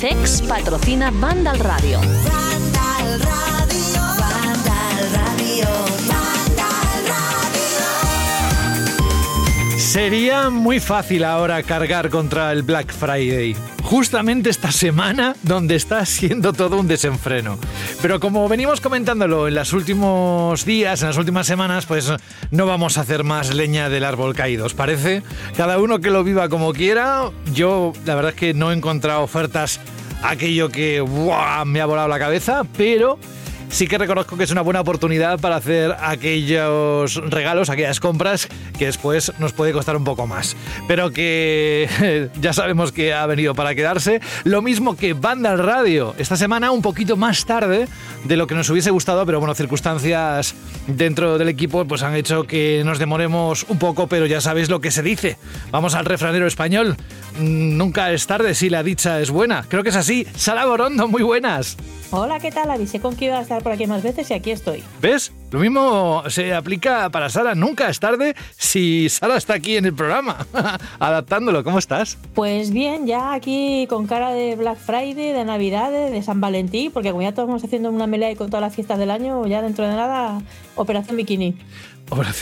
CEX patrocina Radio. Vandal Radio. Sería muy fácil ahora cargar contra el Black Friday. Justamente esta semana donde está siendo todo un desenfreno. Pero como venimos comentándolo en los últimos días, en las últimas semanas, pues no vamos a hacer más leña del árbol caído, ¿os parece? Cada uno que lo viva como quiera. Yo la verdad es que no he encontrado ofertas aquello que ¡buah! me ha volado la cabeza, pero sí que reconozco que es una buena oportunidad para hacer aquellos regalos, aquellas compras que después nos puede costar un poco más. Pero que ya sabemos que ha venido para quedarse. Lo mismo que Banda Radio. Esta semana un poquito más tarde de lo que nos hubiese gustado, pero bueno, circunstancias dentro del equipo pues han hecho que nos demoremos un poco, pero ya sabéis lo que se dice. Vamos al refranero español. Mm, Nunca es tarde si la dicha es buena. Creo que es así. Sara Borondo, muy buenas. Hola, ¿qué tal? Avisé con que iba a estar por aquí más veces y aquí estoy. ¿Ves? Lo mismo se aplica para Sara. Nunca es tarde si Sara está aquí en el programa, adaptándolo. ¿Cómo estás? Pues bien, ya aquí con cara de Black Friday, de Navidades, de San Valentín, porque como ya todos vamos haciendo una melea y con todas las fiestas del año, ya dentro de nada, Operación Bikini.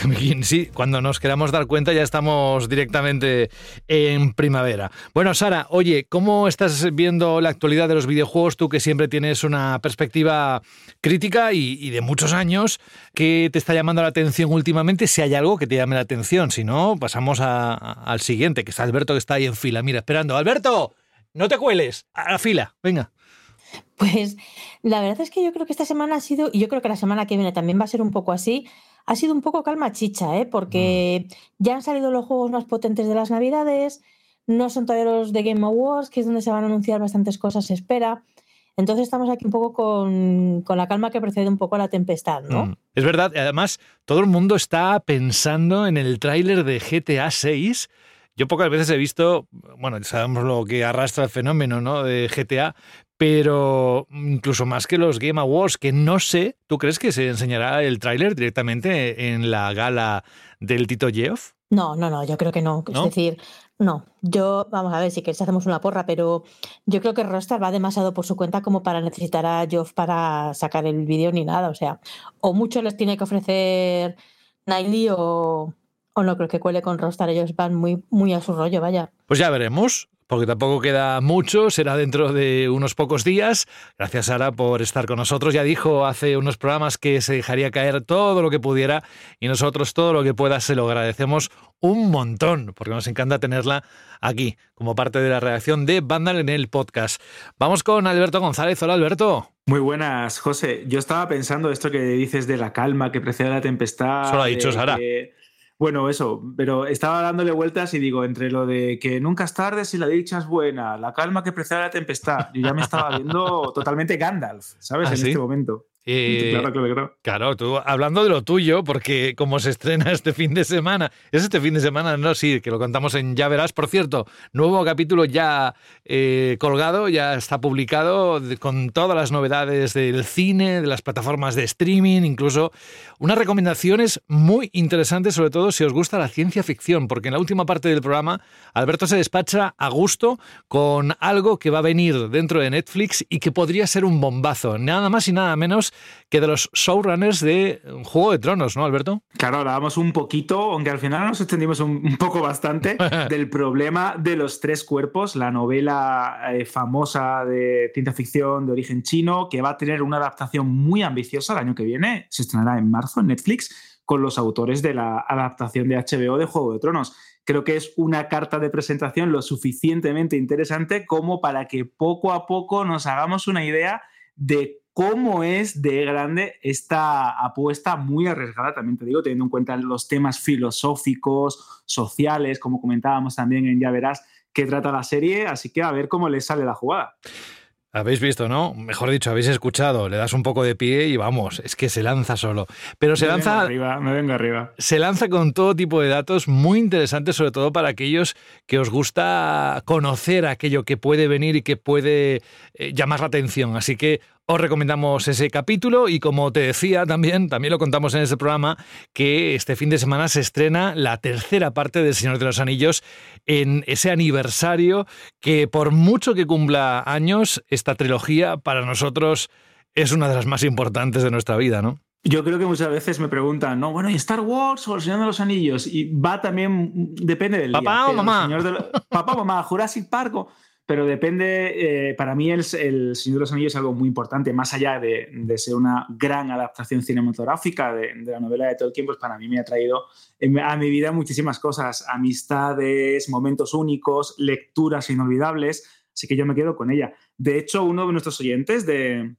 Bikini, sí. Cuando nos queramos dar cuenta ya estamos directamente en primavera. Bueno, Sara, oye, ¿cómo estás viendo la actualidad de los videojuegos? Tú que siempre tienes una perspectiva crítica y, de muchos años. ¿Qué te está llamando la atención últimamente? Si hay algo que te llame la atención. Si no, pasamos al siguiente, que está Alberto que está ahí en fila. Mira, esperando. Alberto, no te cueles. A la fila, venga. Pues la verdad es que yo creo que esta semana ha sido, y yo creo que la semana que viene también va a ser un poco así, ha sido un poco calma chicha, ¿eh? porque ya han salido los juegos más potentes de las Navidades, no son todavía los de Game Awards, que es donde se van a anunciar bastantes cosas, se espera. Entonces estamos aquí un poco con, con la calma que precede un poco a la tempestad, ¿no? Mm. Es verdad, además todo el mundo está pensando en el tráiler de GTA 6. Yo pocas veces he visto, bueno, sabemos lo que arrastra el fenómeno ¿no? de GTA, pero incluso más que los Game Awards, que no sé, ¿tú crees que se enseñará el tráiler directamente en la gala del Tito Geoff? No, no, no, yo creo que no. ¿No? Es decir, no. Yo, vamos a ver, si queréis hacemos una porra, pero yo creo que Rockstar va demasiado por su cuenta como para necesitar a Geoff para sacar el vídeo ni nada. O sea, o mucho les tiene que ofrecer Niley o, o no creo que cuele con Rockstar. Ellos van muy, muy a su rollo, vaya. Pues ya veremos, porque tampoco queda mucho, será dentro de unos pocos días. Gracias, Sara, por estar con nosotros. Ya dijo hace unos programas que se dejaría caer todo lo que pudiera y nosotros todo lo que pueda se lo agradecemos un montón, porque nos encanta tenerla aquí como parte de la redacción de Vandal en el podcast. Vamos con Alberto González. Hola, Alberto. Muy buenas, José. Yo estaba pensando esto que dices de la calma que precede a la tempestad. Eso lo ha dicho Sara. que- Bueno, eso, pero estaba dándole vueltas y digo, entre lo de que nunca es tarde si la dicha es buena, la calma que precede a la tempestad, yo ya me estaba viendo totalmente Gandalf, ¿sabes? ¿Ah, en sí? este momento. Eh, Claro, claro, claro. Claro, tú hablando de lo tuyo, porque como se estrena este fin de semana, es este fin de semana, no, sí, que lo contamos en Ya Verás. Por cierto, nuevo capítulo ya eh, colgado, ya está publicado con todas las novedades del cine, de las plataformas de streaming, incluso unas recomendaciones muy interesantes, sobre todo si os gusta la ciencia ficción, porque en la última parte del programa Alberto se despacha a gusto con algo que va a venir dentro de Netflix y que podría ser un bombazo, nada más y nada menos que de los showrunners de Juego de Tronos, ¿no, Alberto? Claro, hablábamos un poquito, aunque al final nos extendimos un, un poco bastante, del problema de los tres cuerpos, la novela eh, famosa de ciencia ficción de origen chino, que va a tener una adaptación muy ambiciosa el año que viene, se estrenará en marzo en Netflix, con los autores de la adaptación de HBO de Juego de Tronos. Creo que es una carta de presentación lo suficientemente interesante como para que poco a poco nos hagamos una idea de cómo es de grande esta apuesta muy arriesgada, también te digo, teniendo en cuenta los temas filosóficos, sociales, como comentábamos también en Ya Verás, que trata la serie, así que a ver cómo le sale la jugada. Habéis visto, ¿no? Mejor dicho, habéis escuchado. Le das un poco de pie y vamos, es que se lanza solo. Pero se me lanza. Vengo arriba, me vengo arriba. Se lanza con todo tipo de datos muy interesantes, sobre todo para aquellos que os gusta conocer aquello que puede venir y que puede eh, llamar la atención. Así que os recomendamos ese capítulo y como te decía también, también lo contamos en este programa, que este fin de semana se estrena la tercera parte del Señor de los Anillos en ese aniversario que por mucho que cumpla años, esta trilogía para nosotros es una de las más importantes de nuestra vida, ¿no? Yo creo que muchas veces me preguntan, no, bueno, ¿y Star Wars o El Señor de los Anillos? Y va también, depende del día. Papá o El mamá. Señor de lo- Papá o mamá, Jurassic Park. o- Pero depende, eh, para mí el, Señor de los Anillos es algo muy importante, más allá de, de ser una gran adaptación cinematográfica de, de la novela de Tolkien, pues para mí me ha traído a mi vida muchísimas cosas, amistades, momentos únicos, lecturas inolvidables, así que yo me quedo con ella. De hecho, uno de nuestros oyentes de,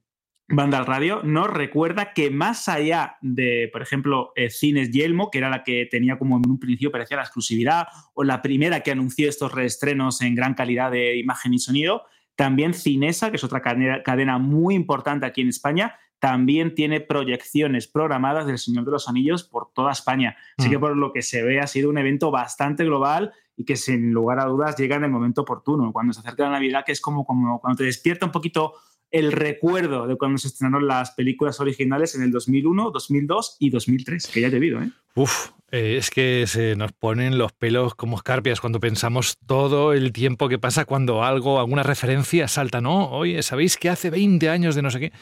Banda al Radio nos recuerda que más allá de, por ejemplo, eh, Cines Yelmo, que era la que tenía como en un principio parecía la exclusividad, o la primera que anunció estos reestrenos en gran calidad de imagen y sonido, también Cinesa, que es otra cadena, cadena muy importante aquí en España, también tiene proyecciones programadas del Señor de los Anillos por toda España. Así Mm. que por lo que se ve ha sido un evento bastante global y que sin lugar a dudas llega en el momento oportuno, cuando se acerca la Navidad, que es como, como cuando te despierta un poquito el recuerdo de cuando se estrenaron las películas originales en el 2001, 2002 y 2003, que ya he debido, ¿eh? Uf, eh, es que se nos ponen los pelos como escarpias cuando pensamos todo el tiempo que pasa cuando algo, alguna referencia salta, ¿no? Oye, ¿sabéis que hace 20 años de no sé qué?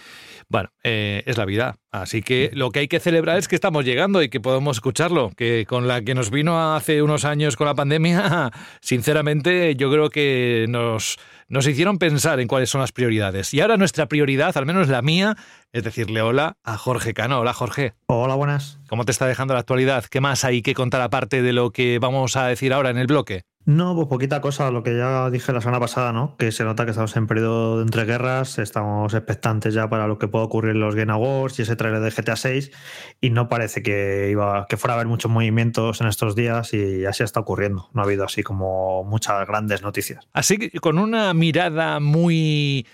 Bueno, eh, es la vida. Así que lo que hay que celebrar es que estamos llegando y que podemos escucharlo. Que con la que nos vino hace unos años con la pandemia, sinceramente, yo creo que nos, nos hicieron pensar en cuáles son las prioridades. Y ahora nuestra prioridad, al menos la mía, es decirle hola a Jorge Cano. Hola, Jorge. Hola, buenas. ¿Cómo te está dejando la actualidad? ¿Qué más hay que contar aparte de lo que vamos a decir ahora en el bloque? No, pues poquita cosa, lo que ya dije la semana pasada, ¿no? Que se nota que estamos en periodo de entreguerras, estamos expectantes ya para lo que pueda ocurrir en los Game Awards y ese trailer de GTA 6 y no parece que iba que fuera a haber muchos movimientos en estos días y así está ocurriendo. No ha habido así como muchas grandes noticias. Así que con una mirada muy...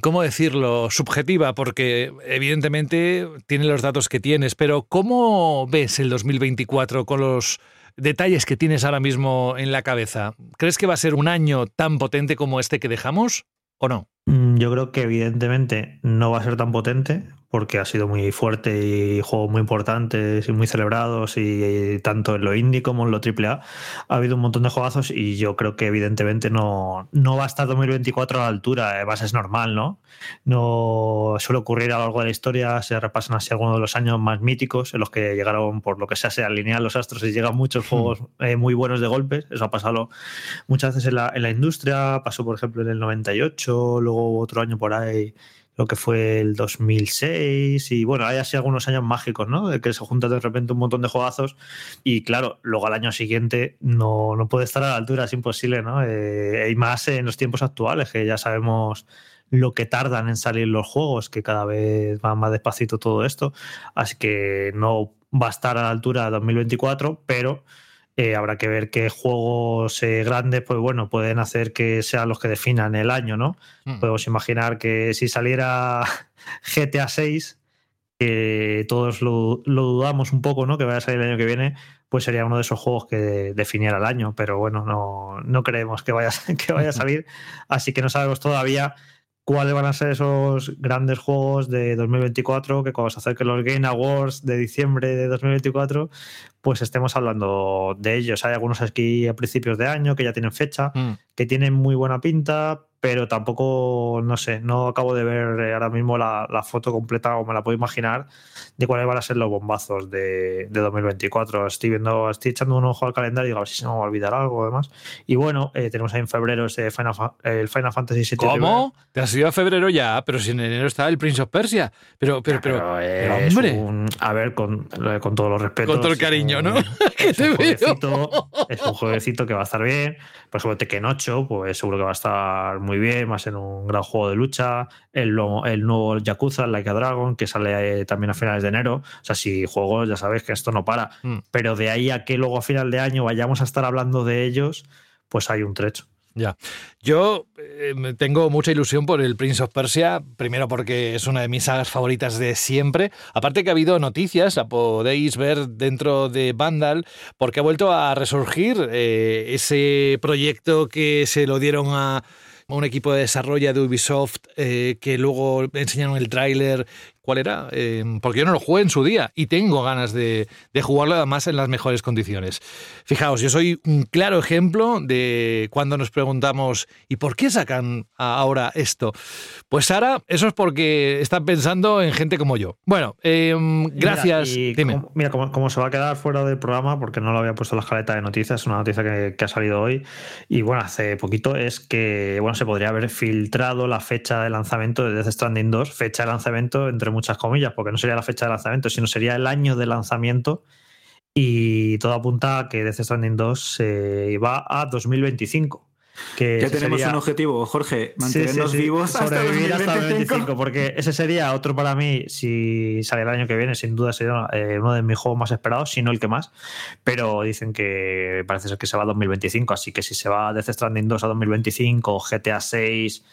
¿Cómo decirlo? Subjetiva, porque evidentemente tiene los datos que tienes, pero ¿cómo ves el 2024 con los detalles que tienes ahora mismo en la cabeza? ¿Crees que va a ser un año tan potente como este que dejamos o no? Mm, Yo creo que evidentemente no va a ser tan potente porque ha sido muy fuerte y juegos muy importantes y muy celebrados y, tanto en lo indie como en lo AAA ha habido un montón de juegazos y yo creo que evidentemente no, no va a estar 2024 a la altura, además es normal, ¿no? No suele ocurrir a lo largo de la historia, se repasan así algunos de los años más míticos en los que llegaron por lo que sea, se alinean los astros y llegan muchos juegos eh, muy buenos de golpes, eso ha pasado muchas veces en la, en la industria, pasó por ejemplo en el 98, luego otro año por ahí lo que fue el 2006 y bueno, hay así algunos años mágicos, ¿no? De que se juntan de repente un montón de juegazos y claro, luego al año siguiente no, no puede estar a la altura, es imposible, ¿no? Eh, y más en los tiempos actuales, que ya sabemos lo que tardan en salir los juegos, que cada vez va más despacito todo esto, así que no va a estar a la altura de 2024, pero eh, habrá que ver qué juegos eh, grandes, pues bueno, pueden hacer que sean los que definan el año, ¿no? Hmm. Podemos imaginar que si saliera GTA 6, que todos lo, lo dudamos un poco, ¿no? Que vaya a salir el año que viene, pues sería uno de esos juegos que definiera el año, pero bueno, no, no creemos que vaya, que vaya a salir, así que no sabemos todavía cuáles van a ser esos grandes juegos de 2024, que cuando se acerquen los Game Awards de diciembre de 2024, pues estemos hablando de ellos. Hay algunos aquí a principios de año que ya tienen fecha, Mm. que tienen muy buena pinta, pero tampoco, no sé, no acabo de ver eh, ahora mismo la, la foto completa o me la puedo imaginar de cuáles van a ser los bombazos de, de 2024. Estoy viendo, estoy echando un ojo al calendario y digo, a ver si se me va a olvidar algo además. Y bueno, eh, tenemos ahí en febrero ese Final, el Final Fantasy VII. ¿Cómo? ¿Te has ido a febrero ya? Pero si en enero está el Prince of Persia. Pero, pero, pero, Pero, pero, es hombre. un- a ver, con, con todos los respetos. Con todo el es cariño, un- ¿no? Es un, jueguecito, es un jueguecito que va a estar bien. Por ejemplo, Tekken 8, pues seguro que va a estar muy bien, va a ser un gran juego de lucha. El, nuevo- el nuevo Yakuza, Like a Dragon, que sale eh, también a finales de enero. O sea, si juegos, ya sabes que esto no para. Mm. Pero de ahí a que luego a final de año vayamos a estar hablando de ellos, pues hay un trecho. Ya. Yo eh, tengo mucha ilusión por el Prince of Persia, primero porque es una de mis sagas favoritas de siempre. Aparte que ha habido noticias, la podéis ver dentro de Vandal, porque ha vuelto a resurgir eh, ese proyecto que se lo dieron a un equipo de desarrollo de Ubisoft eh, que luego enseñaron el tráiler ¿Cuál era? Eh, porque yo no lo jugué en su día y tengo ganas de, de, jugarlo además en las mejores condiciones. Fijaos, yo soy un claro ejemplo de cuando nos preguntamos ¿y por qué sacan ahora esto? Pues Sara, eso es porque están pensando en gente como yo. Bueno, eh, gracias. Mira, Dime. Como, mira, como, como, se va a quedar fuera del programa, porque no lo había puesto en la escaleta de noticias, es una noticia que, que ha salido hoy y bueno, hace poquito es que bueno, se podría haber filtrado la fecha de lanzamiento de Death Stranding 2, fecha de lanzamiento entre muchas comillas, porque no sería la fecha de lanzamiento, sino sería el año de lanzamiento. Y todo apunta a que Death Stranding 2 se eh, va a 2025. Que ya tenemos sería... un objetivo, Jorge, mantenernos sí, sí, sí. vivos sobrevivir hasta 2025. 2025, porque ese sería otro para mí, si sale el año que viene, sin duda sería eh, uno de mis juegos más esperados, si no el que más. Pero dicen que parece ser que se va a 2025, así que si se va Death Stranding 2 a 2025, GTA 6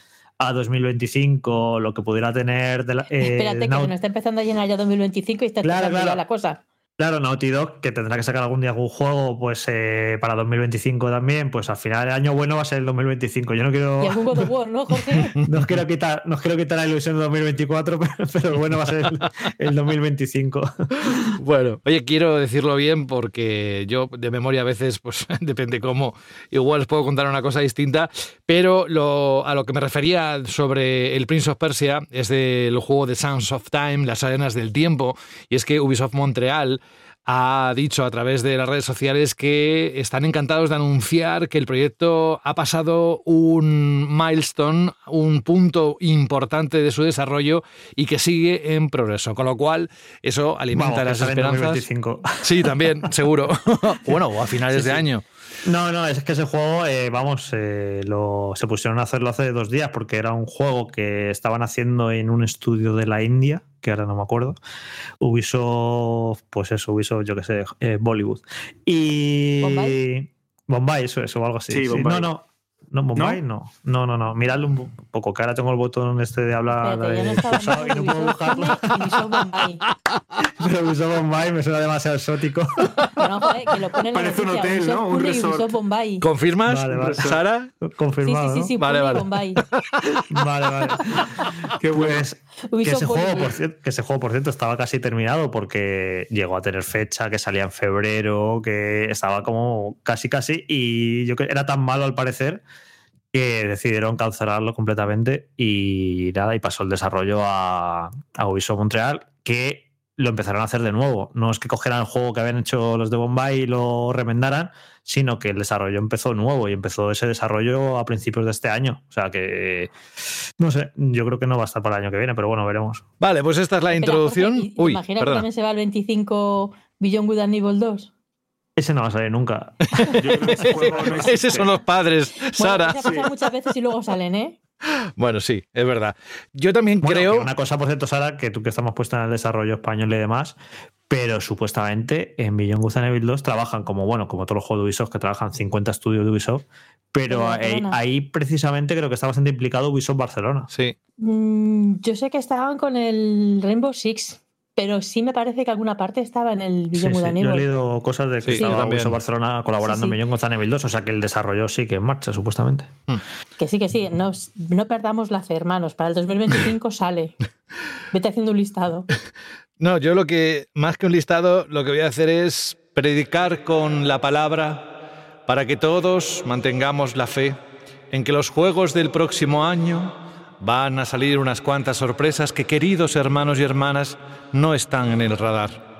a 2025, lo que pudiera tener. De la, eh, Espérate, que Naut- se nos está empezando a llenar ya 2025 y está Claro, claro. la cosa. Claro, Naughty Dog, que tendrá que sacar algún día algún juego pues eh, para 2025 también, pues al final el año bueno va a ser el 2025. Yo no quiero. Y algún God of War, ¿no, Jorge? No os quiero quitar, no os quiero quitar la ilusión de 2024, pero, pero bueno, va a ser el, el 2025. Bueno, oye, quiero decirlo bien porque yo de memoria a veces, pues depende cómo, igual os puedo contar una cosa distinta, pero lo, a lo que me refería sobre el Prince of Persia es del juego de Sounds of Time, las arenas del tiempo, y es que Ubisoft Montreal ha dicho a través de las redes sociales que están encantados de anunciar que el proyecto ha pasado un milestone, un punto importante de su desarrollo y que sigue en progreso. Con lo cual, eso alimenta Vamos, las esperanzas. 2025. Sí, también, seguro. bueno, o a finales Sí, de sí. año. No, no, es que ese juego, eh, vamos, eh, lo, se pusieron a hacerlo hace dos días porque era un juego que estaban haciendo en un estudio de la India, que ahora no me acuerdo. Ubisoft, pues eso, Ubisoft, yo qué sé, eh, Bollywood. Y. ¿Bombay? Bombay, eso es, o algo así. Sí, sí. No, no. No, Bombay, no. No, no, no. Miradlo un poco, que ahora tengo el botón este de hablar Espérate, yo no de estaba pulsado y no puedo buscarlo. y Ubisoft Bombay. Pero Ubisoft Bombay me suena demasiado exótico. No, joder, que lo ponen en la Parece un hotel, Ubisoft ¿no? Un resort. Ubisoft Bombay. ¿Confirmas, Vale, vale. Sara? Sí, Confirmado. sí, sí, sí, Vale, Pune y vale. Bombay. ¿no? Vale, vale. Qué bueno. Pues, que Ubisoft ese, juego, Bollywood. por cierto, que ese juego, por cierto, estaba casi terminado porque llegó a tener fecha, que salía en febrero, que estaba como casi casi, y yo que era tan malo al parecer que decidieron cancelarlo completamente y nada, y pasó el desarrollo a, a Ubisoft Montreal, que lo empezaron a hacer de nuevo. No es que cogieran el juego que habían hecho los de Bombay y lo remendaran, sino que el desarrollo empezó nuevo y empezó ese desarrollo a principios de este año. O sea que, no sé, yo creo que no va a estar para el año que viene, pero bueno, veremos. Vale, pues esta es la Espera, introducción. Jorge, ¿y- Uy, Imagina que también se va al 25 Beyond Good and Evil 2. Ese no va a salir nunca. Yo creo que ese juego no existe. Esos son los padres, Sara. Bueno, ha pasado muchas veces y luego salen, ¿eh? Bueno, sí, es verdad. Yo también Bueno, creo. una cosa, por cierto, Sara, que tú que estamos puesta en el desarrollo español y demás, pero supuestamente en Beyond Good and Evil 2 trabajan como, bueno, como todos los juegos de Ubisoft, que trabajan 50 estudios de Ubisoft, pero ahí precisamente creo que está bastante implicado Ubisoft Barcelona. Sí. Mm, yo sé que estaban con el Rainbow Six, pero sí me parece que alguna parte estaba en el Sí, Good sí, and Yo he leído cosas de que Sí, estaba Barcelona colaborando Sí, sí. en Evil 2, o sea que el desarrollo sí que en marcha, supuestamente. Que sí, que sí, no, no perdamos la fe, hermanos. Para el 2025 sale. Vete haciendo un listado. No, yo lo que, más que un listado, lo que voy a hacer es predicar con la palabra para que todos mantengamos la fe en que los juegos del próximo año van a salir unas cuantas sorpresas que, queridos hermanos y hermanas, no están en el radar.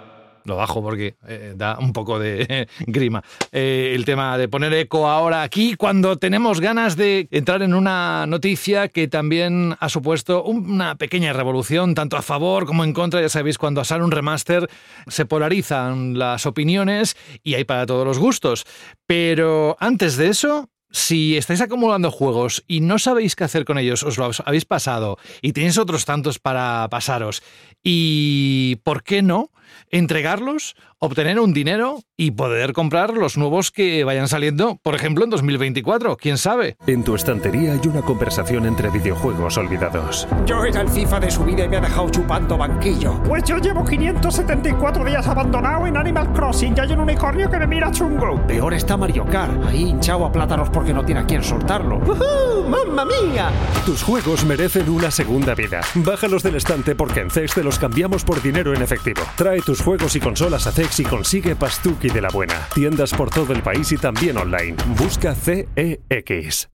Lo bajo porque eh, da un poco de grima. Eh, el tema de poner eco ahora aquí cuando tenemos ganas de entrar en una noticia que también ha supuesto una pequeña revolución, tanto a favor como en contra. Ya sabéis, cuando sale un remaster se polarizan las opiniones y hay para todos los gustos. Pero antes de eso, si estáis acumulando juegos y no sabéis qué hacer con ellos, os lo habéis pasado y tenéis otros tantos para pasaros, y ¿por qué no? Entregarlos, obtener un dinero y poder comprar los nuevos que vayan saliendo, por ejemplo, en 2024, quién sabe. En tu estantería hay una conversación entre videojuegos olvidados. Yo era el FIFA de su vida y me ha dejado chupando banquillo. Pues yo llevo 574 días abandonado en Animal Crossing y hay un unicornio que me mira chungo. Peor está Mario Kart, ahí hinchado a plátanos porque no tiene a quién soltarlo. ¡Uh, ¡Mamma mía! Tus juegos merecen una segunda vida. Bájalos del estante porque en CEX te los cambiamos por dinero en efectivo. Trae tus juegos y consolas a CEX y consigue Pastuki de la buena. Tiendas por todo el país y también online. Busca CEX.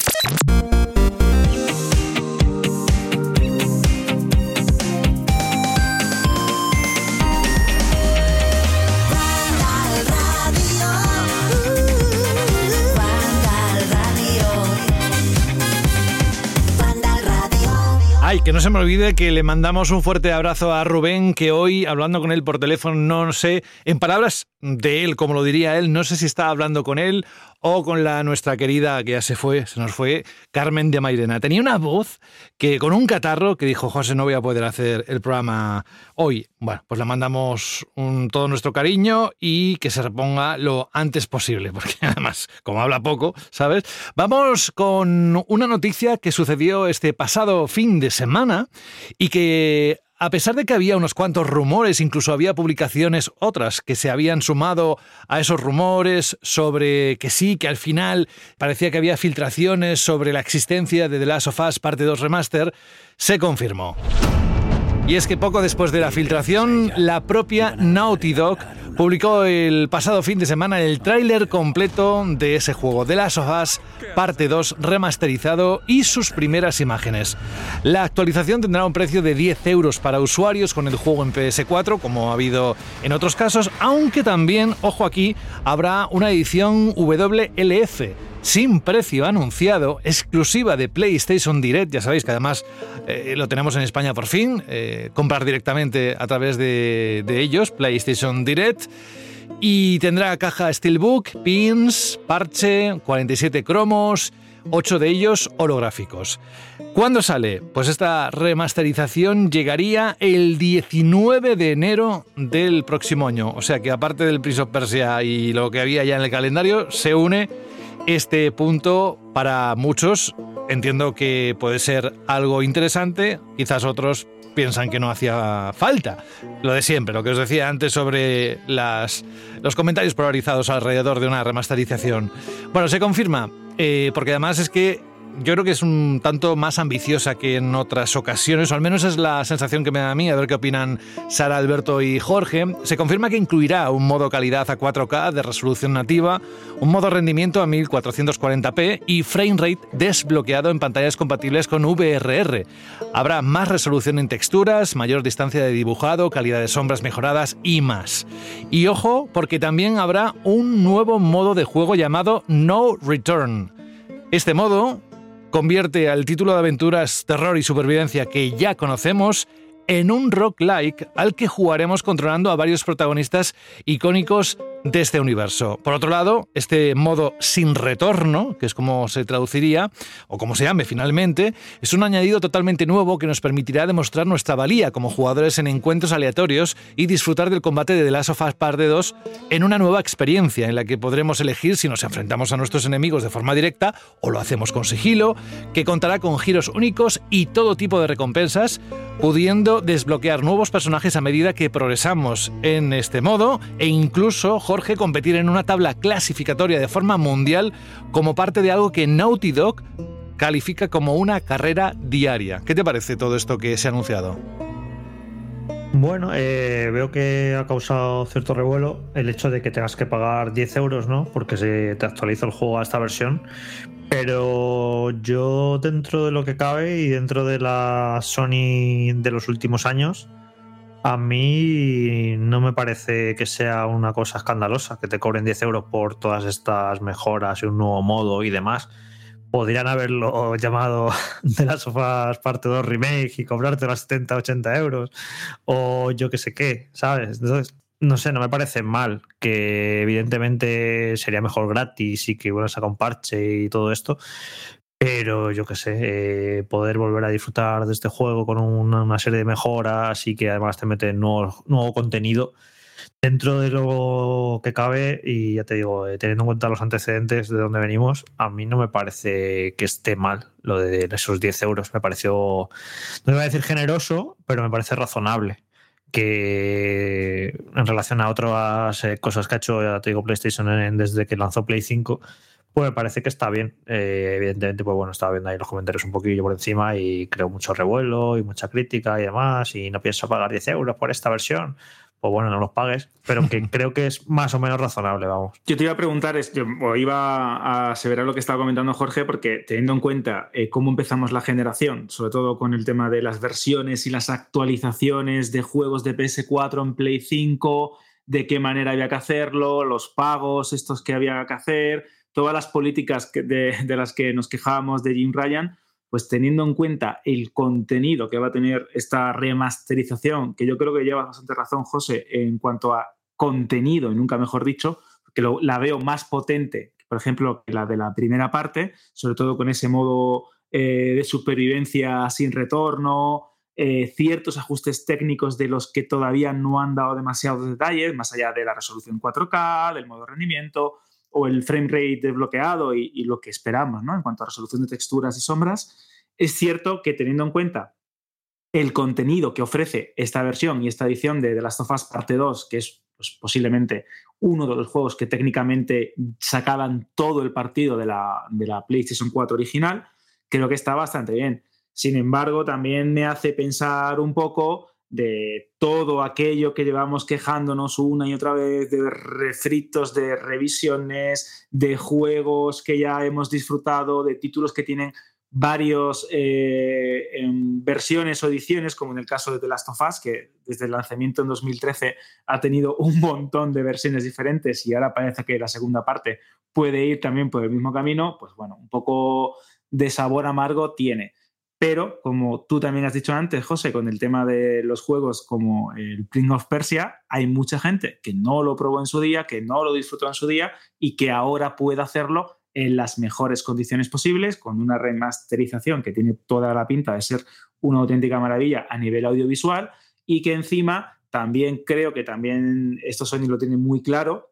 Que no se me olvide que le mandamos un fuerte abrazo a Rubén, que hoy, hablando con él por teléfono, no sé, en palabras de él, como lo diría él, no sé si está hablando con él o con la nuestra querida, que ya se fue, se nos fue, Carmen de Mairena. Tenía una voz que con un catarro que dijo, José, no voy a poder hacer el programa hoy. Bueno, pues le mandamos todo nuestro cariño y que se reponga lo antes posible, porque además, como habla poco, ¿sabes? Vamos con una noticia que sucedió este pasado fin de semana y que a pesar de que había unos cuantos rumores, incluso había publicaciones otras que se habían sumado a esos rumores sobre que sí, que al final parecía que había filtraciones sobre la existencia de The Last of Us Parte 2 Remaster, se confirmó. Y es que poco después de la filtración, la propia Naughty Dog publicó el pasado fin de semana el tráiler completo de ese juego, The Last of Us Parte 2 remasterizado y sus primeras imágenes. La actualización tendrá un precio de 10 euros para usuarios con el juego en PS4, como ha habido en otros casos, aunque también, ojo aquí, habrá una edición WLF sin precio anunciado, exclusiva de PlayStation Direct. Ya sabéis que además eh, lo tenemos en España por fin. eh, comprar directamente a través de, ellos, PlayStation Direct. Y tendrá caja Steelbook, pins, parche, 47 cromos, 8 de ellos holográficos. ¿Cuándo sale? Pues esta remasterización llegaría el 19 de enero del próximo año. O sea que aparte del Prince of Persia y lo que había ya en el calendario, se une este punto para muchos. Entiendo que puede ser algo interesante, quizás otros piensan que no hacía falta. Lo de siempre, lo que os decía antes sobre los comentarios polarizados alrededor de una remasterización. Bueno, se confirma, eh, porque además es que yo creo que es un tanto más ambiciosa que en otras ocasiones, o al menos es la sensación que me da a mí, a ver qué opinan Sara, Alberto y Jorge. Se confirma que incluirá un modo calidad a 4K de resolución nativa, un modo rendimiento a 1440p y frame rate desbloqueado en pantallas compatibles con VRR. Habrá más resolución en texturas, mayor distancia de dibujado, calidad de sombras mejoradas y más. Y ojo, porque también habrá un nuevo modo de juego llamado No Return. Este modo convierte al título de aventuras, terror y supervivencia que ya conocemos en un rock-like al que jugaremos controlando a varios protagonistas icónicos de este universo. Por otro lado, este modo sin retorno, que es como se traduciría, o como se llame finalmente, es un añadido totalmente nuevo que nos permitirá demostrar nuestra valía como jugadores en encuentros aleatorios y disfrutar del combate de The Last of Us Part 2 en una nueva experiencia en la que podremos elegir si nos enfrentamos a nuestros enemigos de forma directa o lo hacemos con sigilo, que contará con giros únicos y todo tipo de recompensas, pudiendo desbloquear nuevos personajes a medida que progresamos en este modo e incluso, Jorge, competir en una tabla clasificatoria de forma mundial como parte de algo que Naughty Dog califica como una carrera diaria. ¿Qué te parece todo esto que se ha anunciado? Bueno, eh, veo que ha causado cierto revuelo el hecho de que tengas que pagar 10 euros, ¿no? Porque se te actualiza el juego a esta versión. Pero yo, dentro de lo que cabe y dentro de la Sony de los últimos años, a mí no me parece que sea una cosa escandalosa que te cobren 10 euros por todas estas mejoras y un nuevo modo y demás. Podrían haberlo llamado de las sofás parte 2 remake y cobrarte las 70, 80 euros o yo que sé qué, ¿sabes? Entonces, no sé, no me parece mal, que evidentemente sería mejor gratis y que bueno, saca un parche y todo esto, pero yo qué sé, eh, poder volver a disfrutar de este juego con una, serie de mejoras y que además te mete nuevo, nuevo contenido dentro de lo que cabe y ya te digo, eh, teniendo en cuenta los antecedentes de donde venimos, a mí no me parece que esté mal lo de esos 10 euros. Me pareció, no iba a decir generoso, pero me parece razonable que en relación a otras eh, cosas que ha hecho, ya te digo, PlayStation desde que lanzó Play 5, pues me parece que está bien. Eh, evidentemente, pues bueno, estaba viendo ahí los comentarios un poquillo por encima y creo mucho revuelo y mucha crítica y demás, y no pienso pagar 10 euros por esta versión. Pues bueno, no los pagues, pero que creo que es más o menos razonable, vamos. Yo te iba a preguntar, yo o iba a aseverar lo que estaba comentando Jorge, porque teniendo en cuenta eh, cómo empezamos la generación, sobre todo con el tema de las versiones y las actualizaciones de juegos de PS4 en Play 5, de qué manera había que hacerlo, los pagos, estos que había que hacer, todas las políticas de, las que nos quejábamos de Jim Ryan, pues teniendo en cuenta el contenido que va a tener esta remasterización, que yo creo que lleva bastante razón, José, en cuanto a contenido, y nunca mejor dicho, que la veo más potente, por ejemplo, que la de la primera parte, sobre todo con ese modo eh, de supervivencia sin retorno, eh, ciertos ajustes técnicos de los que todavía no han dado demasiados detalles, más allá de la resolución 4K, del modo rendimiento o el frame rate desbloqueado y, y lo que esperamos ¿no? en cuanto a resolución de texturas y sombras. Es cierto que teniendo en cuenta el contenido que ofrece esta versión y esta edición de The Last of Us Parte 2, que es pues, posiblemente uno de los juegos que técnicamente sacaban todo el partido de la, de la PlayStation 4 original, creo que está bastante bien. Sin embargo, también me hace pensar un poco de todo aquello que llevamos quejándonos una y otra vez, de refritos, de revisiones, de juegos que ya hemos disfrutado, de títulos que tienen varios eh, en versiones o ediciones, como en el caso de The Last of Us, que desde el lanzamiento en 2013 ha tenido un montón de versiones diferentes y ahora parece que la segunda parte puede ir también por el mismo camino, pues bueno, un poco de sabor amargo tiene. Pero, como tú también has dicho antes, José, con el tema de los juegos como el Prince of Persia, hay mucha gente que no lo probó en su día, que no lo disfrutó en su día y que ahora puede hacerlo en las mejores condiciones posibles, con una remasterización que tiene toda la pinta de ser una auténtica maravilla a nivel audiovisual y que encima también creo que también esto Sony lo tiene muy claro,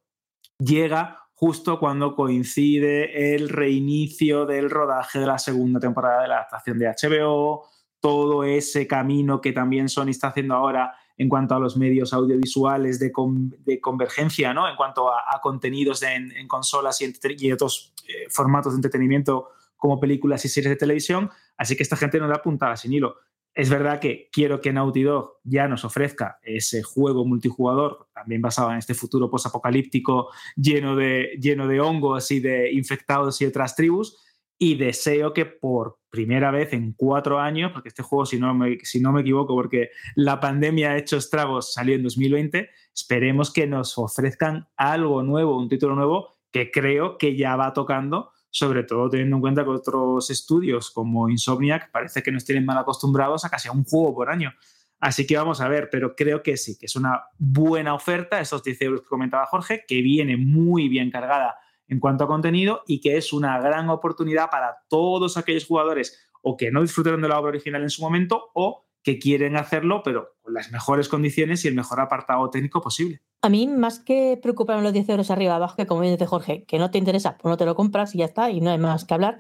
llega justo cuando coincide el reinicio del rodaje de la segunda temporada de la adaptación de HBO, todo ese camino que también Sony está haciendo ahora en cuanto a los medios audiovisuales de, con, de convergencia, ¿no? en cuanto a, contenidos en, en, consolas y, y otros eh, formatos de entretenimiento como películas y series de televisión. Así que esta gente no da puntada sin hilo. Es verdad que quiero que Naughty Dog ya nos ofrezca ese juego multijugador, también basado en este futuro posapocalíptico lleno de, lleno de hongos y de infectados y otras tribus. Y deseo que por primera vez en cuatro años, porque este juego, si no me, si no me equivoco, porque la pandemia ha hecho estragos, salió en 2020, esperemos que nos ofrezcan algo nuevo, un título nuevo que creo que ya va tocando sobre todo teniendo en cuenta que otros estudios como Insomniac parece que nos tienen mal acostumbrados a casi un juego por año. Así que vamos a ver, pero creo que sí, que es una buena oferta, esos 10 euros que comentaba Jorge, que viene muy bien cargada en cuanto a contenido y que es una gran oportunidad para todos aquellos jugadores o que no disfrutaron de la obra original en su momento o que quieren hacerlo, pero con las mejores condiciones y el mejor apartado técnico posible. A mí, más que preocuparme los 10 euros arriba abajo, que como dice Jorge, que no te interesa, pues no te lo compras y ya está, y no hay más que hablar,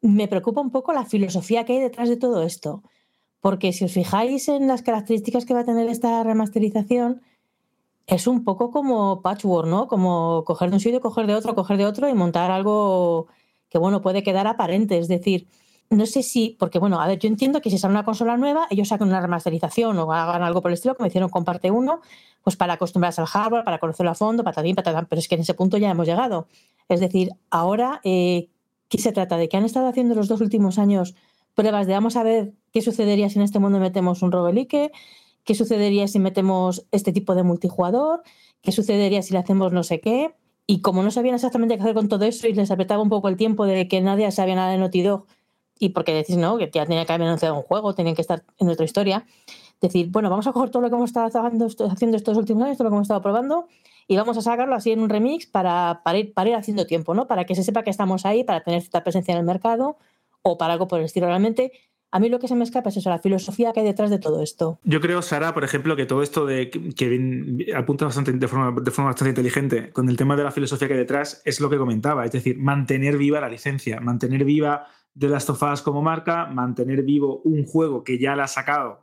me preocupa un poco la filosofía que hay detrás de todo esto. Porque si os fijáis en las características que va a tener esta remasterización, es un poco como patchwork, ¿no? Como coger de un sitio, coger de otro, coger de otro y montar algo que, bueno, puede quedar aparente. Es decir, no sé si, porque bueno, a ver, yo entiendo que si sale una consola nueva, ellos sacan una remasterización o hagan algo por el estilo, como hicieron con parte 1, pues para acostumbrarse al hardware, para conocerlo a fondo, patadín, patadán, pero es que en ese punto ya hemos llegado. Es decir, ahora, eh, ¿qué se trata? ¿De que han estado haciendo los dos últimos años pruebas de vamos a ver qué sucedería si en este mundo metemos un roguelike? ¿Qué sucedería si metemos este tipo de multijugador? ¿Qué sucedería si le hacemos no sé qué? Y como no sabían exactamente qué hacer con todo eso y les apretaba un poco el tiempo de que nadie sabía nada de Naughty Dog, y porque decís, no, que ya tenía que haber anunciado un juego, tenían que estar en otra historia. decir, bueno, vamos a coger todo lo que hemos estado haciendo, estos últimos años, todo lo que hemos estado probando, y vamos a sacarlo así en un remix para, para, ir, para ir haciendo tiempo, ¿no? Para que se sepa que estamos ahí, para tener cierta presencia en el mercado o para algo por el estilo. Realmente, a mí lo que se me escapa es eso, la filosofía que hay detrás de todo esto. Yo creo, Sara, por ejemplo, que todo esto de que apunta bastante de forma, de forma bastante inteligente con el tema de la filosofía que hay detrás es lo que comentaba, es decir, mantener viva la licencia, mantener viva The Last of Us como marca, mantener vivo un juego que ya le ha sacado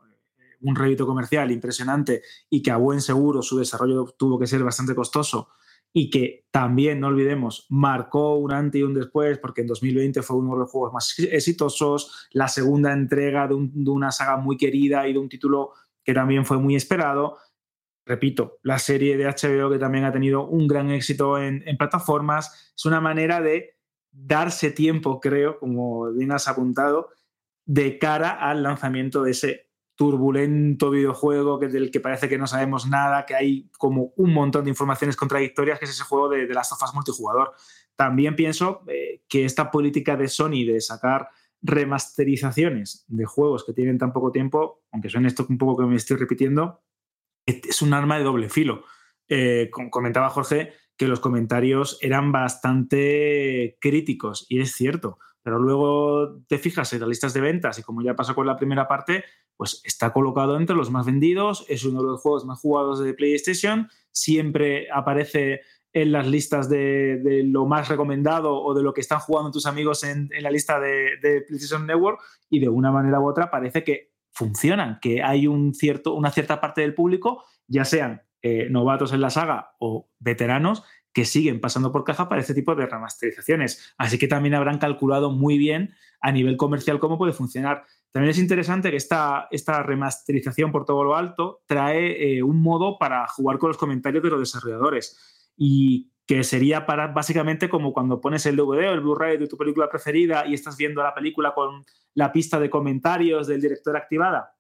un rédito comercial impresionante y que a buen seguro su desarrollo tuvo que ser bastante costoso y que también, no olvidemos, marcó un antes y un después, porque en 2020 fue uno de los juegos más exitosos, la segunda entrega de, un- de una saga muy querida y de un título que también fue muy esperado. Repito, la serie de HBO que también ha tenido un gran éxito en plataformas, es una manera de darse tiempo, creo, como bien has apuntado, de cara al lanzamiento de ese turbulento videojuego que, del que parece que no sabemos nada, que hay como un montón de informaciones contradictorias, que es ese juego de, of Us multijugador. También pienso eh, que esta política de Sony de sacar remasterizaciones de juegos que tienen tan poco tiempo, aunque suene esto un poco que me estoy repitiendo, es un arma de doble filo. Eh, com- comentaba Jorge que los comentarios eran bastante críticos, y es cierto, pero luego te fijas en las listas de ventas y como ya pasó con la primera parte, pues está colocado entre los más vendidos, es uno de los juegos más jugados de PlayStation, siempre aparece en las listas de, lo más recomendado o de lo que están jugando tus amigos en, en la lista de, de PlayStation Network y de una manera u otra parece que funcionan, que hay un cierto, una cierta parte del público, ya sean eh, novatos en la saga o veteranos, que siguen pasando por caja para este tipo de remasterizaciones. Así que también habrán calculado muy bien a nivel comercial cómo puede funcionar. También es interesante que esta, esta remasterización por todo lo alto trae eh, un modo para jugar con los comentarios de los desarrolladores y que sería para básicamente como cuando pones el DVD o el Blu-ray de tu película preferida y estás viendo la película con la pista de comentarios del director activada.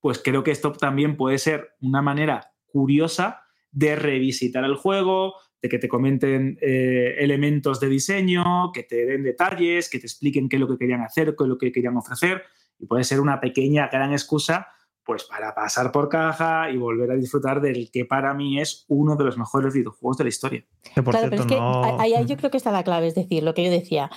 Pues creo que esto también puede ser una manera curiosa de revisitar el juego, de que te comenten eh, elementos de diseño, que te den detalles, que te expliquen qué es lo que querían hacer, qué es lo que querían ofrecer. Y puede ser una pequeña, gran excusa pues para pasar por caja y volver a disfrutar del que para mí es uno de los mejores videojuegos de la historia. Que por claro, cierto, pero es que no. ahí, ahí yo creo que está la clave, es decir, lo que yo decía.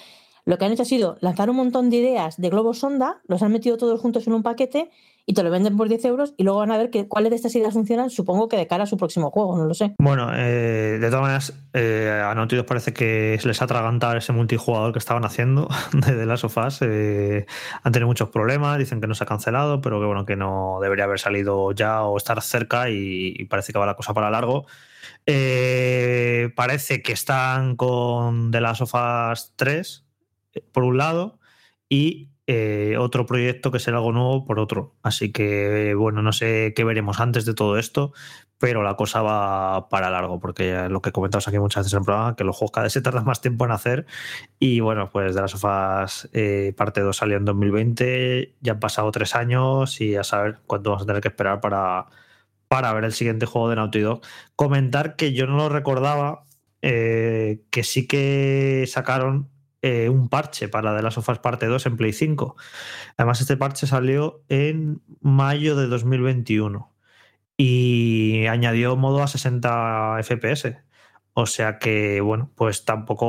Lo que han hecho ha sido lanzar un montón de ideas de globos sonda, los han metido todos juntos en un paquete y te lo venden por 10 euros y luego van a ver que, cuáles de estas ideas funcionan, supongo que de cara a su próximo juego, no lo sé. Bueno, eh, de todas maneras, eh, a Dog parece que se les ha atragantado ese multijugador que estaban haciendo de of Us. Eh, han tenido muchos problemas, dicen que no se ha cancelado, pero que bueno, que no debería haber salido ya o estar cerca y, parece que va la cosa para largo. Eh, parece que están con The Last of Us 3, eh, por un lado, y eh, otro proyecto que será algo nuevo por otro. Así que, bueno, no sé qué veremos antes de todo esto, pero la cosa va para largo, porque lo que comentamos aquí muchas veces en el programa, que los juegos cada vez se tardan más tiempo en hacer. Y bueno, pues de las sofás eh, parte 2 salió en 2020, ya han pasado tres años y a saber cuánto vamos a tener que esperar para, para ver el siguiente juego de Naughty Dog. Comentar que yo no lo recordaba, eh, que sí que sacaron eh, un parche para The Last of Us Parte 2 en Play 5. Además, este parche salió en mayo de 2021 y añadió modo a 60 FPS. O sea que, bueno, pues tampoco.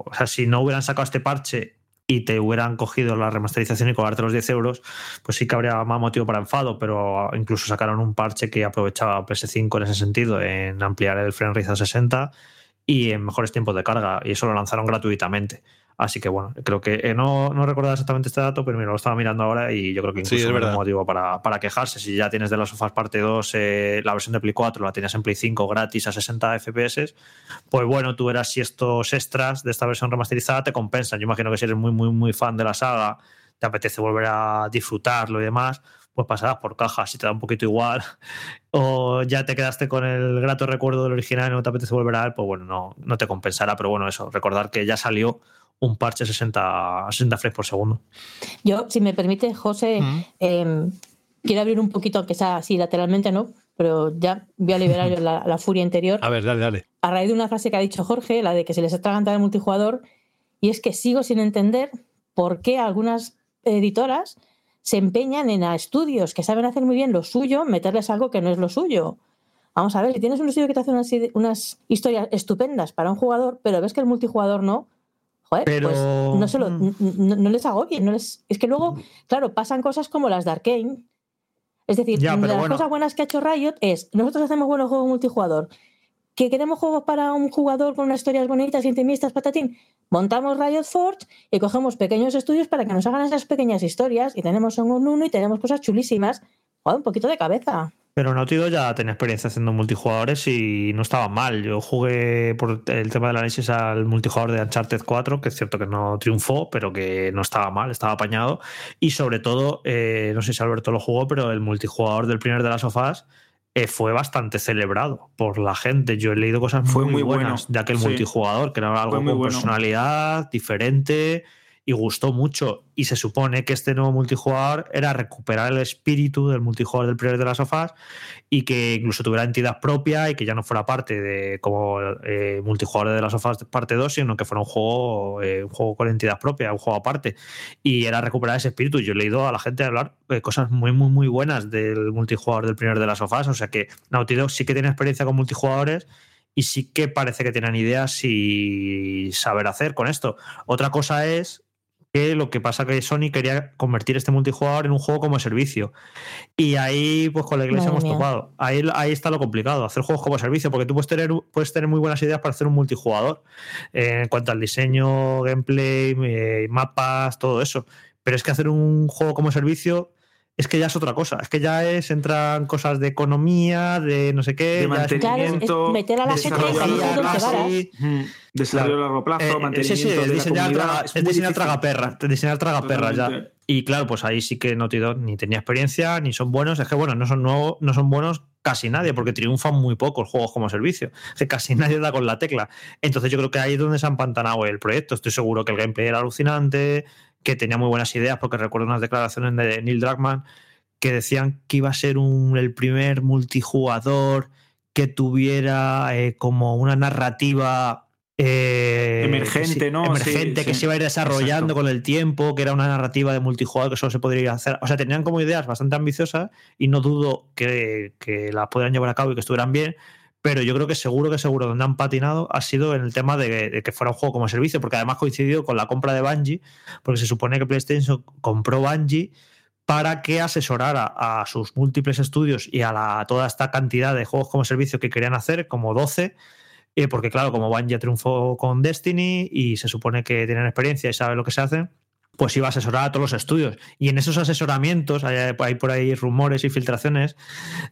O sea, si no hubieran sacado este parche y te hubieran cogido la remasterización y cobrarte los 10 euros, pues sí que habría más motivo para enfado, pero incluso sacaron un parche que aprovechaba PS5 en ese sentido, en ampliar el frame rate a 60 y en mejores tiempos de carga, y eso lo lanzaron gratuitamente. Así que bueno, creo que eh, no, no recordaba exactamente este dato, pero mira, lo estaba mirando ahora y yo creo que Sí, incluso es no hay verdad. motivo para, para quejarse. Si ya tienes de las sofás parte 2, eh, la versión de Play 4 la tenías en Play 5 gratis a 60 FPS, pues bueno, tú verás si estos extras de esta versión remasterizada te compensan. Yo imagino que si eres muy, muy, muy fan de la saga, te apetece volver a disfrutarlo y demás, pues pasarás por caja si te da un poquito igual. O ya te quedaste con el grato recuerdo del original y no te apetece volver a él, pues bueno, no, no te compensará. Pero bueno, eso, recordar que ya salió un parche 60, 60 frames por segundo. Yo, si me permite, José, Mm. eh, quiero abrir un poquito, aunque sea así lateralmente, ¿no? Pero ya voy a liberar yo la, la furia interior. A ver, dale, dale. a raíz de una frase que ha dicho Jorge, la de que se les atraganta el multijugador, y es que sigo sin entender por qué algunas editoras se empeñan en a estudios que saben hacer muy bien lo suyo, meterles algo que no es lo suyo. Vamos a ver, si tienes un estudio que te hace unas, historias estupendas para un jugador, pero ves que el multijugador no, joder, Pero- pues no, se lo- Mm. no les agobie. No les, es que luego, claro, pasan cosas como las de Arkane. Es decir, Ya, una de las bueno. cosas buenas que ha hecho Riot es, nosotros hacemos buenos juegos multijugador. Que queremos juegos para un jugador con unas historias bonitas, intimistas, patatín. Montamos Riot Forge y cogemos pequeños estudios para que nos hagan esas pequeñas historias. Y tenemos un uno y tenemos cosas chulísimas. Joder, un poquito de cabeza. Pero Naughty ya tenía experiencia haciendo multijugadores y no estaba mal. Yo jugué por el tema del análisis al multijugador de Uncharted 4, que es cierto que no triunfó, pero que no estaba mal, estaba apañado. Y sobre todo, eh, no sé si Alberto lo jugó, pero el multijugador del primer de las sofás eh, fue bastante celebrado por la gente. Yo he leído cosas Fue muy, muy buenas bueno, de aquel sí. multijugador, que era algo con bueno. personalidad, diferente y gustó mucho. Y se supone que este nuevo multijugador era recuperar el espíritu del multijugador del primer de las sofás y que incluso tuviera entidad propia y que ya no fuera parte de como eh, multijugador de las sofás parte 2, sino que fuera un juego, eh, un juego con entidad propia, un juego aparte. Y era recuperar ese espíritu. Yo he leído a la gente hablar cosas muy, muy, muy buenas del multijugador del primer de las sofás. O sea que Naughty Dog sí que tiene experiencia con multijugadores y sí que parece que tienen ideas y saber hacer con esto. Otra cosa es que lo que pasa que Sony quería convertir este multijugador en un juego como servicio. Y ahí, pues con la iglesia Madre hemos topado. Ahí, ahí está lo complicado, hacer juegos como servicio, porque tú puedes tener, puedes tener muy buenas ideas para hacer un multijugador eh, en cuanto al diseño, gameplay, eh, mapas, todo eso. Pero es que hacer un juego como servicio es que ya es otra cosa. Es que ya es, entran cosas de economía, de no sé qué. De ya es- mantenimiento, meter a la gente en desarrollo a largo plazo, Eh, eh, mantenimiento sí, sí, de es diseñar, traga, es diseñar tragaperras, diseñar tragaperras ya. Y claro, pues ahí sí que Dog ni tenía experiencia, ni son buenos. Es que bueno, no son nuevos, no son buenos casi nadie, porque triunfan muy pocos juegos como servicio. Es que casi nadie da con la tecla. Entonces yo creo que ahí es donde se ha empantanado el proyecto. Estoy seguro que el gameplay era alucinante, que tenía muy buenas ideas, porque recuerdo unas declaraciones de Neil Druckmann que decían que iba a ser un- el primer multijugador que tuviera eh, como una narrativa eh, Emergente, que se- ¿no? Emergente, Sí, que sí. se iba a ir desarrollando Exacto. con el tiempo, que era una narrativa de multijugador que solo se podría hacer. O sea, tenían como ideas bastante ambiciosas y no dudo que, que las pudieran llevar a cabo y que estuvieran bien. Pero yo creo que seguro que seguro donde han patinado ha sido en el tema de, que fuera un juego como servicio, porque además coincidió con la compra de Bungie, porque se supone que PlayStation compró Bungie para que asesorara a sus múltiples estudios y a toda esta cantidad de juegos como servicio que querían hacer, como 12, eh, porque claro, como Bungie triunfó con Destiny y se supone que tienen experiencia y saben lo que se hace, pues iba a asesorar a todos los estudios. Y en esos asesoramientos, hay, hay por ahí rumores y filtraciones,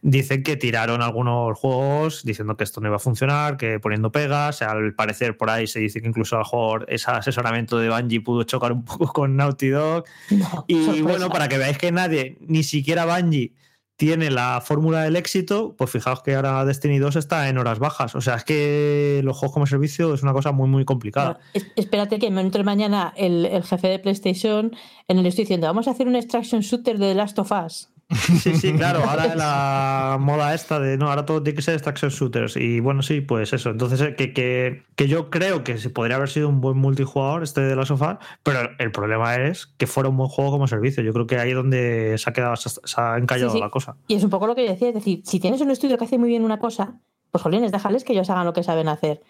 dicen que tiraron algunos juegos diciendo que esto no iba a funcionar, que poniendo pegas. Al parecer, por ahí se dice que incluso a lo mejor ese asesoramiento de Bungie pudo chocar un poco con Naughty Dog. No, Y sorpresa. bueno, para que veáis que nadie, ni siquiera Bungie, tiene la fórmula del éxito, pues fijaos que ahora Destiny 2 está en horas bajas. O sea, es que los juegos como servicio es una cosa muy, muy complicada. Espérate que me entre mañana el, el jefe de PlayStation en el estoy diciendo, vamos a hacer un extraction shooter de The Last of Us. Sí, sí, claro. Ahora la moda esta de no, ahora todo tiene que ser extraction shooters. Y bueno, sí, pues eso. Entonces, eh, que, que, que yo creo que se podría haber sido un buen multijugador este de la sofá, pero el problema es que fuera un buen juego como servicio. Yo creo que ahí es donde se ha quedado, se, se ha encallado Sí, sí. la cosa. Y es un poco lo que yo decía, es decir, si tienes un estudio que hace muy bien una cosa, pues jolines, déjales que ellos hagan lo que saben hacer.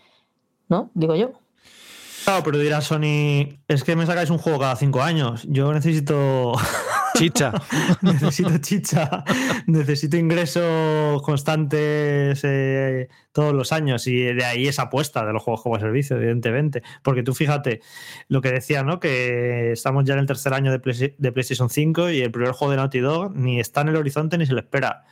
¿No? Digo yo. Claro, pero dirá Sony, es que me sacáis un juego cada cinco años. Yo necesito. Chicha. necesito chicha, necesito ingresos constantes eh, todos los años y de ahí esa apuesta de los juegos como servicio, evidentemente. Porque tú fíjate lo que decía, ¿no? Que estamos ya en el tercer año de, de PlayStation 5 y el primer juego de Naughty Dog ni está en el horizonte ni se le espera.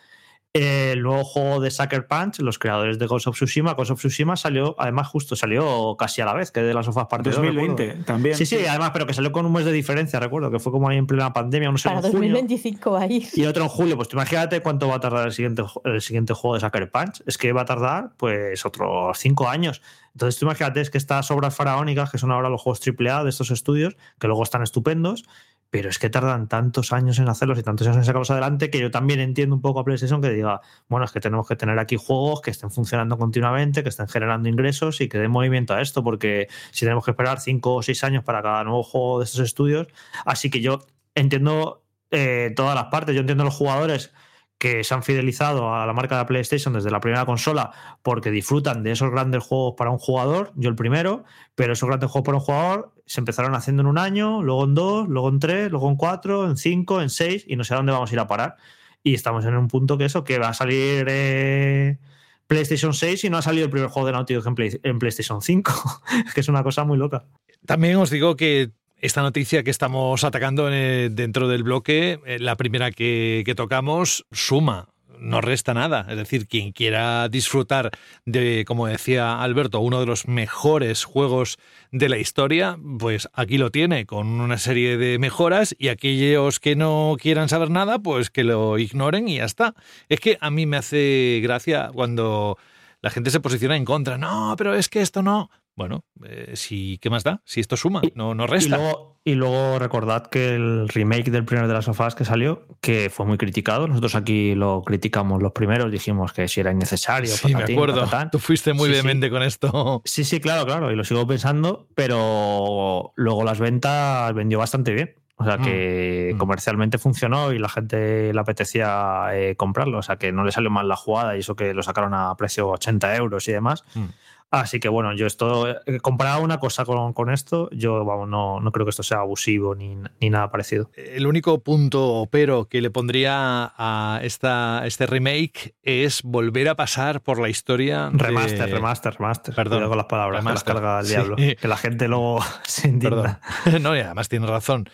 El nuevo juego de Sucker Punch, los creadores de Ghost of Tsushima, Ghost of Tsushima salió, además justo salió casi a la vez que de las sofás parte 2020 también. Sí, sí, además, pero que salió con un mes de diferencia, recuerdo, que fue como ahí en plena pandemia, uno Para en junio 2025 ahí. y otro en julio. Pues tú imagínate cuánto va a tardar el siguiente, el siguiente juego de Sucker Punch. Es que va a tardar pues otros cinco años. Entonces tú imagínate es que estas obras faraónicas, que son ahora los juegos AAA de estos estudios, que luego están estupendos, pero es que tardan tantos años en hacerlos y tantos años en sacarlos adelante que yo también entiendo un poco a PlayStation que diga, bueno, es que tenemos que tener aquí juegos que estén funcionando continuamente, que estén generando ingresos y que den movimiento a esto, porque si tenemos que esperar cinco o seis años para cada nuevo juego de estos estudios, así que yo entiendo eh, todas las partes. Yo entiendo a los jugadores que se han fidelizado a la marca de PlayStation desde la primera consola porque disfrutan de esos grandes juegos para un jugador, yo el primero, pero esos grandes juegos para un jugador se empezaron haciendo en un año, luego en dos, luego en tres, luego en cuatro, en cinco, en seis y no sé a dónde vamos a ir a parar. Y estamos en un punto que eso, que va a salir eh, PlayStation 6 y no ha salido el primer juego de Naughty Dog en, Play- en PlayStation 5, que es una cosa muy loca. También os digo que esta noticia que estamos atacando el- dentro del bloque, eh, la primera que, que tocamos, suma, no resta nada. Es decir, quien quiera disfrutar de, como decía Alberto, uno de los mejores juegos de la historia, pues aquí lo tiene, con una serie de mejoras y aquellos que no quieran saber nada, pues que lo ignoren y ya está. Es que a mí me hace gracia cuando la gente se posiciona en contra. No, pero es que esto no. Bueno, eh, si, ¿qué más da? Si esto suma, no, no Y resta. luego, y luego recordad que el remake del primer de las sofás que salió, que fue muy criticado, nosotros aquí lo criticamos los primeros, dijimos que si era innecesario. sí, me patatín, acuerdo. patatán. Tú fuiste muy Sí, sí. vehemente con esto. Sí, sí, claro, claro, y lo sigo pensando, pero luego las ventas vendió bastante bien. O sea que Mm. comercialmente funcionó y la gente le apetecía eh, comprarlo. O sea que no le salió mal la jugada y eso que lo sacaron a precio 80 euros y demás. Mm. Así que bueno, yo esto, eh, comparado una cosa con, con esto, yo vamos, no, no creo que esto sea abusivo ni, ni nada parecido. El único punto pero que le pondría a esta, este remake es volver a pasar por la historia. de- Remaster, remaster, remaster. Perdón, Cuidado con las palabras, remaster, que las carga el sí. diablo. Que la gente luego se. Perdón. No, y además tiene razón.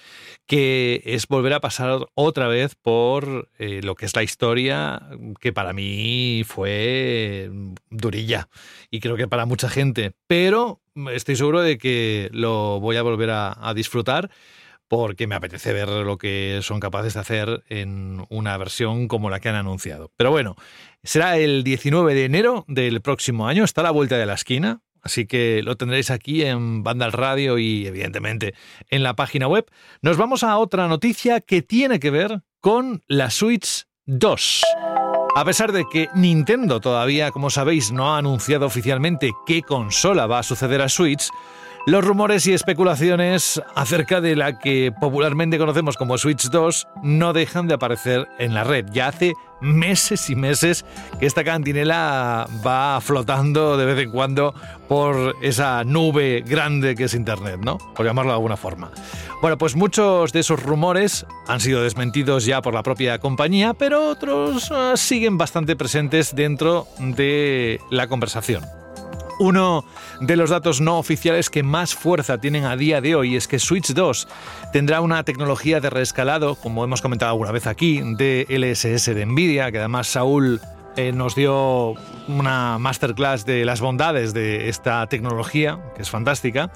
Que es volver a pasar otra vez por eh, lo que es la historia, que para mí fue durilla. Y creo que para mucha gente. Pero estoy seguro de que lo voy a volver a, a disfrutar porque me apetece ver lo que son capaces de hacer en una versión como la que han anunciado. Pero bueno, será el 19 de enero del próximo año, está a la vuelta de la esquina, así que lo tendréis aquí en Banda Radio y evidentemente en la página web. Nos vamos a otra noticia que tiene que ver con la Switch 2. A pesar de que Nintendo todavía, como sabéis, no ha anunciado oficialmente qué consola va a suceder a Switch, los rumores y especulaciones acerca de la que popularmente conocemos como Switch 2 no dejan de aparecer en la red. Ya hace meses y meses que esta cantinela va flotando de vez en cuando por esa nube grande que es Internet, ¿no? Por llamarlo de alguna forma. Bueno, pues muchos de esos rumores han sido desmentidos ya por la propia compañía, pero otros eh, siguen bastante presentes dentro de la conversación. Uno de los datos no oficiales que más fuerza tienen a día de hoy es que Switch 2 tendrá una tecnología de reescalado, como hemos comentado alguna vez aquí, de LSS de Nvidia, que además Saúl eh, nos dio una masterclass de las bondades de esta tecnología, que es fantástica,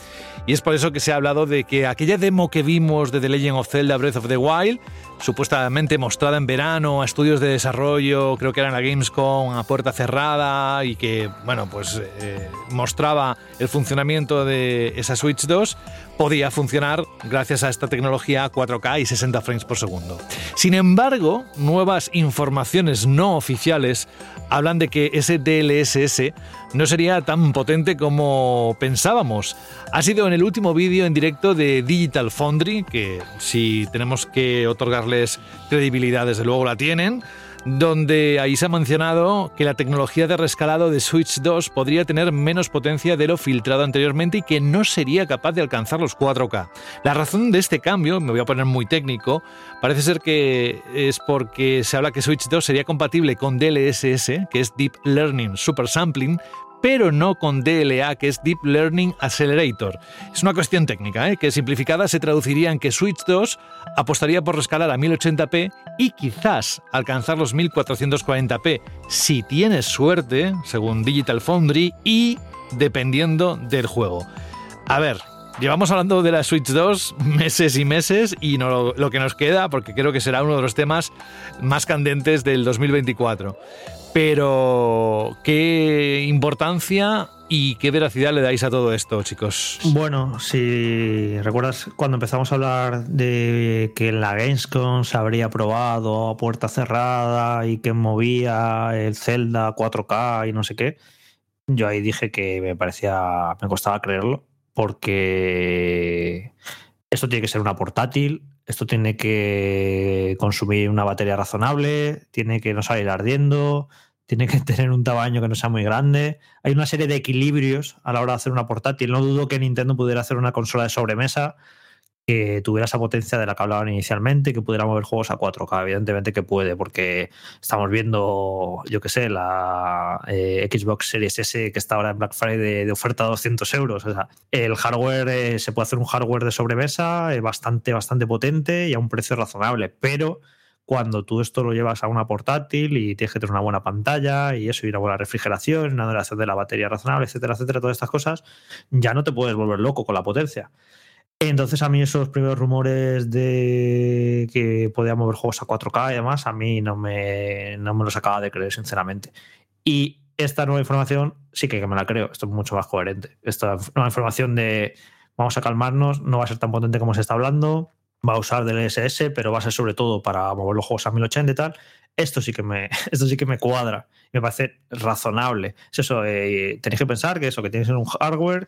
y es por eso que se ha hablado de que aquella demo que vimos de The Legend of Zelda Breath of the Wild, supuestamente mostrada en verano a estudios de desarrollo, creo que era en la Gamescom a puerta cerrada y que, bueno, pues eh, mostraba el funcionamiento de esa Switch 2, podía funcionar gracias a esta tecnología 4K y 60 frames por segundo. Sin embargo, nuevas informaciones no oficiales hablan de que ese DLSS no sería tan potente como pensábamos. Ha sido en el último vídeo en directo de Digital Foundry, que si tenemos que otorgarles credibilidad, desde luego la tienen, donde ahí se ha mencionado que la tecnología de rescalado de Switch 2 podría tener menos potencia de lo filtrado anteriormente y que no sería capaz de alcanzar los 4K. La razón de este cambio, me voy a poner muy técnico, parece ser que es porque se habla que Switch 2 sería compatible con DLSS, que es Deep Learning Super Sampling, pero no con DLA, que es Deep Learning Accelerator. Es una cuestión técnica, ¿eh? que simplificada se traduciría en que Switch 2 apostaría por rescalar a 1080p y quizás alcanzar los 1440p si tienes suerte, según Digital Foundry, y dependiendo del juego. A ver, Llevamos hablando de la Switch 2 meses y meses y lo, que nos queda, porque creo que será uno de los temas más candentes del 2024. Pero, ¿qué importancia y qué veracidad le dais a todo esto, chicos? Bueno, si recuerdas cuando empezamos a hablar de que la Gamescom se habría probado a puerta cerrada y que movía el Zelda 4K y no sé qué, yo ahí dije que me parecía, me costaba creerlo, porque esto tiene que ser una portátil, Esto tiene que consumir una batería razonable, tiene que no salir ardiendo, tiene que tener un tamaño que no sea muy grande. Hay una serie de equilibrios a la hora de hacer una portátil. No dudo que Nintendo pudiera hacer una consola de sobremesa que tuviera esa potencia de la que hablaban inicialmente, que pudiera mover juegos a 4K. Evidentemente que puede, porque estamos viendo, yo qué sé, la eh, Xbox Series S que está ahora en Black Friday de, oferta a 200 euros. O sea, el hardware, eh, se puede hacer un hardware de sobremesa eh, bastante, bastante potente y a un precio razonable, pero cuando tú esto lo llevas a una portátil y tienes que tener una buena pantalla y eso, y una buena refrigeración, una duración de la batería razonable, etcétera, etcétera, todas estas cosas, ya no te puedes volver loco con la potencia. Entonces, a mí esos primeros rumores de que podía mover juegos a 4K y demás, a mí no me, no me los acaba de creer, sinceramente. Y esta nueva información sí que me la creo. Esto es mucho más coherente. Esta nueva información de vamos a calmarnos, no va a ser tan potente como se está hablando, va a usar DLSS, pero va a ser sobre todo para mover los juegos a 1080 y tal. Esto sí que me, esto sí que me cuadra, me parece razonable. Es eso, eh, tenéis que pensar que eso, que tienes un hardware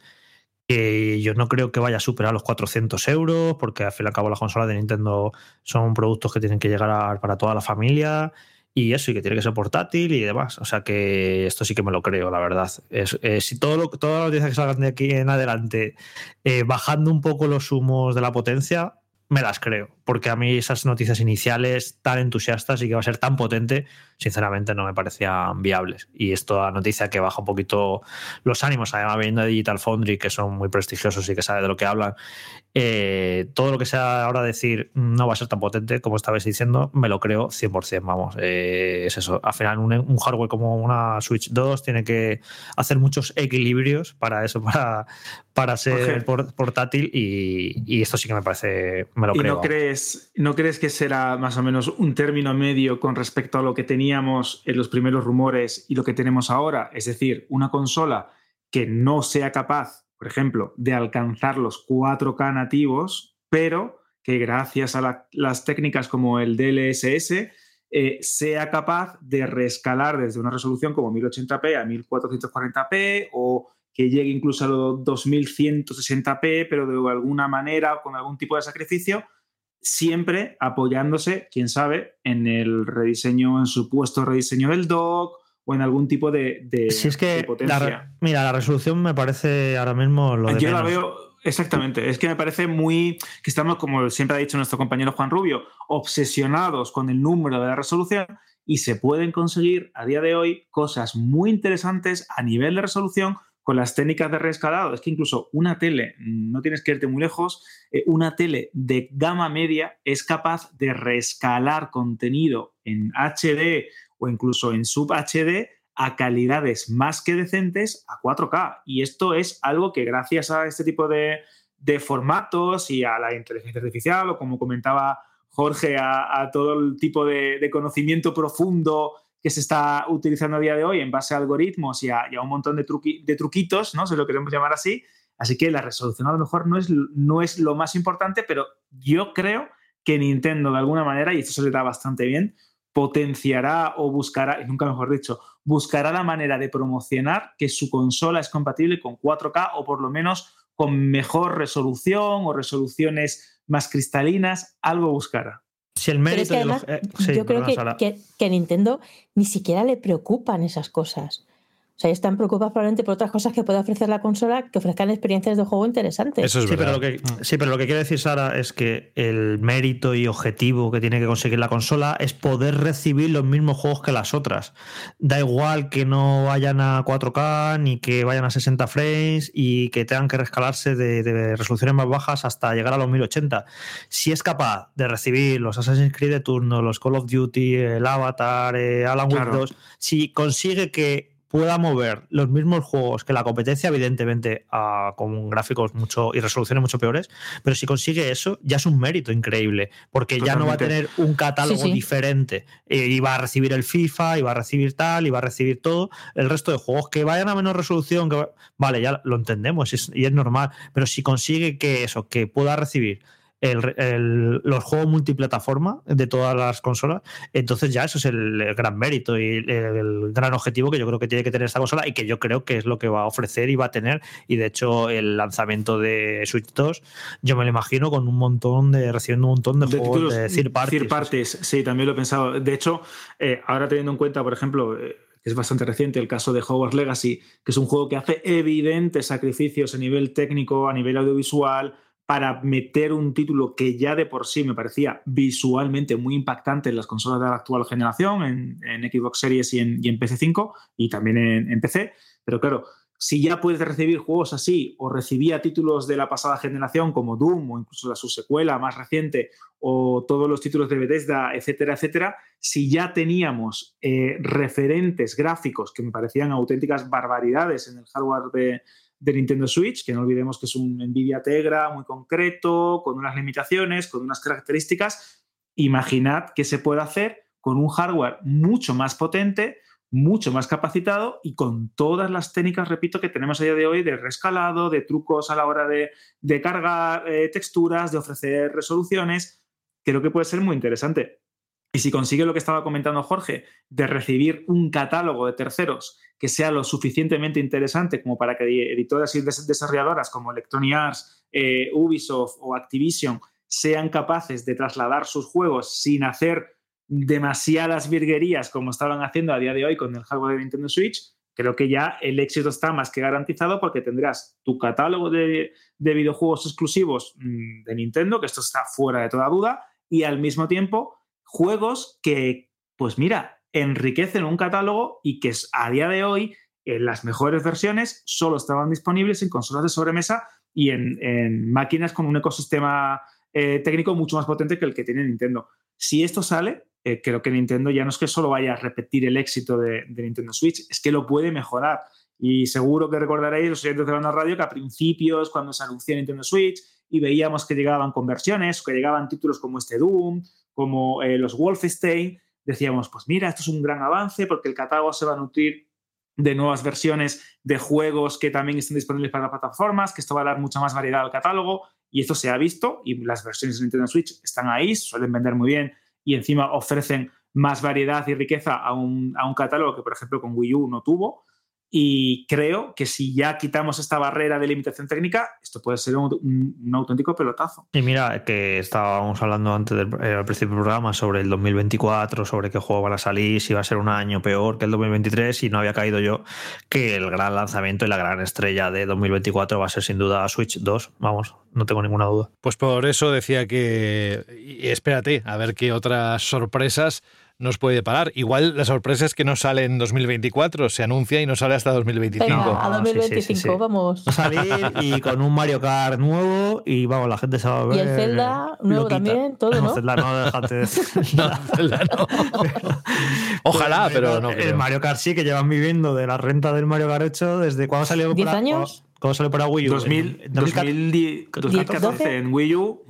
que yo no creo que vaya a superar los 400 euros, porque al fin y al cabo las consolas de Nintendo son productos que tienen que llegar para toda la familia y eso, y que tiene que ser portátil y demás. O sea que esto sí que me lo creo, la verdad. Eh, si todo lo, todas las noticias que salgan de aquí en adelante, eh, bajando un poco los humos de la potencia, me las creo, porque a mí esas noticias iniciales tan entusiastas y que va a ser tan potente, sinceramente no me parecían viables. Y esto a noticia que baja un poquito los ánimos, además viendo de Digital Foundry, que son muy prestigiosos y que sabe de lo que hablan, eh, todo lo que sea ahora decir no va a ser tan potente como estabais diciendo, me lo creo 100%, vamos. Eh, es eso, al final un, hardware como una Switch 2 tiene que hacer muchos equilibrios para eso, para, para ser portátil y, y, esto sí que me parece, me lo ¿Y creo. No crees, ¿No crees que será más o menos un término medio con respecto a lo que teníamos en los primeros rumores y lo que tenemos ahora? Es decir, una consola que no sea capaz, por ejemplo, de alcanzar los 4K nativos, pero que gracias a la- las técnicas como el DLSS eh, sea capaz de reescalar desde una resolución como 1080p a 1440p o que llegue incluso a los 2160p, pero de alguna manera, con algún tipo de sacrificio, siempre apoyándose, quién sabe, en el rediseño, en supuesto rediseño del dock o en algún tipo de, de- Si es de que, potencia. la mira, la resolución me parece ahora mismo lo de Yo la veo, exactamente, es que me parece muy, que estamos, como siempre ha dicho nuestro compañero Juan Rubio, obsesionados con el número de la resolución y se pueden conseguir a día de hoy cosas muy interesantes a nivel de resolución con las técnicas de reescalado. Es que incluso una tele, no tienes que irte muy lejos, eh, una tele de gama media es capaz de reescalar contenido en HD o incluso en sub HD a calidades más que decentes a 4K. Y esto es algo que gracias a este tipo de, de formatos y a la inteligencia artificial, o como comentaba Jorge, a, todo el tipo de, de conocimiento profundo que se está utilizando a día de hoy en base a algoritmos y a, un montón de truquitos, ¿no? si lo queremos llamar así. Así que la resolución a lo mejor no es, no es lo más importante, pero yo creo que Nintendo de alguna manera, y esto se le da bastante bien, potenciará o buscará, y nunca mejor dicho, buscará la manera de promocionar que su consola es compatible con 4K o por lo menos con mejor resolución o resoluciones más cristalinas, algo buscará. Si el Pero es que de los- además, eh, sí, yo creo que, Sara. que, que a Nintendo ni siquiera le preocupan esas cosas. O sea, están preocupados probablemente por otras cosas que pueda ofrecer la consola que ofrezcan experiencias de juego interesantes. Eso es sí, pero lo que, sí, pero lo que quiere decir Sara es que el mérito y objetivo que tiene que conseguir la consola es poder recibir los mismos juegos que las otras. Da igual que no vayan a 4K ni que vayan a 60 frames y que tengan que rescalarse de, de resoluciones más bajas hasta llegar a los 1080. Si es capaz de recibir los Assassin's Creed de turno, los Call of Duty, el Avatar, eh, Alan Wake Claro. 2, si consigue que pueda mover los mismos juegos que la competencia, evidentemente con gráficos mucho y resoluciones mucho peores, pero si consigue eso, ya es un mérito increíble, porque ya no va a tener un catálogo Sí, sí. diferente. Eh, y va a recibir el FIFA, y va a recibir tal, y va a recibir todo el resto de juegos que vayan a menor resolución, que va- vale, ya lo entendemos y es, y es normal, pero si consigue que eso, que pueda recibir el- el- los juegos multiplataforma de todas las consolas. Entonces ya eso es el, el gran mérito y el, gran objetivo que yo creo que tiene que tener esta consola y que yo creo que es lo que va a ofrecer y va a tener. Y de hecho el lanzamiento de Switch 2, yo me lo imagino con un montón de, recibiendo un montón de, de juegos títulos de third parties. third parties, sí, también lo he pensado. De hecho, eh, ahora teniendo en cuenta, por ejemplo, eh, que es bastante reciente el caso de Hogwarts Legacy, que es un juego que hace evidentes sacrificios a nivel técnico, a nivel audiovisual, para meter un título que ya de por sí me parecía visualmente muy impactante en las consolas de la actual generación, en, Xbox Series y en, y en PC5 y también en, PC. Pero claro, si ya puedes recibir juegos así o recibía títulos de la pasada generación como Doom o incluso la subsecuela más reciente o todos los títulos de Bethesda, etcétera, etcétera, si ya teníamos eh, referentes gráficos que me parecían auténticas barbaridades en el hardware de, de Nintendo Switch, que no olvidemos que es un Nvidia Tegra muy concreto, con unas limitaciones, con unas características, imaginad qué se puede hacer con un hardware mucho más potente, mucho más capacitado y con todas las técnicas, repito, que tenemos a día de hoy de rescalado, de trucos a la hora de, de cargar eh, texturas, de ofrecer resoluciones, creo que puede ser muy interesante. Y si consigue lo que estaba comentando Jorge, de recibir un catálogo de terceros que sea lo suficientemente interesante como para que editoras y des desarrolladoras como Electronic Arts, eh, Ubisoft o Activision sean capaces de trasladar sus juegos sin hacer demasiadas virguerías como estaban haciendo a día de hoy con el hardware de Nintendo Switch, creo que ya el éxito está más que garantizado porque tendrás tu catálogo de, de videojuegos exclusivos mmm, de Nintendo, que esto está fuera de toda duda, y al mismo tiempo juegos que, pues mira, enriquecen un catálogo y que a día de hoy en las mejores versiones solo estaban disponibles en consolas de sobremesa y en, en máquinas con un ecosistema eh, técnico mucho más potente que el que tiene Nintendo. Si esto sale, eh, creo que Nintendo ya no es que solo vaya a repetir el éxito de, de, Nintendo Switch, es que lo puede mejorar. Y seguro que recordaréis los oyentes de la radio que a principios, cuando se anunció Nintendo Switch y veíamos que llegaban conversiones, que llegaban títulos como este Doom, como eh, los Wolfenstein, decíamos, pues mira, esto es un gran avance porque el catálogo se va a nutrir de nuevas versiones de juegos que también estén disponibles para las plataformas, que esto va a dar mucha más variedad al catálogo y esto se ha visto y las versiones de Nintendo Switch están ahí, suelen vender muy bien y encima ofrecen más variedad y riqueza a un, a un catálogo que, por ejemplo, con Wii U no tuvo. Y creo que si ya quitamos esta barrera de limitación técnica, esto puede ser un, un, un auténtico pelotazo. Y mira, que estábamos hablando antes del, eh, al principio del programa sobre el 2024, sobre qué juego van a salir, si va a ser un año peor que el 2023, y no había caído yo que el gran lanzamiento y la gran estrella de 2024 va a ser sin duda Switch 2. Vamos, no tengo ninguna duda. Pues por eso decía que. Y espérate, a ver qué otras sorpresas nos puede parar. Igual la sorpresa es que no sale en 2024, se anuncia y no sale hasta 2025. Venga, a 2025, sí, sí, sí, vamos. Va a salir y con un Mario Kart nuevo y vamos, la gente se va a ver. Y el Zelda nuevo loquita. también, todo, ¿no? No, Zelda no, déjate. no, Zelda no. Ojalá, pero no. El creo. Mario Kart sí que llevan viviendo de la renta del Mario Kart 8 desde cuándo salió. ¿10 para, años? ¿Cuándo salió para Wii U? 2000, En 2010, 2014 en Wii U.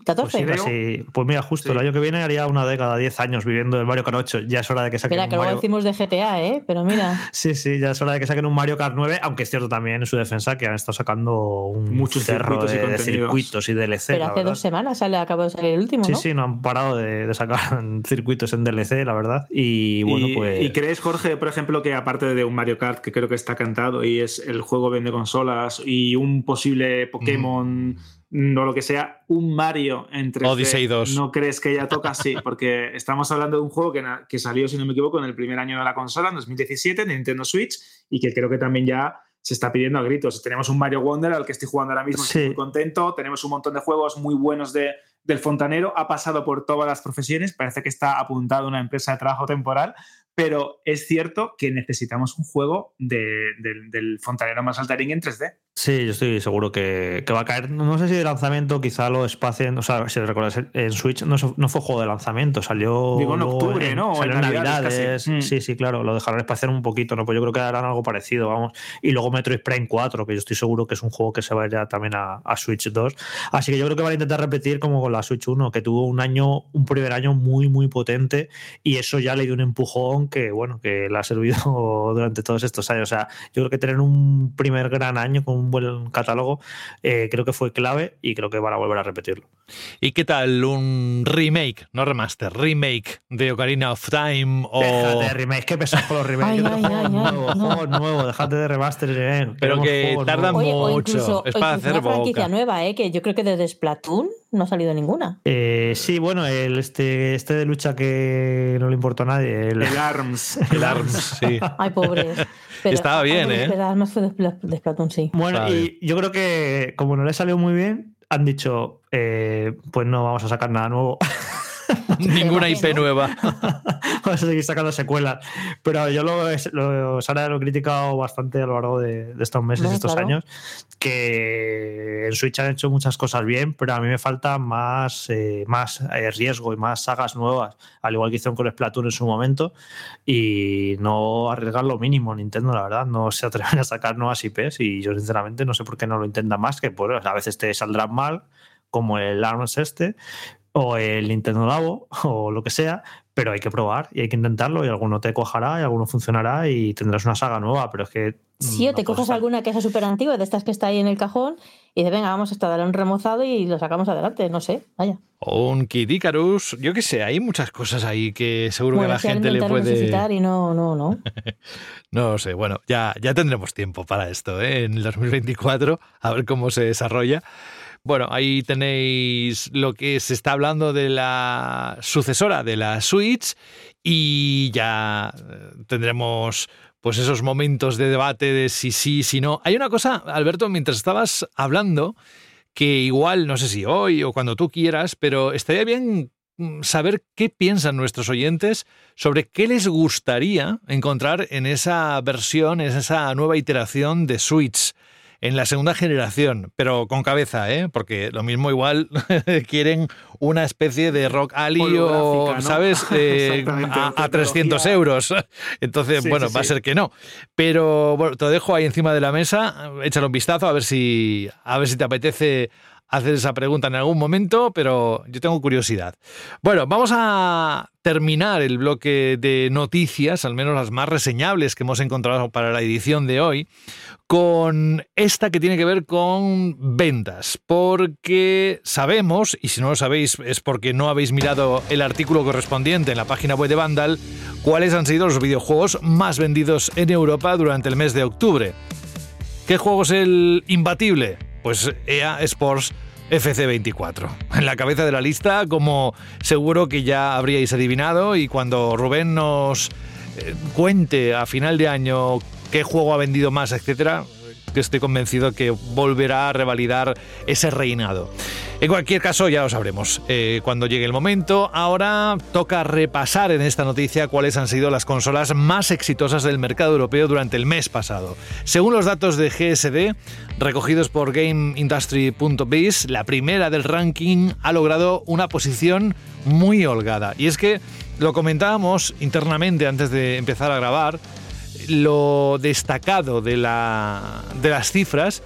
mm, 14. Pues, sí, pues mira, justo Sí. el año que viene haría una década, 10 años viviendo el Mario Kart 8. Ya es hora de que saquen Espera, un que luego Mario... decimos de GTA, ¿eh? Pero mira. Sí, sí, ya es hora de que saquen un Mario Kart 9, aunque es cierto también en su defensa que han estado sacando un Muchos cerro circuitos y de, de contenidos. circuitos y DLC. Pero hace dos semanas sale, acabó de salir el último, Sí, ¿no? sí, no han parado de, de sacar circuitos en DLC, la verdad. Y bueno, y, pues. ¿Y crees, Jorge, por ejemplo, que aparte de un Mario Kart, que creo que está cantado y es el juego vende consolas, y un posible Pokémon o lo que sea, un Mario entre Odyssey 2. ¿No crees que ya toca? Sí, porque estamos hablando de un juego que, que salió, si no me equivoco, en el primer año de la consola, en 2017, de Nintendo Switch, y que creo que también ya se está pidiendo a gritos. Tenemos un Mario Wonder al que estoy jugando ahora mismo, estoy muy contento. Tenemos un montón de juegos muy buenos de, del fontanero. Ha pasado por todas las profesiones. Parece que está apuntado a una empresa de trabajo temporal. Pero es cierto que necesitamos un juego de- del- del fontanero más saltarín en 3D. Sí, yo estoy seguro que, que va a caer. No sé si de lanzamiento quizá lo espacien. O sea, si recuerdas, en Switch no, no fue juego de lanzamiento, salió. Digo, en octubre, ¿no? Salió en Navidades casi. Mm. Sí, sí, claro. Lo dejarán espaciar un poquito, ¿no? Pues yo creo que harán algo parecido, vamos. Y luego Metroid Prime 4, que yo estoy seguro que es un juego que se va a ir ya también a, a Switch 2. Así que yo creo que van a intentar repetir como con la Switch 1, que tuvo un año, un primer año muy, muy potente. Y eso ya le dio un empujón que, bueno, que le ha servido durante todos estos años. O sea, yo creo que tener un primer gran año con un buen catálogo, eh, creo que fue clave y creo que van a volver a repetirlo. ¿Y qué tal un remake, no remaster, remake de Ocarina of Time o Déjate, remake, qué pesado con los remakes. Ay, ay, ay, juegos ay, nuevos, no. juegos nuevos, déjate de remaster. eh, Pero que tardan nuevos. Oye, o mucho, incluso, es o para incluso hacer una franquicia boca. nueva, ¿eh? que yo creo que desde Splatoon no ha salido ninguna. Eh, sí, bueno, el, este, este de lucha que no le importó a nadie. El, El ARMS. el ARMS? Sí. Ay, pobres. Pero Estaba bien, ¿eh? esperar más fue de, Spla- de Splatoon, sí. Bueno, Está y yo creo que como no le salió muy bien, han dicho, eh, pues no vamos a sacar nada nuevo. Ninguna IP Imagino. nueva. vamos a seguir sacando secuelas. Pero yo lo, lo, Sara, lo he criticado bastante a lo largo de, de estos meses, No, estos claro. años, que en Switch han hecho muchas cosas bien, pero a mí me falta más, eh, más eh, riesgo y más sagas nuevas, al igual que hicieron con Splatoon en su momento, y no arriesgar lo mínimo Nintendo, la verdad, no se atreven a sacar nuevas IPs y yo sinceramente no sé por qué no lo intentan más, que pues, a veces te saldrán mal, como el ARMS este, o el Nintendo Labo, o lo que sea, pero hay que probar y hay que intentarlo y alguno te cuajará y alguno funcionará y tendrás una saga nueva, pero es que... Sí, o no te puedes coges estar- alguna que sea súper antigua, de estas que está ahí en el cajón, y dices, venga, vamos a darle un remozado y lo sacamos adelante, no sé, vaya. O un Kid Icarus. Yo qué sé, hay muchas cosas ahí que seguro Bueno, que a la si gente le puede. y no, no, no. No lo sé, bueno, ya, ya tendremos tiempo para esto, ¿eh? En el 2024, a ver cómo se desarrolla. Bueno, ahí tenéis lo que se está hablando de la sucesora de la Switch y ya eh, tendremos pues esos momentos de debate de si sí, si no. Hay una cosa, Alberto, mientras estabas hablando, que igual, no sé si hoy o cuando tú quieras, pero estaría bien mm, saber qué piensan nuestros oyentes sobre qué les gustaría encontrar en esa versión, en esa nueva iteración de Switch. En la segunda generación, pero con cabeza, ¿eh? Porque lo mismo igual quieren una especie de Rock Ali o. ¿sabes? Eh, a, a 300 tecnología. euros. Entonces, Sí, bueno, sí, va a ser que no. Pero bueno, te lo dejo ahí encima de la mesa, échale un vistazo a ver si, a ver si te apetece hacer esa pregunta en algún momento, pero yo tengo curiosidad. Bueno, vamos a terminar el bloque de noticias, al menos las más reseñables que hemos encontrado para la edición de hoy, con esta que tiene que ver con ventas, porque sabemos, y si no lo sabéis es porque no habéis mirado el artículo correspondiente en la página web de Vandal, cuáles han sido los videojuegos más vendidos en Europa durante el mes de octubre. ¿Qué juego es el imbatible? Pues EA Sports FC24. En la cabeza de la lista, como seguro que ya habríais adivinado, y cuando Rubén nos eh, cuente a final de año qué juego ha vendido más, etcétera, que estoy convencido que volverá a revalidar ese reinado. En cualquier caso, ya lo sabremos eh, cuando llegue el momento. Ahora toca repasar en esta noticia cuáles han sido las consolas más exitosas del mercado europeo durante el mes pasado. Según los datos de GSD, recogidos por GameIndustry.biz, la primera del ranking ha logrado una posición muy holgada. Y es que lo comentábamos internamente antes de empezar a grabar, lo destacado de, la, de las cifras,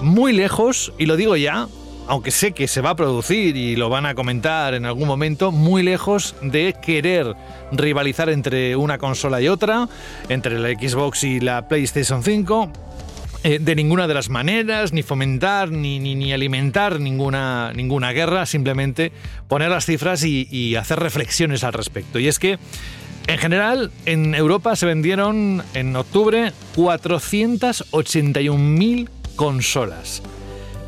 muy lejos, y lo digo ya, aunque sé que se va a producir y lo van a comentar en algún momento, muy lejos de querer rivalizar entre una consola y otra, entre la Xbox y la PlayStation 5. eh, de ninguna de las maneras, ni fomentar, ni, ni, ni alimentar ninguna, ninguna guerra, simplemente poner las cifras y, y hacer reflexiones al respecto. Y es que en general, en Europa se vendieron en octubre 481.000 consolas.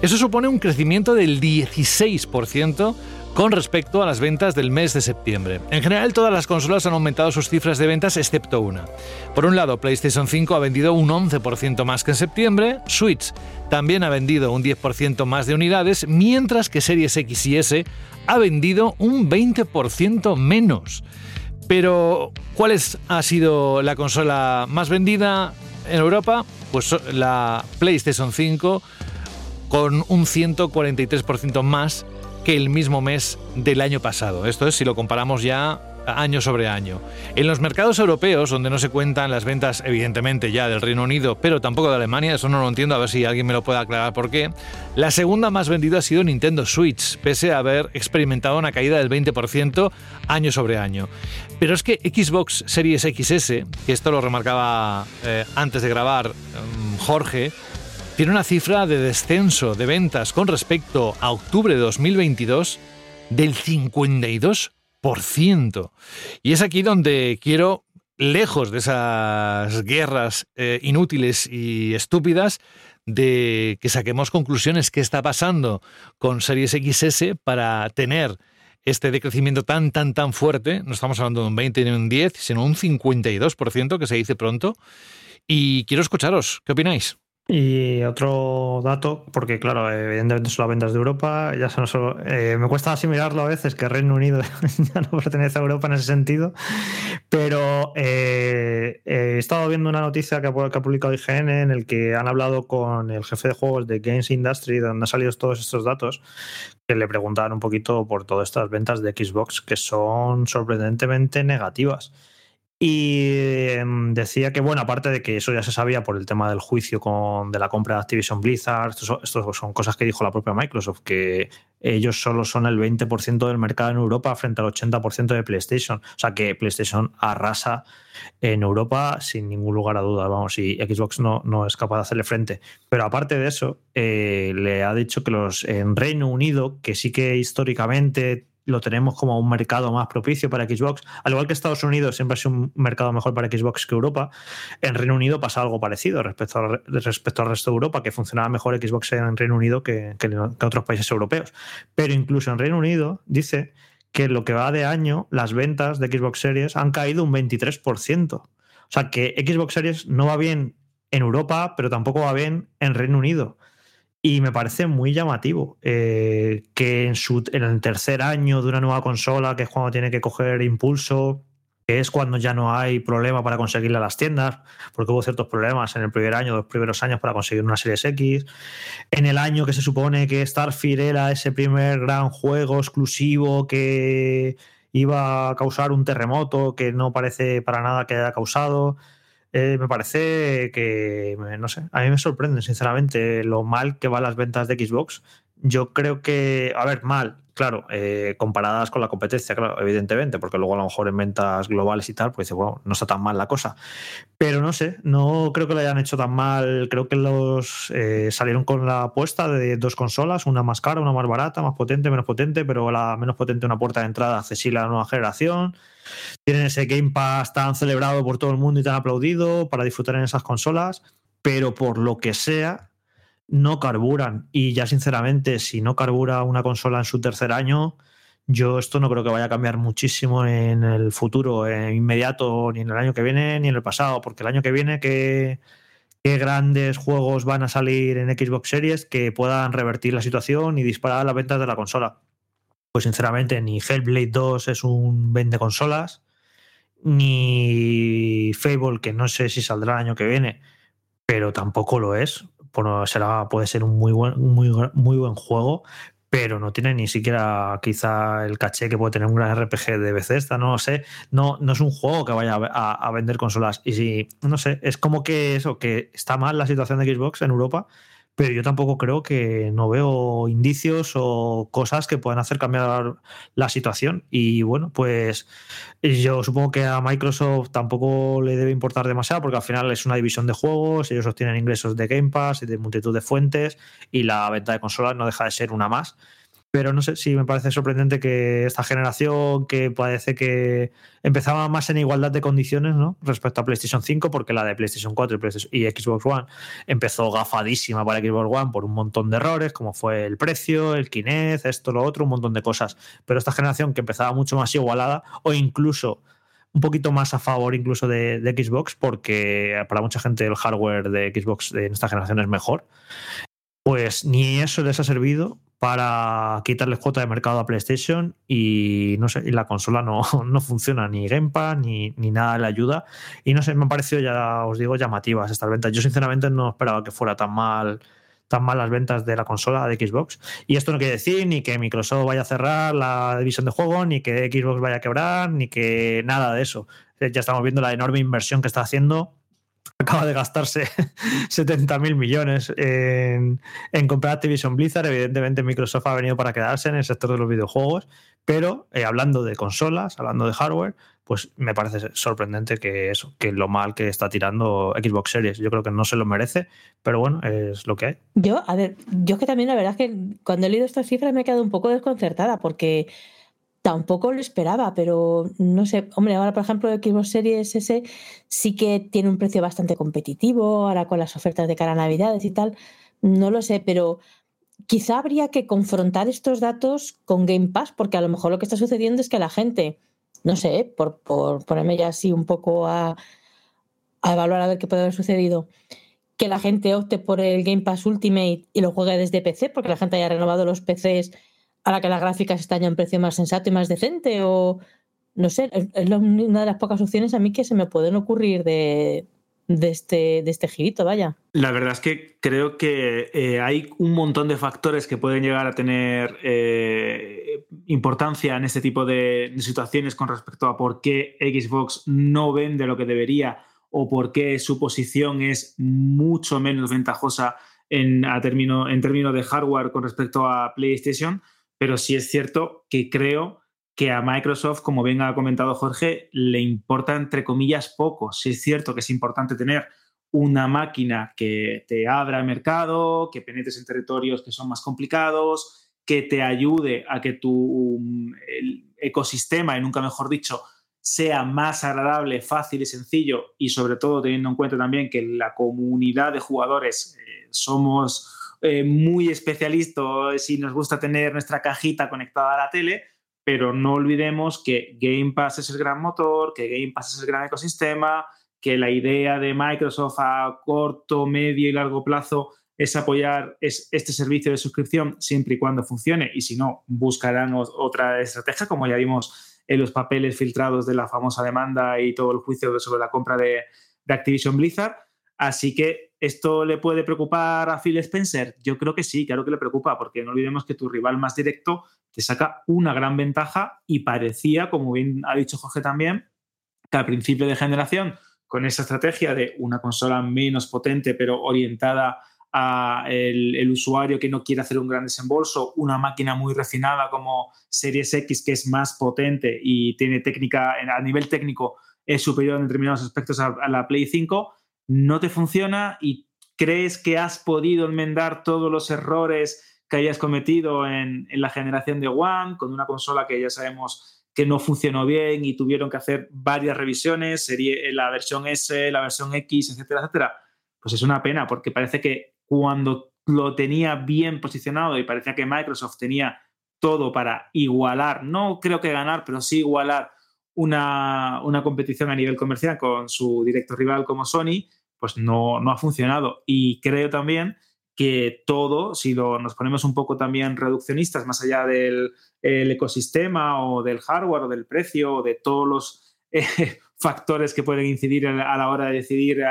Eso supone un crecimiento del 16% con respecto a las ventas del mes de septiembre. En general, todas las consolas han aumentado sus cifras de ventas excepto una. Por un lado, PlayStation 5 ha vendido un 11% más que en septiembre, Switch también ha vendido un 10% más de unidades, mientras que Series X y S ha vendido un 20% menos. Pero, ¿cuál es, ha sido la consola más vendida en Europa? Pues la PlayStation 5 con un 143% más que el mismo mes del año pasado. Esto es si lo comparamos ya año sobre año. En los mercados europeos, donde no se cuentan las ventas, evidentemente ya del Reino Unido, pero tampoco de Alemania, eso no lo entiendo, a ver si alguien me lo puede aclarar por qué, la segunda más vendida ha sido Nintendo Switch, pese a haber experimentado una caída del 20% año sobre año. Pero es que Xbox Series XS, que esto lo remarcaba eh, antes de grabar um, Jorge, tiene una cifra de descenso de ventas con respecto a octubre de 2022 del 52%. Y es aquí donde quiero, lejos de esas guerras eh, inútiles y estúpidas, de que saquemos conclusiones qué está pasando con Series XS para tener este decrecimiento tan, tan, tan fuerte. No estamos hablando de un 20 ni un 10, sino un 52%, que se dice pronto. Y quiero escucharos, ¿qué opináis? Y otro dato, porque claro, evidentemente son las ventas de Europa, ya se nos, eh, me cuesta asimilarlo a veces que Reino Unido ya no pertenece a Europa en ese sentido, pero eh, eh, he estado viendo una noticia que ha, publicado IGN en el que han hablado con el jefe de juegos de Games Industry, donde han salido todos estos datos, que le preguntaban un poquito por todas estas ventas de Xbox que son sorprendentemente negativas. Y em, decía que, bueno, aparte de que eso ya se sabía por el tema del juicio con, de la compra de Activision Blizzard, esto, son cosas que dijo la propia Microsoft, que ellos solo son el 20% del mercado en Europa frente al 80% de PlayStation. O sea que PlayStation arrasa en Europa sin ningún lugar a dudas, vamos, y Xbox no, no es capaz de hacerle frente. Pero aparte de eso, eh, le ha dicho que los en Reino Unido, que sí que históricamente lo tenemos como un mercado más propicio para Xbox. Al igual que Estados Unidos siempre ha sido un mercado mejor para Xbox que Europa, en Reino Unido pasa algo parecido respecto, a, respecto al resto de Europa, que funcionaba mejor Xbox en Reino Unido que, que, que otros países europeos. Pero incluso en Reino Unido dice que lo que va de año, las ventas de Xbox Series han caído un 23%. O sea que Xbox Series no va bien en Europa, pero tampoco va bien en Reino Unido. Y me parece muy llamativo eh, que en, su, en el tercer año de una nueva consola, que es cuando tiene que coger impulso, que es cuando ya no hay problema para conseguirla a las tiendas, porque hubo ciertos problemas en el primer año, los primeros años para conseguir una Series X. En el año que se supone que Starfield era ese primer gran juego exclusivo que iba a causar un terremoto que no parece para nada que haya causado. Eh, me parece que, no sé, a mí me sorprende, sinceramente, lo mal que van las ventas de Xbox. Yo creo que, a ver, mal, claro, eh, comparadas con la competencia, claro, evidentemente, porque luego a lo mejor en ventas globales y tal, pues bueno, no está tan mal la cosa. Pero no sé, no creo que lo hayan hecho tan mal. Creo que los eh, salieron con la apuesta de dos consolas, una más cara, una más barata, más potente, menos potente, pero la menos potente una puerta de entrada accesible a la nueva generación. Tienen ese Game Pass tan celebrado por todo el mundo y tan aplaudido para disfrutar en esas consolas, pero por lo que sea, no carburan. Y ya sinceramente, si no carbura una consola en su tercer año, yo esto no creo que vaya a cambiar muchísimo en el futuro, en inmediato, ni en el año que viene, ni en el pasado, porque el año que viene, ¿qué, qué grandes juegos van a salir en Xbox Series que puedan revertir la situación y disparar las ventas de la consola? Pues sinceramente, ni Hellblade 2 es un vende consolas, ni Fable, que no sé si saldrá el año que viene, pero tampoco lo es bueno, será, puede ser un muy buen, muy, muy buen juego, pero no tiene ni siquiera quizá el caché que puede tener un gran RPG de Bethesda, no lo sé, no, no es un juego que vaya a, a, vender consolas. Y si, no sé, es como que eso, que está mal la situación de Xbox en Europa pero yo tampoco creo que no veo indicios o cosas que puedan hacer cambiar la situación. Y bueno, pues yo supongo que a Microsoft tampoco le debe importar demasiado porque al final es una división de juegos, ellos obtienen ingresos de Game Pass y de multitud de fuentes y la venta de consolas no deja de ser una más pero no sé si me parece sorprendente que esta generación que parece que empezaba más en igualdad de condiciones ¿no? respecto a PlayStation 5, porque la de PlayStation 4 y, PlayStation y Xbox One empezó gafadísima para Xbox One por un montón de errores, como fue el precio, el Kinect, esto, lo otro, un montón de cosas. Pero esta generación que empezaba mucho más igualada o incluso un poquito más a favor incluso de, de Xbox, porque para mucha gente el hardware de Xbox en esta generación es mejor pues ni eso les ha servido para quitarles cuota de mercado a PlayStation y no sé, y la consola no, no funciona, ni Game ni, ni nada le ayuda. Y no sé, me han parecido, ya os digo, llamativas estas ventas. Yo sinceramente no esperaba que fuera tan mal tan mal las ventas de la consola de Xbox. Y esto no quiere decir ni que Microsoft vaya a cerrar la división de juego, ni que Xbox vaya a quebrar, ni que nada de eso. Ya estamos viendo la enorme inversión que está haciendo acaba de gastarse 70 mil millones en, en, comprar Activision Blizzard. Evidentemente, Microsoft ha venido para quedarse en el sector de los videojuegos, pero eh, hablando de consolas, hablando de hardware, pues me parece sorprendente que eso, que lo mal que está tirando Xbox Series. Yo creo que no se lo merece, pero bueno, es lo que hay. Yo, a ver, yo que también la verdad es que cuando he leído estas cifras me he quedado un poco desconcertada porque tampoco lo esperaba, pero no sé, hombre, ahora por ejemplo Xbox Series S sí que tiene un precio bastante competitivo, ahora con las ofertas de cara a Navidades y tal, no lo sé, pero quizá habría que confrontar estos datos con Game Pass, porque a lo mejor lo que está sucediendo es que la gente no sé, por, por ponerme ya así un poco a, a evaluar a ver qué puede haber sucedido, que la gente opte por el Game Pass Ultimate y lo juegue desde PC, porque la gente haya renovado los PCs a la que las gráficas están ya en precio más sensato y más decente, o no sé, es una de las pocas opciones a mí que se me pueden ocurrir de, este, de este girito, vaya. La verdad es que creo que eh, hay un montón de factores que pueden llegar a tener eh, importancia en este tipo de, situaciones con respecto a por qué Xbox no vende lo que debería o por qué su posición es mucho menos ventajosa en, a en términos de hardware con respecto a PlayStation, pero sí es cierto que creo que a Microsoft, como bien ha comentado Jorge, le importa entre comillas poco. Sí es cierto que es importante tener una máquina que te abra el mercado, que penetres en territorios que son más complicados, que te ayude a que tu ecosistema, y nunca mejor dicho, sea más agradable, fácil y sencillo, y sobre todo teniendo en cuenta también que la comunidad de jugadores eh, somos eh, muy especialistas y nos gusta tener nuestra cajita conectada a la tele, pero no olvidemos que Game Pass es el gran motor, que Game Pass es el gran ecosistema, que la idea de Microsoft a corto, medio y largo plazo es apoyar este servicio de suscripción siempre y cuando funcione y si no, buscarán otra estrategia, como ya vimos en los papeles filtrados de la famosa demanda y todo el juicio sobre la compra de Activision Blizzard. Así que, ¿esto le puede preocupar a Phil Spencer? Yo creo que sí, claro que le preocupa, porque no olvidemos que tu rival más directo te saca una gran ventaja y parecía, como bien ha dicho Jorge también, que al principio de generación, con esa estrategia de una consola menos potente pero orientada a el, usuario que no quiere hacer un gran desembolso, una máquina muy refinada como Series X que es más potente y tiene técnica, a nivel técnico es superior en determinados aspectos a, a la Play 5, no te funciona y crees que has podido enmendar todos los errores que hayas cometido en, la generación de One, con una consola que ya sabemos que no funcionó bien y tuvieron que hacer varias revisiones, serie, la versión S, la versión X, etcétera, etcétera, pues es una pena porque parece que cuando lo tenía bien posicionado y parecía que Microsoft tenía todo para igualar, no creo que ganar, pero sí igualar una, una competición a nivel comercial con su directo rival como Sony, pues no, no ha funcionado. Y creo también que todo, si nos ponemos un poco también reduccionistas, más allá del ecosistema o del hardware o del precio o de todos los eh, factores que pueden incidir a la hora de decidir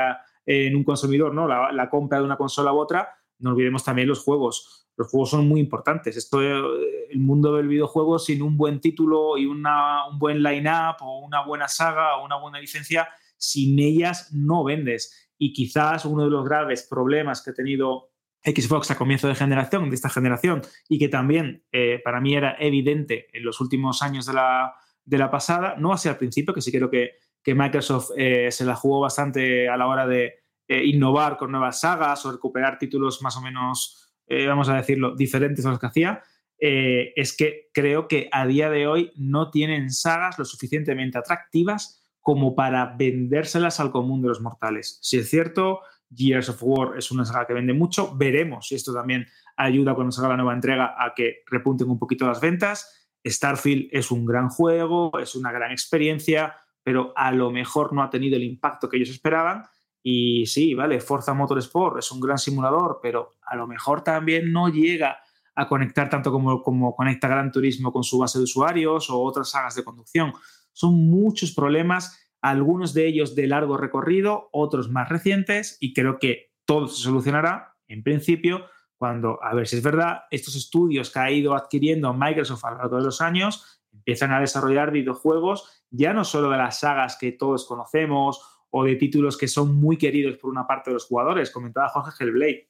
en un consumidor, ¿no? La, compra de una consola u otra, no olvidemos también los juegos. Los juegos son muy importantes. Esto, eh, el mundo del videojuego, sin un buen título y una, un buen line-up o una buena saga o una buena licencia, sin ellas no vendes. Y quizás uno de los graves problemas que ha tenido Xbox a comienzo de generación, de esta generación, y que también eh, para mí era evidente en los últimos años de la, de la pasada, no así al principio, que sí creo que, que Microsoft eh, se la jugó bastante a la hora de eh, innovar con nuevas sagas o recuperar títulos más o menos, vamos a decirlo, diferentes a los que hacía, es que creo que a día de hoy no tienen sagas lo suficientemente atractivas como para vendérselas al común de los mortales. Si es cierto, Gears of War es una saga que vende mucho. Veremos si esto también ayuda cuando salga la nueva entrega a que repunten un poquito las ventas. Starfield es un gran juego, es una gran experiencia, pero a lo mejor no ha tenido el impacto que ellos esperaban. Y sí, vale, Forza Motorsport es un gran simulador, pero a lo mejor también no llega a conectar tanto como, como conecta Gran Turismo con su base de usuarios o otras sagas de conducción. Son muchos problemas algunos de ellos de largo recorrido, otros más recientes, y creo que todo se solucionará, en principio, cuando, a ver si es verdad, estos estudios que ha ido adquiriendo Microsoft a lo largo de los años empiezan a desarrollar videojuegos ya no solo de las sagas que todos conocemos o de títulos que son muy queridos por una parte de los jugadores. Comentaba Jorge Hellblade.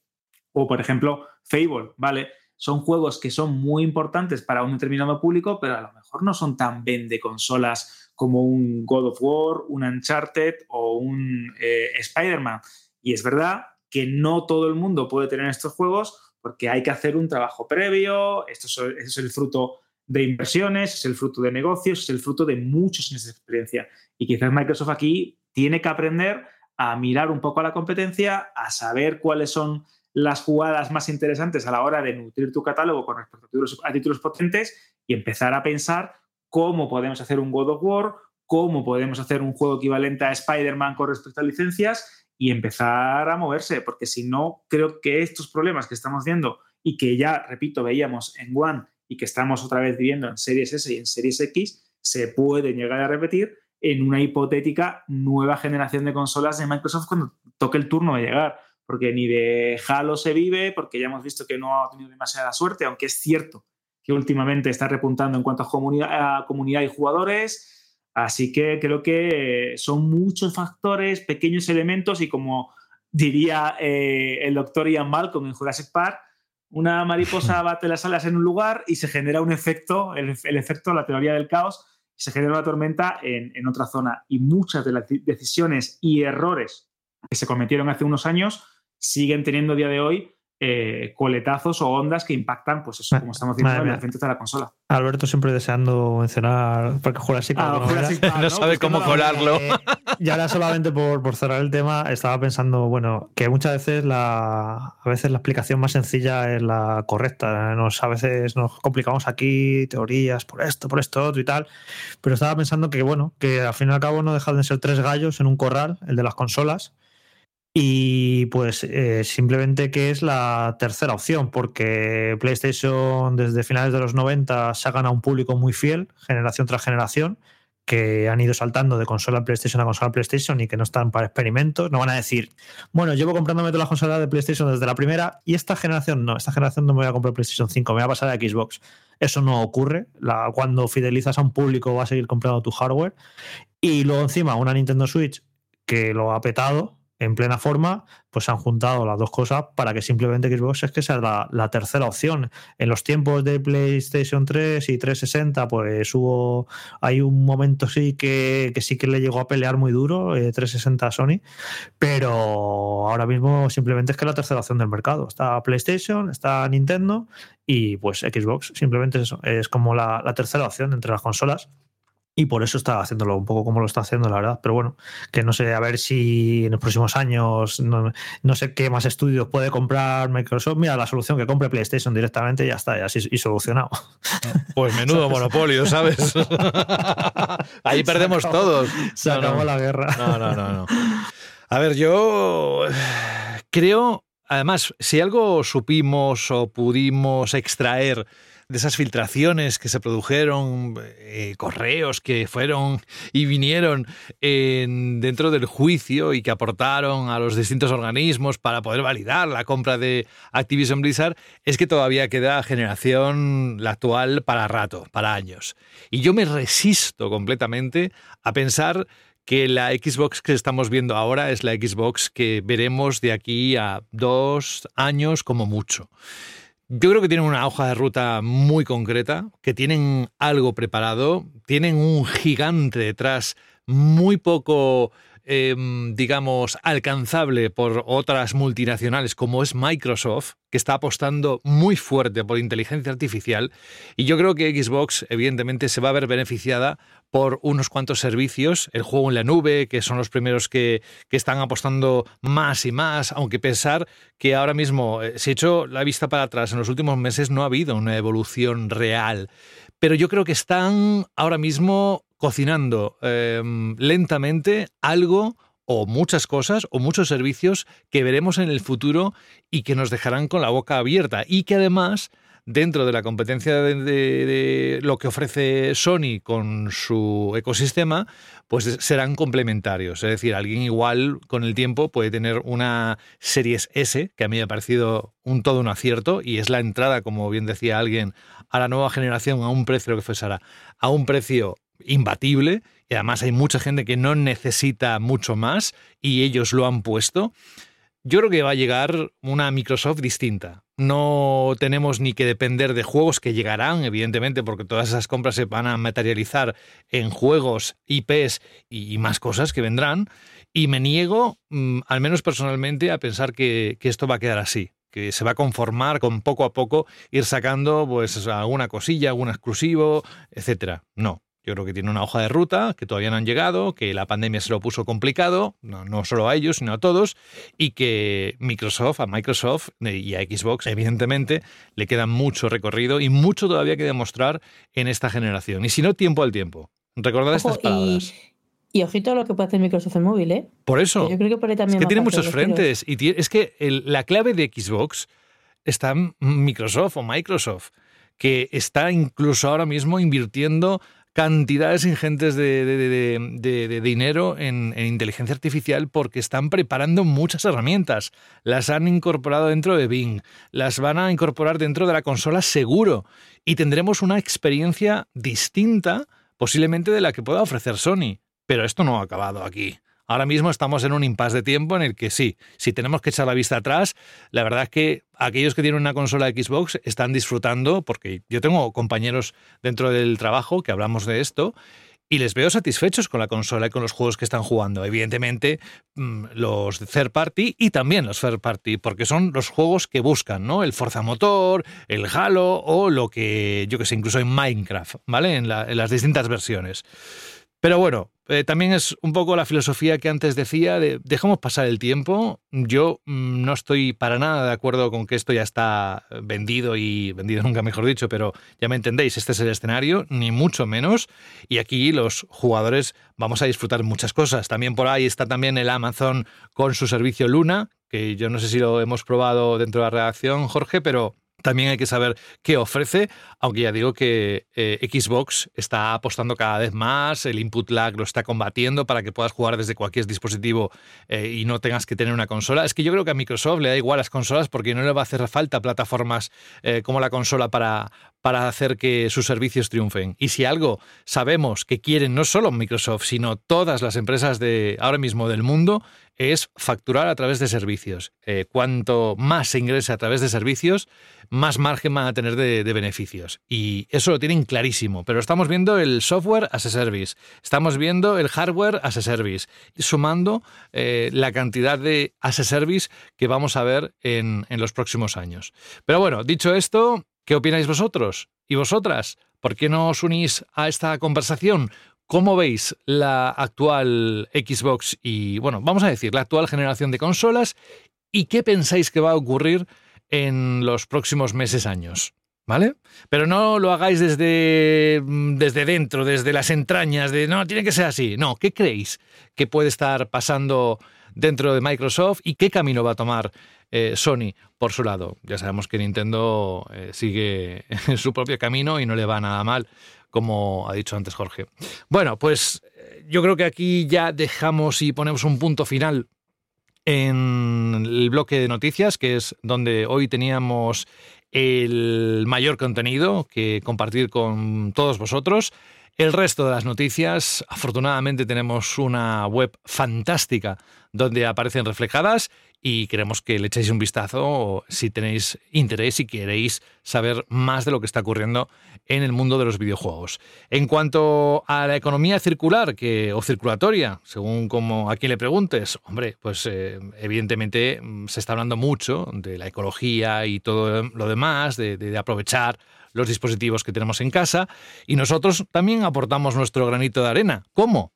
O, por ejemplo, Fable, ¿vale? Son juegos que son muy importantes para un determinado público, pero a lo mejor no son tan vende consolas como un God of War, un Uncharted o un eh, Spider-Man. Y es verdad que no todo el mundo puede tener estos juegos porque hay que hacer un trabajo previo, esto es, es el fruto de inversiones, es el fruto de negocios, es el fruto de muchos años de experiencia. Y quizás Microsoft aquí tiene que aprender a mirar un poco a la competencia, a saber cuáles son las jugadas más interesantes a la hora de nutrir tu catálogo con respecto a títulos, a títulos potentes y empezar a pensar cómo podemos hacer un God of War, cómo podemos hacer un juego equivalente a Spider-Man con respecto a licencias y empezar a moverse, porque si no, creo que estos problemas que estamos viendo y que ya, repito, veíamos en One y que estamos otra vez viviendo en Series S y en Series X, se pueden llegar a repetir en una hipotética nueva generación de consolas de Microsoft cuando toque el turno de llegar, porque ni de Halo se vive, porque ya hemos visto que no ha tenido demasiada suerte, aunque es cierto que últimamente está repuntando en cuanto a comunidad, a comunidad y jugadores, Así que creo que son muchos factores, pequeños elementos y como diría eh, el doctor Ian Malcolm en Jurassic Park, una mariposa bate las alas en un lugar y se genera un efecto, el, el efecto, la teoría del caos, y se genera una tormenta en, en otra zona. Y muchas de las decisiones y errores que se cometieron hace unos años siguen teniendo a día de hoy eh, coletazos o ondas que impactan, pues eso, como estamos diciendo, en el frente de la consola. Alberto siempre deseando mencionar porque Jurassic ah, no, no, sabe cómo colarlo. Eh, y ahora solamente por, por, cerrar el tema, estaba pensando, bueno, que muchas veces la a veces la explicación más sencilla es la correcta. Nos, a veces nos complicamos aquí teorías por esto, por esto, otro y tal. Pero estaba pensando que, bueno, que al fin y al cabo no dejan de ser tres gallos en un corral, el de las consolas y pues eh, simplemente que es la tercera opción, porque PlayStation desde finales de los 90 se ha ganado un público muy fiel, generación tras generación, que han ido saltando de consola PlayStation a consola PlayStation y que no están para experimentos. No van a decir, bueno, llevo comprándome todas las consolas de PlayStation desde la primera y esta generación no, esta generación no me voy a comprar PlayStation 5, me voy a pasar a Xbox. Eso no ocurre. Cuando fidelizas a un público va a seguir comprando tu hardware. Y luego encima una Nintendo Switch que lo ha petado, en plena forma, pues se han juntado las dos cosas para que simplemente Xbox es que sea la, tercera opción. En los tiempos de PlayStation 3 y 360, pues hubo, hay un momento sí que, sí que le llegó a pelear muy duro, 360 eh, Sony, pero ahora mismo simplemente es que es la tercera opción del mercado. Está PlayStation, está Nintendo y pues Xbox, simplemente es eso, es como la tercera opción entre las consolas y por eso está haciéndolo un poco como lo está haciendo, la verdad. Pero bueno, que no sé, a ver si en los próximos años, no, sé qué más estudios puede comprar Microsoft. Mira, la solución que compre PlayStation directamente y ya está, y así y solucionado. Pues menudo monopolio, ¿sabes? Ahí perdemos todos. Se acabó la guerra. No, no, no, no. A ver, yo creo, además, si algo supimos o pudimos extraer de esas filtraciones que se produjeron, eh, correos que fueron y vinieron en, dentro del juicio y que aportaron a los distintos organismos para poder validar la compra de Activision Blizzard, es que todavía queda generación la actual para rato, para años. Y yo me resisto completamente a pensar que la Xbox que estamos viendo ahora es la Xbox que veremos de aquí a dos años como mucho. Yo creo que tienen una hoja de ruta muy concreta, que tienen algo preparado, tienen un gigante detrás muy poco Em, digamos, alcanzable por otras multinacionales como es Microsoft, que está apostando muy fuerte por inteligencia artificial. Y yo creo que Xbox, evidentemente, se va a ver beneficiada por unos cuantos servicios, el juego en la nube, que son los primeros que, que están apostando más y más, aunque pensar que ahora mismo, eh, si he hecho la vista para atrás, en los últimos meses no ha habido una evolución real. Pero yo creo que están ahora mismo cocinando em, lentamente algo o muchas cosas o muchos servicios que veremos en el futuro y que nos dejarán con la boca abierta y que además dentro de la competencia de, lo que ofrece Sony con su ecosistema, pues serán complementarios. Es decir, alguien igual con el tiempo puede tener una Series S, que a mí me ha parecido un todo un acierto, y es la entrada, como bien decía alguien, a la nueva generación a un precio, lo que fue Sara, a un precio imbatible y además hay mucha gente que no necesita mucho más y ellos lo han puesto. Yo creo que va a llegar una Microsoft distinta. No tenemos ni que depender de juegos que llegarán, evidentemente, porque todas esas compras se van a materializar en juegos, IPs y más cosas que vendrán. Y me niego, mm, al menos personalmente, a pensar que, esto va a quedar así que se va a conformar con poco a poco ir sacando pues alguna cosilla, algún exclusivo, etcétera. No, yo creo que tiene una hoja de ruta, que todavía no han llegado, que la pandemia se lo puso complicado, no, no, solo a ellos, sino a todos, y que Microsoft, a Microsoft y a Xbox, evidentemente, le queda mucho recorrido y mucho todavía que demostrar en esta generación. Y si no, tiempo al tiempo. Recordad Ojo, estas palabras. Y, y ojito a lo que puede hacer Microsoft en móvil, ¿eh? Por eso. Que yo creo que por ahí también Es que tiene muchos frentes. Y es que el- la clave de Xbox está en Microsoft o Microsoft, que está incluso ahora mismo invirtiendo cantidades ingentes de, de- de- dinero en, en inteligencia artificial porque están preparando muchas herramientas. Las han incorporado dentro de Bing, las van a incorporar dentro de la consola seguro y tendremos una experiencia distinta posiblemente de la que pueda ofrecer Sony. Pero esto no ha acabado aquí. Ahora mismo estamos en un impasse de tiempo en el que sí, si tenemos que echar la vista atrás, la verdad es que aquellos que tienen una consola de Xbox están disfrutando, porque yo tengo compañeros dentro del trabajo que hablamos de esto, y les veo satisfechos con la consola y con los juegos que están jugando. Evidentemente, mm, los third party y también los third party, porque son los juegos que buscan, ¿no? El Forza Motor, el Halo o lo que, yo que sé, incluso en Minecraft, ¿vale? En, la- en las distintas versiones. Pero bueno, eh, también es un poco la filosofía que antes decía de dejemos pasar el tiempo. Yo mm, no estoy para nada de acuerdo con que esto ya está vendido y vendido nunca mejor dicho, pero ya me entendéis, este es el escenario, ni mucho menos. Y aquí los jugadores vamos a disfrutar muchas cosas. También por ahí está también el Amazon con su servicio Luna, que yo no sé si lo hemos probado dentro de la redacción, Jorge, pero también hay que saber qué ofrece, aunque ya digo que eh, Xbox está apostando cada vez más, el input lag lo está combatiendo para que puedas jugar desde cualquier dispositivo eh, y no tengas que tener una consola. Es que yo creo que a Microsoft le da igual las consolas porque no le va a hacer falta plataformas eh, como la consola para, para hacer que sus servicios triunfen. Y si algo sabemos que quieren no solo Microsoft, sino todas las empresas de ahora mismo del mundo, es facturar a través de servicios. Eh, cuanto más se ingrese a través de servicios, más margen van a tener de, beneficios. Y eso lo tienen clarísimo. Pero estamos viendo el software as a service, estamos viendo el hardware as a service, sumando eh, la cantidad de as a service que vamos a ver en los próximos años. Pero bueno, dicho esto, ¿qué opináis vosotros? ¿Y vosotras? ¿Por qué no os unís a esta conversación? ¿Cómo veis la actual Xbox y, bueno, vamos a decir, la actual generación de consolas? ¿Y qué pensáis que va a ocurrir en los próximos meses, años? ¿Vale? Pero no lo hagáis desde, mm, desde dentro, desde las entrañas, de no, tiene que ser así. No, ¿qué creéis que puede estar pasando dentro de Microsoft y qué camino va a tomar eh, Sony por su lado? Ya sabemos que Nintendo eh, sigue en su propio camino y no le va nada mal, como ha dicho antes Jorge. Bueno, pues eh, yo creo que aquí ya dejamos y ponemos un punto final en el bloque de noticias, que es donde hoy teníamos el mayor contenido que compartir con todos vosotros. El resto de las noticias, afortunadamente tenemos una web fantástica donde aparecen reflejadas y queremos que le echéis un vistazo si tenéis interés y queréis saber más de lo que está ocurriendo en el mundo de los videojuegos. En cuanto a la economía circular que, o circulatoria, según como a quien le preguntes, hombre, pues eh, evidentemente mm, se está hablando mucho de la ecología y todo lo demás, de, aprovechar los dispositivos que tenemos en casa y nosotros también aportamos nuestro granito de arena. ¿Cómo?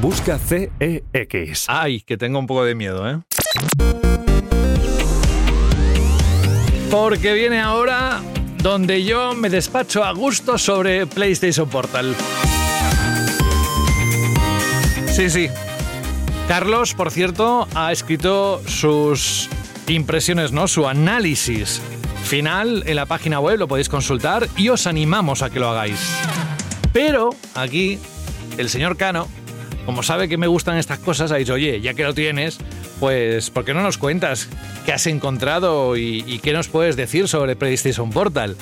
Busca CEX. Ay, que tengo un poco de miedo, ¿eh? Porque viene ahora donde yo me despacho a gusto sobre PlayStation Portal. Sí, sí. Carlos, por cierto, ha escrito sus impresiones, ¿no? Su análisis final en la página web, lo podéis consultar y os animamos a que lo hagáis. Pero aquí, el señor Cano, como sabe que me gustan estas cosas, ha dicho, oye, ya que lo tienes, pues, ¿por qué no nos cuentas qué has encontrado y, qué nos puedes decir sobre PlayStation Portal?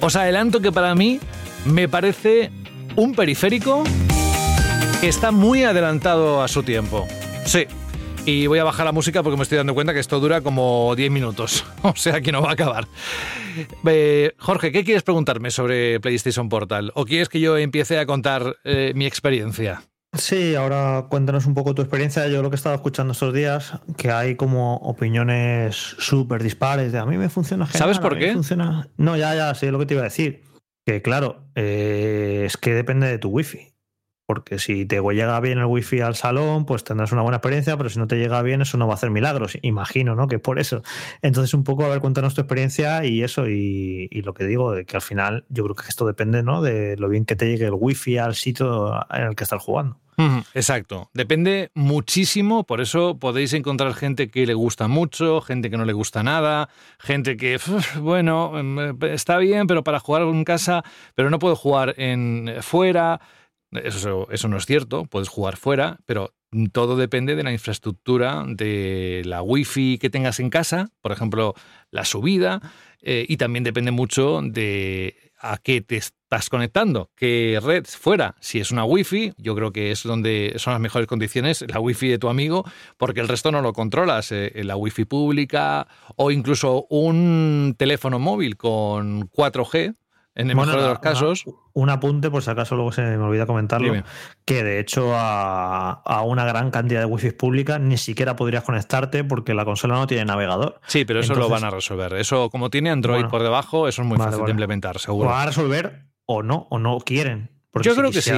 Os adelanto que para mí me parece un periférico que está muy adelantado a su tiempo. Sí. Y voy a bajar la música porque me estoy dando cuenta que esto dura como 10 minutos. O sea que no va a acabar. Eh, Jorge, ¿qué quieres preguntarme sobre PlayStation Portal? ¿O quieres que yo empiece a contar eh, mi experiencia? Sí, ahora cuéntanos un poco tu experiencia. Yo lo que he estado escuchando estos días, que hay como opiniones súper dispares de a mí me funciona genial. ¿Sabes por qué? Funciona... No, ya, ya, sí, es lo que te iba a decir. Que claro, eh, es que depende de tu wifi. Porque si te llega bien el wifi al salón, pues tendrás una buena experiencia, pero si no te llega bien, eso no va a hacer milagros. Imagino, ¿no? Que por eso. Entonces, un poco, a ver, cuéntanos tu experiencia y eso, y, y lo que digo, de que al final yo creo que esto depende, ¿no? De lo bien que te llegue el wifi al sitio en el que estás jugando. Exacto. Depende muchísimo, por eso podéis encontrar gente que le gusta mucho, gente que no le gusta nada, gente que, "Uf, bueno, em, está bien, pero para jugar en casa, pero no puedo jugar en fuera. Eso, eso no es cierto, puedes jugar fuera, pero todo depende de la infraestructura, de la wifi que tengas en casa, por ejemplo, la subida, eh, y también depende mucho de a qué te estás conectando, qué red fuera. Si es una wifi, yo creo que es donde son las mejores condiciones, la wifi de tu amigo, porque el resto no lo controlas. eh, la wifi pública o incluso un teléfono móvil con 4G, en el Bueno, mejor de los casos. una- un apunte, por si acaso luego se me olvida comentarlo, Dime. que de hecho a, a una gran cantidad de wifi públicas ni siquiera podrías conectarte porque la consola no tiene navegador. Sí, pero eso lo van a resolver. Eso, como tiene Android Bueno. por debajo, eso es muy Vale, fácil vale. de implementar, Lo seguro. van a resolver o no, o no quieren. Yo si creo que sí.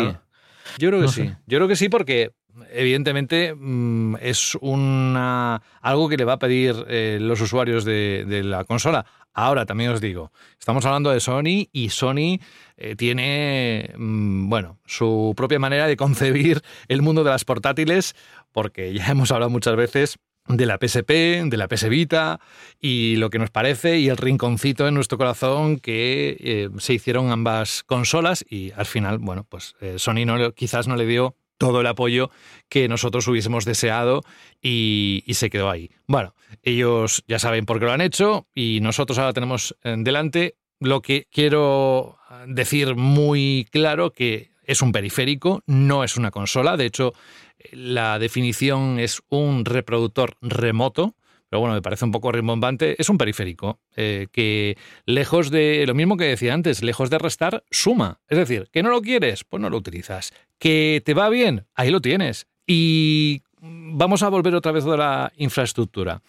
Yo creo que No sí. sé. Yo creo que sí porque evidentemente mm, es una algo que le va a pedir eh, los usuarios de, de la consola. Ahora también os digo, estamos hablando de Sony y Sony eh, tiene mm, bueno su propia manera de concebir el mundo de las portátiles porque ya hemos hablado muchas veces de la PSP, de la PS Vita y lo que nos parece y el rinconcito en nuestro corazón que eh, se hicieron ambas consolas y al final, bueno, pues eh, Sony no, quizás no le dio todo el apoyo que nosotros hubiésemos deseado y, se quedó ahí. Bueno, ellos ya saben por qué lo han hecho y nosotros ahora tenemos en delante lo que quiero decir muy claro que es un periférico, no es una consola, de hecho la definición es un reproductor remoto, pero bueno, me parece un poco rimbombante. Es un periférico eh, que, lejos de lo mismo que decía antes, lejos de restar, suma. Es decir, que no lo quieres, pues no lo utilizas. Que te va bien, ahí lo tienes. Y vamos a volver otra vez a la infraestructura.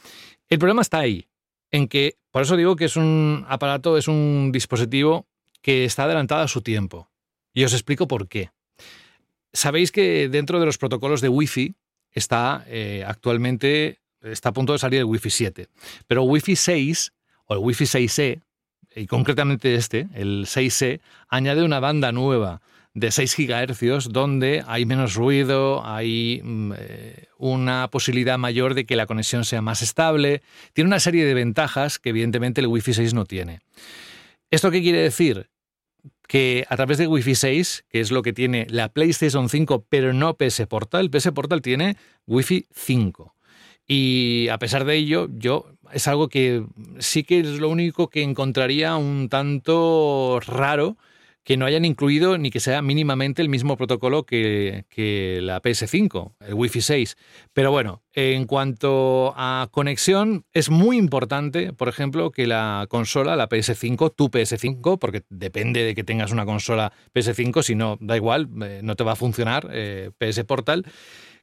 El problema está ahí, en que, por eso digo que es un aparato, es un dispositivo que está adelantado a su tiempo. Y os explico por qué. Sabéis que dentro de los protocolos de Wi-Fi está eh, actualmente está a punto de salir el Wi-Fi 7, pero Wi-Fi 6 o el Wi-Fi 6E y concretamente este, el 6E, añade una banda nueva de 6 GHz donde hay menos ruido, hay mm, eh, una posibilidad mayor de que la conexión sea más estable, tiene una serie de ventajas que evidentemente el Wi-Fi 6 no tiene. ¿Esto qué quiere decir? que a través de Wi-Fi 6, que es lo que tiene la PlayStation 5, pero no PS Portal, PS Portal tiene Wi-Fi 5. Y a pesar de ello, yo es algo que sí que es lo único que encontraría un tanto raro que no hayan incluido ni que sea mínimamente el mismo protocolo que, que la PS5, el Wi-Fi 6. Pero bueno, en cuanto a conexión, es muy importante, por ejemplo, que la consola, la PS5, tu PS5, porque depende de que tengas una consola PS5, si no, da igual, eh, no te va a funcionar eh, PS Portal,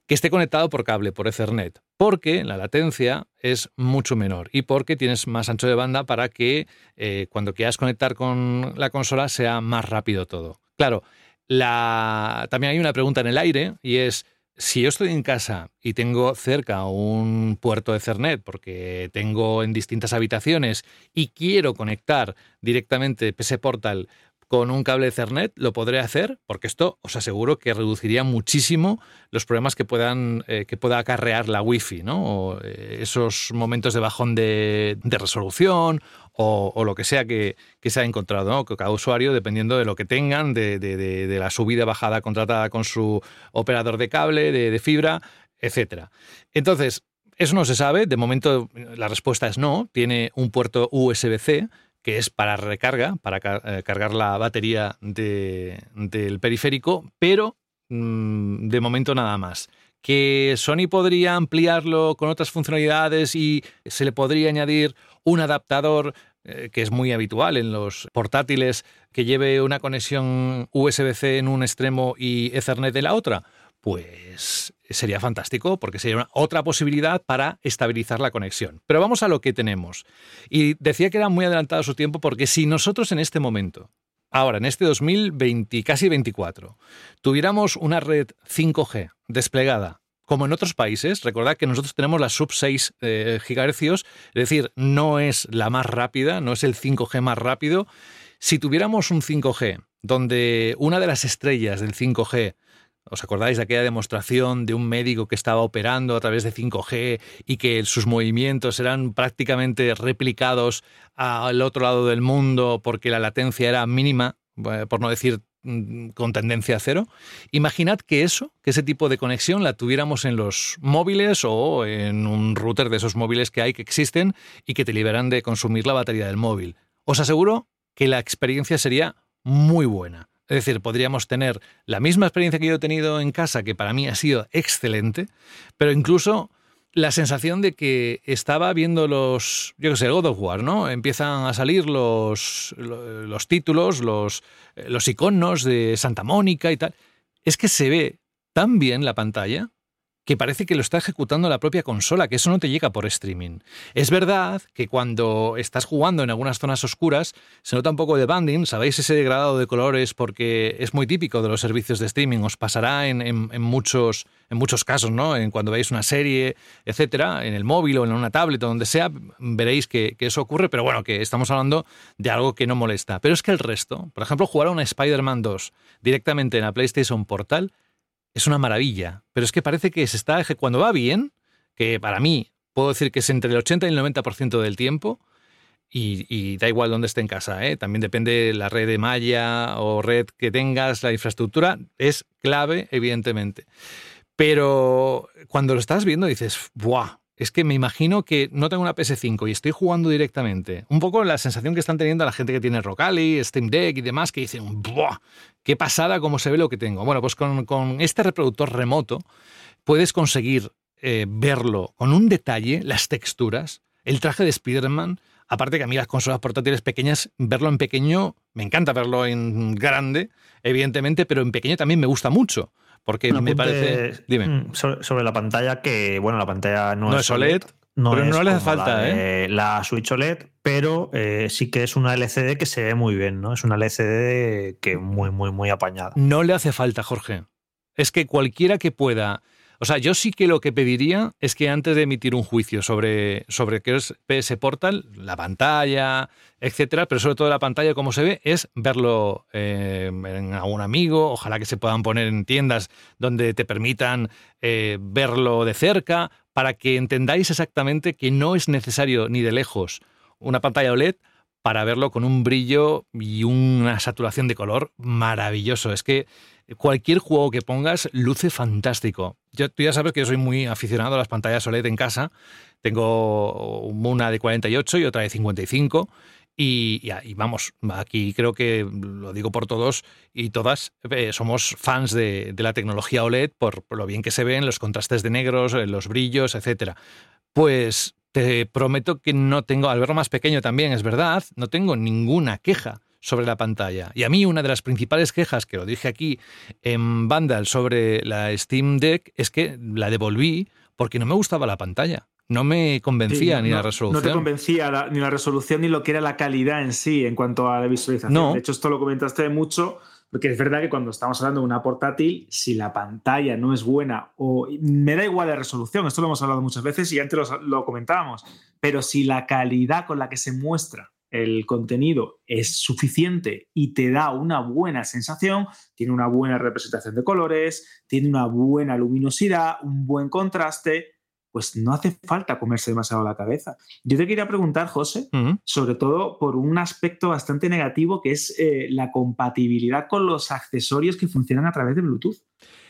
que esté conectado por cable, por Ethernet, porque la latencia es mucho menor y porque tienes más ancho de banda para que eh, cuando quieras conectar con la consola sea más rápido todo. Claro, la... también hay una pregunta en el aire y es, si yo estoy en casa y tengo cerca un puerto Ethernet porque tengo en distintas habitaciones y quiero conectar directamente PS Portal con un cable Ethernet lo podré hacer, porque esto os aseguro que reduciría muchísimo los problemas que puedan eh, que pueda acarrear la Wi-Fi, ¿no? O, eh, esos momentos de bajón de, resolución o, lo que sea que, se ha encontrado, ¿no? Que cada usuario, dependiendo de lo que tengan, de, la subida bajada contratada con su operador de cable, de, fibra, etcétera. Entonces, eso no se sabe. De momento, la respuesta es no. Tiene un puerto USB-C que es para recarga, para eh, cargar la batería de- del periférico, pero mm, de momento nada más. Que Sony podría ampliarlo con otras funcionalidades y se le podría añadir un adaptador eh, que es muy habitual en los portátiles que lleve una conexión USB-C en un extremo y Ethernet en la otra. Pues sería fantástico porque sería otra posibilidad para estabilizar la conexión. Pero vamos a lo que tenemos. Y decía que era muy adelantado su tiempo porque si nosotros en este momento, ahora en este 2020, casi 24, tuviéramos una red 5G desplegada como en otros países, recordad que nosotros tenemos la sub 6 eh, gigahercios, es decir, no es la más rápida, no es el 5G más rápido. Si tuviéramos un 5G donde una de las estrellas del 5G ¿Os acordáis de aquella demostración de un médico que estaba operando a través de 5G y que sus movimientos eran prácticamente replicados al otro lado del mundo porque la latencia era mínima, eh, por no decir mm, con tendencia a cero? Imaginad que eso, que ese tipo de conexión la tuviéramos en los móviles o en un router de esos móviles que hay que existen y que te liberan de consumir la batería del móvil. Os aseguro que la experiencia sería muy buena. Es decir, podríamos tener la misma experiencia que yo he tenido en casa, que para mí ha sido excelente, pero incluso la sensación de que estaba viendo los, yo qué sé, God of War, ¿no? Empiezan a salir los, lo- los títulos, los, eh, los iconos de Santa Mónica y tal. Es que se ve tan bien la pantalla que parece que lo está ejecutando la propia consola, que eso no te llega por streaming. Es verdad que cuando estás jugando en algunas zonas oscuras se nota un poco de banding, sabéis ese degradado de colores porque es muy típico de los servicios de streaming, os pasará en, en- muchos, en muchos casos, ¿no? En cuando veis una serie, etcétera, en el móvil o en una tablet o donde sea, veréis que, que eso ocurre, pero bueno, que estamos hablando de algo que no molesta. Pero es que el resto, por ejemplo, jugar a una Spider-Man 2 directamente en la PlayStation Portal, es una maravilla. Pero es que parece que se está cuando va bien, que para mí puedo decir que es entre el 80 y el 90% del tiempo, y, y da igual dónde esté en casa, ¿eh? también depende la red de malla o red que tengas, la infraestructura es clave, evidentemente. Pero cuando lo estás viendo dices, ¡buah! Es que me imagino que no tengo una PS5 y estoy jugando directamente. Un poco la sensación que están teniendo la gente que tiene Rocali, Steam Deck y demás, que dicen, ¡buah! ¡Qué pasada cómo se ve lo que tengo! Bueno, pues con, con este reproductor remoto puedes conseguir eh, verlo con un detalle, las texturas, el traje de Spider-Man. Aparte que a mí las consolas portátiles pequeñas, verlo en pequeño, me encanta verlo en grande, evidentemente, pero en pequeño también me gusta mucho. Porque me parece. Dime. mm, Sobre, sobre la pantalla, que bueno, la pantalla no, No es OLED, pero no le hace falta, la de La Switch OLED, pero eh, sí que es una LCD que se ve muy bien, ¿no? Es una LCD que muy, muy, muy apañada. No le hace falta, Jorge. Es que cualquiera que pueda. O sea, yo sí que lo que pediría es que antes de emitir un juicio sobre, sobre qué es PS Portal, la pantalla, etcétera, pero sobre todo la pantalla, como se ve, es verlo eh, en algún amigo. Ojalá que se puedan poner en tiendas donde te permitan eh, verlo de cerca, para que entendáis exactamente que no es necesario ni de lejos una pantalla OLED para verlo con un brillo y una saturación de color maravilloso. Es que cualquier juego que pongas luce fantástico. Yo, tú ya sabes que yo soy muy aficionado a las pantallas OLED en casa. Tengo una de 48 y otra de 55. Y, vamos, aquí creo que lo digo por todos y todas, eh, somos fans de, la tecnología OLED por, por lo bien que se ven, los contrastes de negros, eh, los brillos, etcétera. Pues te prometo que no tengo, al verlo más pequeño también, es verdad, no tengo ninguna queja sobre la pantalla. Y a mí una de las principales quejas, que lo dije aquí en Vandal sobre la Steam Deck, es que la devolví porque no me gustaba la pantalla. No me convencía Sí, ni no- la resolución. No te convencía la- ni la resolución ni lo que era la calidad en sí en cuanto a la visualización. No. De hecho, esto lo comentaste mucho, porque es verdad que cuando estamos hablando de una portátil, si la pantalla no es buena o me da igual la resolución, esto lo hemos hablado muchas veces y antes lo, lo comentábamos, pero si la calidad con la que se muestra el contenido es suficiente y te da una buena sensación, tiene una buena representación de colores, tiene una buena luminosidad, un buen contraste, pues no hace falta comerse demasiado la cabeza. Yo te quería preguntar, José, sobre todo por un aspecto bastante negativo que es eh, la compatibilidad con los accesorios que funcionan a través de Bluetooth.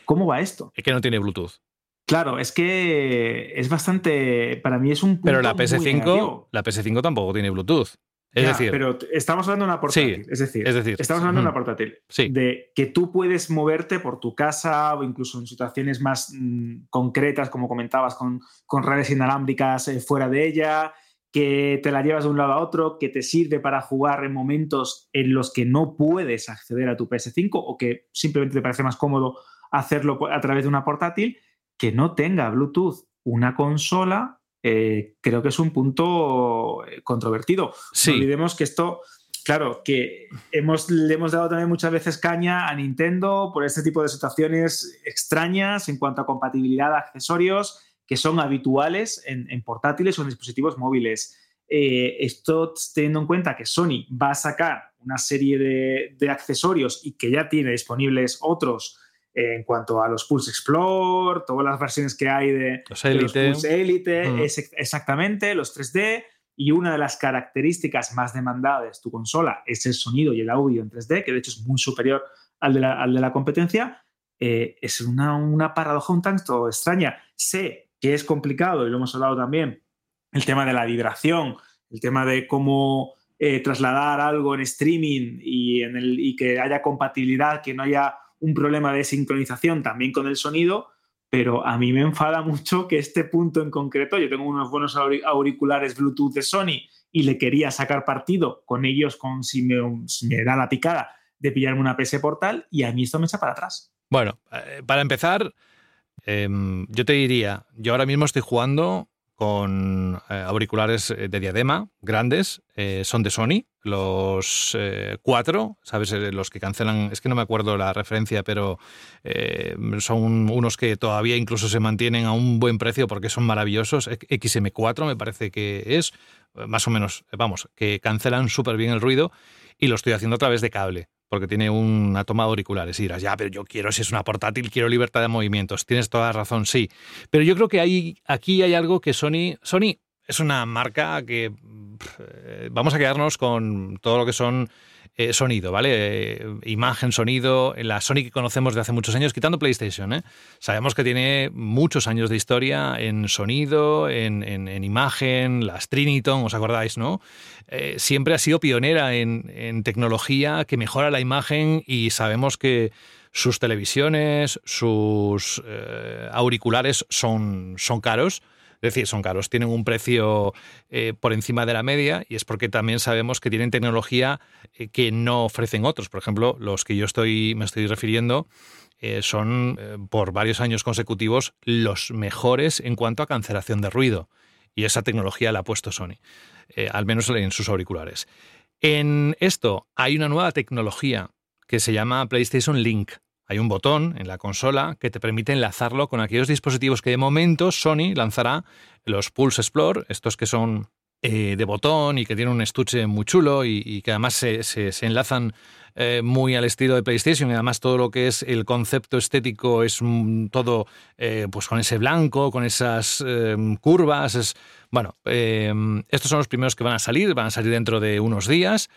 ¿Cómo va esto? Es que no tiene Bluetooth. Claro, es que es bastante, para mí es un punto Pero la muy PS5, negativo. la PS5 tampoco tiene Bluetooth. Es Ya, decir, pero estamos hablando de una portátil. Sí, es decir, es decir, estamos hablando de mm. una portátil. Sí. De que tú puedes moverte por tu casa o incluso en situaciones más mm, concretas, como comentabas, con, con redes inalámbricas eh, fuera de ella, que te la llevas de un lado a otro, que te sirve para jugar en momentos en los que no puedes acceder a tu PS5 o que simplemente te parece más cómodo hacerlo a través de una portátil, que no tenga Bluetooth una consola, eh, creo que es un punto eh, controvertido. Sí. No olvidemos que esto, claro, que hemos, le hemos dado también muchas veces caña a Nintendo por este tipo de situaciones extrañas en cuanto a compatibilidad de accesorios que son habituales en, en portátiles o en dispositivos móviles. Eh, esto teniendo en cuenta que Sony va a sacar una serie de, de accesorios y que ya tiene disponibles otros en cuanto a los Pulse Explore, todas las versiones que hay de, Los de los Elite. Pulse Elite, Mm. es ex- exactamente, los 3D. Y una de las características más demandadas de tu consola es el sonido y el audio en 3D, que de hecho es muy superior al de la, al de la competencia. Eh, es una, una paradoja un tanto extraña. Sé que es complicado, y lo hemos hablado también, el tema de la vibración, el tema de cómo eh, trasladar algo en streaming y, en el, y que haya compatibilidad, que no haya un problema de sincronización también con el sonido, pero a mí me enfada mucho que este punto en concreto, yo tengo unos buenos auri- auriculares Bluetooth de Sony y le quería sacar partido con ellos, con si me, si me da la picada de pillarme una PS Portal y a mí esto me echa para atrás. Bueno, eh, para empezar, em, yo te diría, yo ahora mismo estoy jugando con eh, auriculares eh, de diadema grandes, eh, son de Sony, los cuatro, ¿sabes? Los que cancelan, es que no me acuerdo la referencia, pero son unos que todavía incluso se mantienen a un buen precio porque son maravillosos. XM4 me parece que es, más o menos, vamos, que cancelan súper bien el ruido y lo estoy haciendo a través de cable, porque tiene una toma de auriculares. Y dirás, ya, pero yo quiero, si es una portátil, quiero libertad de movimientos. Tienes toda la razón, sí. Pero yo creo que hay, aquí hay algo que Sony. Sony es una marca que. eh, Vamos a quedarnos con todo lo que son eh, sonido, ¿vale? Eh, imagen, sonido, la Sony que conocemos de hace muchos años, quitando PlayStation, ¿eh? Sabemos que tiene muchos años de historia en sonido, en, en- en imagen, las Triniton, ¿os acordáis, no? Eh, siempre ha sido pionera en, en tecnología que mejora la imagen y sabemos que sus televisiones, sus auriculares son, son caros. Es decir, son caros, tienen un precio eh, por encima de la media y es porque también sabemos que tienen tecnología eh, que no ofrecen otros. Por ejemplo, los que yo estoy, me estoy refiriendo eh, son por varios años consecutivos los mejores en cuanto a cancelación de ruido. Y esa tecnología la ha puesto Sony, al menos en sus auriculares. En esto hay una nueva tecnología que se llama PlayStation Link. Hay un botón en la consola que te permite enlazarlo con aquellos dispositivos que de momento Sony lanzará los Pulse Explore, estos que son eh, de botón y que tienen un estuche muy chulo y, que además se, se- enlazan eh, muy al estilo de PlayStation y además todo lo que es el concepto estético es mm, todo eh, pues con ese blanco, con esas eh, curvas. Es, bueno, eh, estos son los primeros que van a salir, van a salir dentro de unos días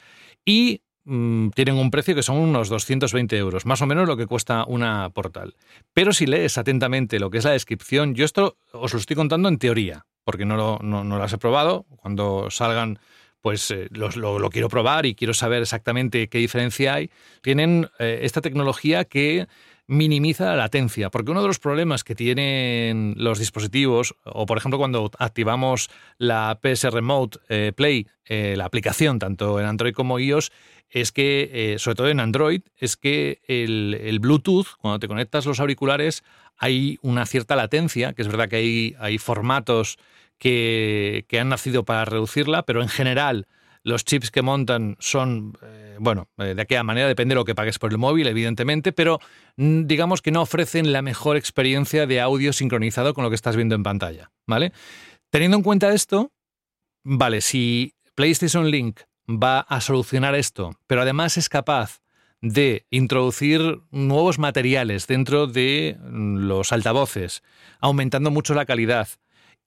y mm, tienen un precio que son unos 220 euros, más o menos lo que cuesta una portal. Pero si lees atentamente lo que es la descripción, yo esto os lo estoy contando en teoría, porque no, lo, no, no las he probado. Cuando salgan, pues eh, lo quiero probar y quiero saber exactamente qué diferencia hay. Tienen eh, esta tecnología que minimiza la latencia, porque uno de los problemas que tienen los dispositivos, o por ejemplo cuando activamos la PS Remote eh, Play, eh, la aplicación tanto en Android como iOS, es que, eh, sobre todo en Android, es que el, el Bluetooth, cuando te conectas los auriculares, hay una cierta latencia, que es verdad que hay, hay formatos que, que han nacido para reducirla, pero en general los chips que montan son, bueno, eh, de aquella manera, depende de lo que pagues por el móvil, evidentemente, pero mm, digamos que no ofrecen la mejor experiencia de audio sincronizado con lo que estás viendo en pantalla, ¿vale? Teniendo en cuenta esto, vale, si PlayStation Link va a solucionar esto, pero además es capaz de introducir nuevos materiales dentro de los altavoces, aumentando mucho la calidad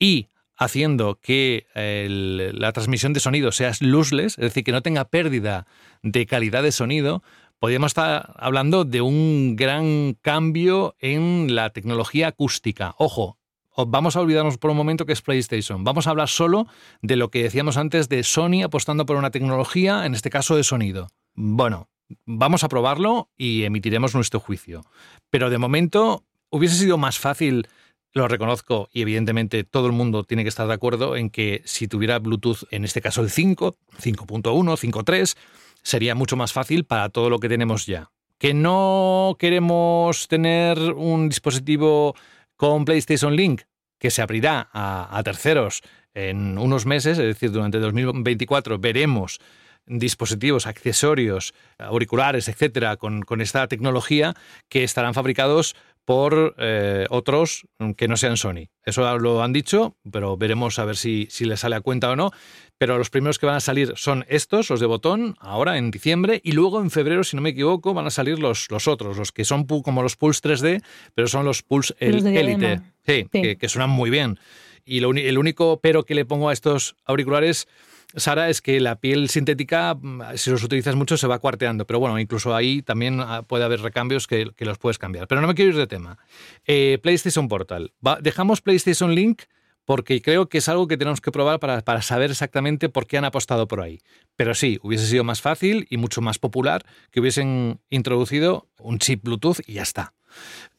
y haciendo que la transmisión de sonido sea lossless, es decir, que no tenga pérdida de calidad de sonido, podríamos estar hablando de un gran cambio en la tecnología acústica. Ojo, vamos a olvidarnos por un momento que es PlayStation. Vamos a hablar solo de lo que decíamos antes de Sony apostando por una tecnología, en este caso de sonido. Bueno, vamos a probarlo y emitiremos nuestro juicio. Pero de momento hubiese sido más fácil, lo reconozco, y evidentemente todo el mundo tiene que estar de acuerdo en que si tuviera Bluetooth, en este caso el 5, 5.1, 5.3, sería mucho más fácil para todo lo que tenemos ya. Que no queremos tener un dispositivo con PlayStation Link que se abrirá a, terceros en unos meses, es decir, durante 2024 veremos dispositivos, accesorios, auriculares, etcétera, con esta tecnología que estarán fabricados por eh, otros que no sean Sony. Eso lo han dicho, pero veremos a ver si, si les sale a cuenta o no. Pero los primeros que van a salir son estos, los de botón, ahora en diciembre, y luego en febrero, si no me equivoco, van a salir los, los otros, los que son como los Pulse 3D, pero son los Pulse Elite. Sí, Sí. Que, que suenan muy bien. Y lo el único pero que le pongo a estos auriculares, Sara, es que la piel sintética, mm, si los utilizas mucho, se va cuarteando. Pero bueno, incluso ahí también ah, puede haber recambios que, los puedes cambiar. Pero no me quiero ir de tema. Eh, PlayStation Portal. Va- dejamos PlayStation Link porque creo que es algo que tenemos que probar para, para saber exactamente por qué han apostado por ahí. Pero sí, hubiese sido más fácil y mucho más popular que hubiesen introducido un chip Bluetooth y ya está.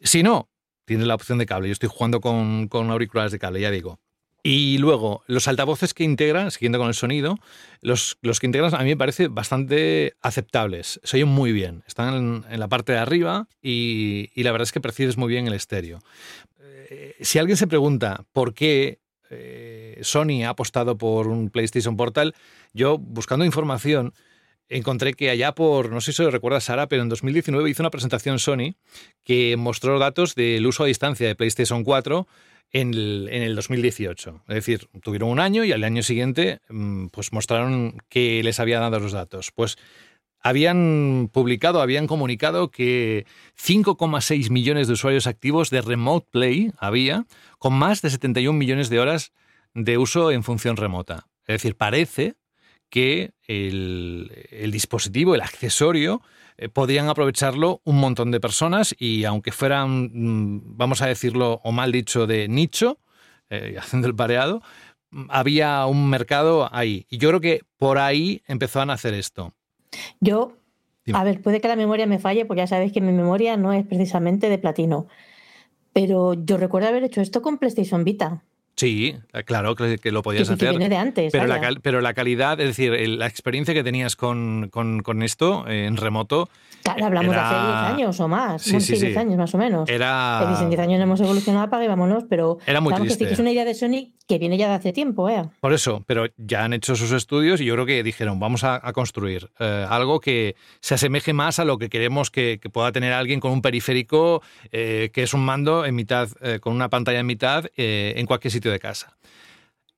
Si no, tienes la opción de cable. Yo estoy jugando con, con auriculares de cable, ya digo. Y luego, los altavoces que integran, siguiendo con el sonido, los, los que integran a mí me parece bastante aceptables. Se oyen muy bien. Están en, la parte de arriba y, y la verdad es que percibes muy bien el estéreo. Eh, si alguien se pregunta por qué eh, Sony ha apostado por un PlayStation Portal, yo buscando información encontré que allá por, no sé si lo recuerda Sara, pero en 2019 hizo una presentación Sony que mostró datos del uso a distancia de PlayStation 4 en el, en el 2018. Es decir, tuvieron un año y al año siguiente mm, pues mostraron que les había dado los datos. Pues habían publicado, habían comunicado que 5,6 millones de usuarios activos de Remote Play había, con más de 71 millones de horas de uso en función remota. Es decir, parece que el, el dispositivo, el accesorio, eh, podrían aprovecharlo un montón de personas y aunque fueran, mm, vamos a decirlo, o mal dicho, de nicho, eh, haciendo el pareado, había un mercado ahí. Y yo creo que por ahí empezaron a hacer esto. Yo, Dime. a ver, puede que la memoria me falle, porque ya sabéis que mi memoria no es precisamente de platino. Pero yo recuerdo haber hecho esto con PlayStation Vita, Sí, eh, claro que, que lo que, podías que hacer. viene de antes. Pero la, vaya. pero la calidad, es decir, el- la experiencia que tenías con, con- con esto eh, en remoto Claro, hablamos de hace era- 10 años o más. Sí, sí, sí, 10 sí. años más o menos. era... Que dicen 10 años no hemos evolucionado, apague y vámonos, pero Era muy que sí triste. que es una idea de Sony que viene ya de hace tiempo, ¿eh? Por eso, pero ya han hecho sus estudios y yo creo que dijeron, vamos a, a construir eh, algo que se asemeje más a lo que queremos que, que pueda tener alguien con un periférico eh, que es un mando en mitad, eh, con una pantalla en mitad eh, en cualquier sitio de casa.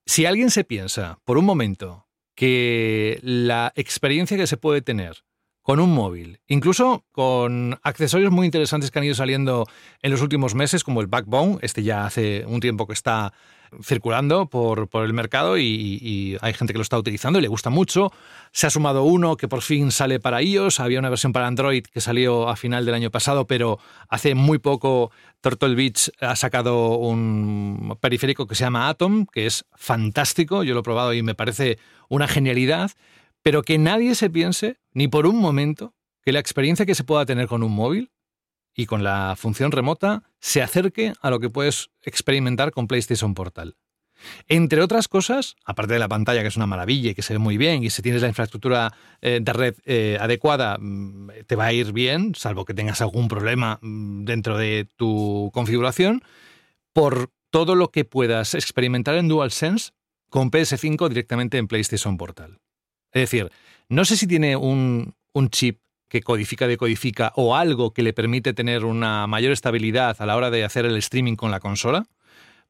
Si alguien se piensa por un momento que la experiencia que se puede tener con un móvil, incluso con accesorios muy interesantes que han ido saliendo en los últimos meses, como el Backbone, este ya hace un tiempo que está circulando por, por el mercado y, y hay gente que lo está utilizando y le gusta mucho. Se ha sumado uno que por fin sale para iOS, había una versión para Android que salió a final del año pasado, pero hace muy poco Turtle Beach ha sacado un periférico que se llama Atom, que es fantástico, yo lo he probado y me parece una genialidad, pero que nadie se piense ni por un momento que la experiencia que se pueda tener con un móvil y con la función remota se acerque a lo que puedes experimentar con PlayStation Portal. Entre otras cosas, aparte de la pantalla, que es una maravilla y que se ve muy bien, y si tienes la infraestructura eh, de red eh, adecuada, mm, te va a ir bien, salvo que tengas algún problema mm, dentro de tu configuración, por todo lo que puedas experimentar en DualSense con PS5 directamente en PlayStation Portal. Es decir, no sé si tiene un, un chip que codifica, decodifica o algo que le permite tener una mayor estabilidad a la hora de hacer el streaming con la consola,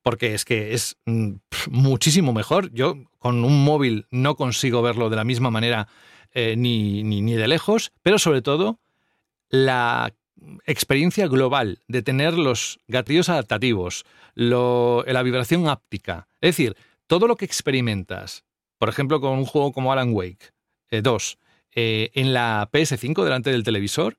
porque es que es mm, muchísimo mejor. Yo con un móvil no consigo verlo de la misma manera eh, ni, ni, ni de lejos, pero sobre todo la experiencia global de tener los gatillos adaptativos, lo- la vibración áptica. Es decir, todo lo que experimentas, por ejemplo, con un juego como Alan Wake 2, en la PS5 delante del televisor,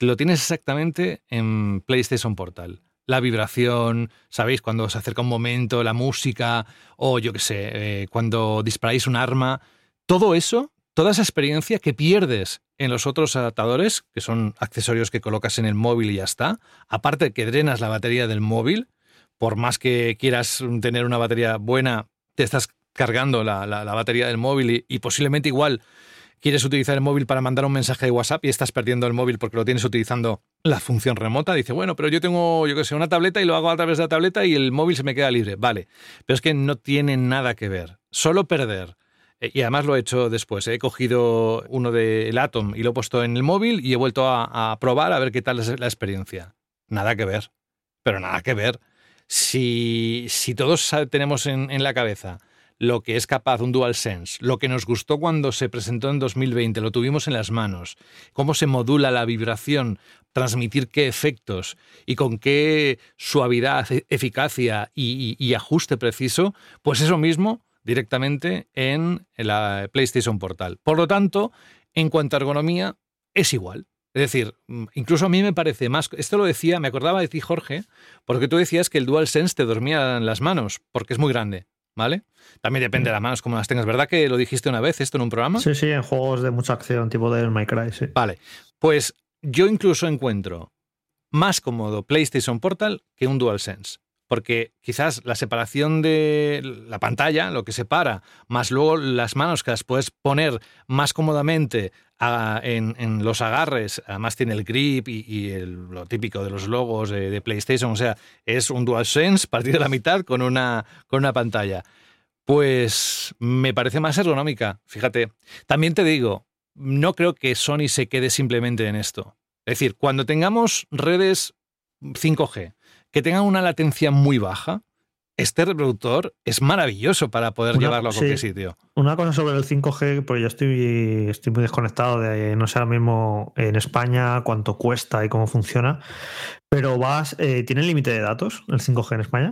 lo tienes exactamente en PlayStation Portal. La vibración, ¿sabéis? Cuando se acerca un momento, la música, o yo qué sé, eh, cuando disparáis un arma. Todo eso, toda esa experiencia que pierdes en los otros adaptadores, que son accesorios que colocas en el móvil y ya está, aparte que drenas la batería del móvil, por más que quieras tener una batería buena, te estás cargando la, la- batería del móvil y posiblemente igual quieres utilizar el móvil para mandar un mensaje de WhatsApp y estás perdiendo el móvil porque lo tienes utilizando la función remota. Dice, bueno, pero yo tengo, yo qué sé, una tableta y lo hago a través de la tableta y el móvil se me queda libre. Vale, pero es que no tiene nada que ver. Solo perder. Eh, Y además lo he hecho después. He cogido uno del Atom y lo he puesto en el móvil y he vuelto a, a probar a ver qué tal es la experiencia. Nada que ver. Pero nada que ver. Si, si todos tenemos en, en la cabeza lo que es capaz un DualSense, lo que nos gustó cuando se presentó en 2020, lo tuvimos en las manos, cómo se modula la vibración, transmitir qué efectos y con qué suavidad, e- eficacia y, ajuste preciso, pues eso mismo directamente en la PlayStation Portal. Por lo tanto, en cuanto a ergonomía, es igual. Es decir, mm, incluso a mí me parece más. Esto lo decía, me acordaba de ti, Jorge, porque tú decías que el DualSense te dormía en las manos, porque es muy grande, ¿vale? También depende de las manos como las tengas. ¿Verdad que lo dijiste una vez esto en un programa? Sí, sí, en juegos de mucha acción, tipo Devil May Cry, sí. Vale, pues yo incluso encuentro más cómodo PlayStation Portal que un DualSense. Porque quizás la separación de la pantalla, lo que separa, más luego las manos que las puedes poner más cómodamente a- en, los agarres, además tiene el grip y, el- lo típico de los logos de, de PlayStation, o sea, es un DualSense partido de la mitad con una, con una pantalla. Pues me parece más ergonómica, fíjate. También te digo, no creo que Sony se quede simplemente en esto. Es decir, cuando tengamos redes 5G que tengan una latencia muy baja, este reproductor es maravilloso para poder Una- llevarlo a cualquier sí. sitio. Una cosa sobre el 5G, porque yo estoy, estoy muy desconectado de, no sé ahora mismo en España cuánto cuesta y cómo funciona, pero vas, eh, ¿tiene límite de datos el 5G en España?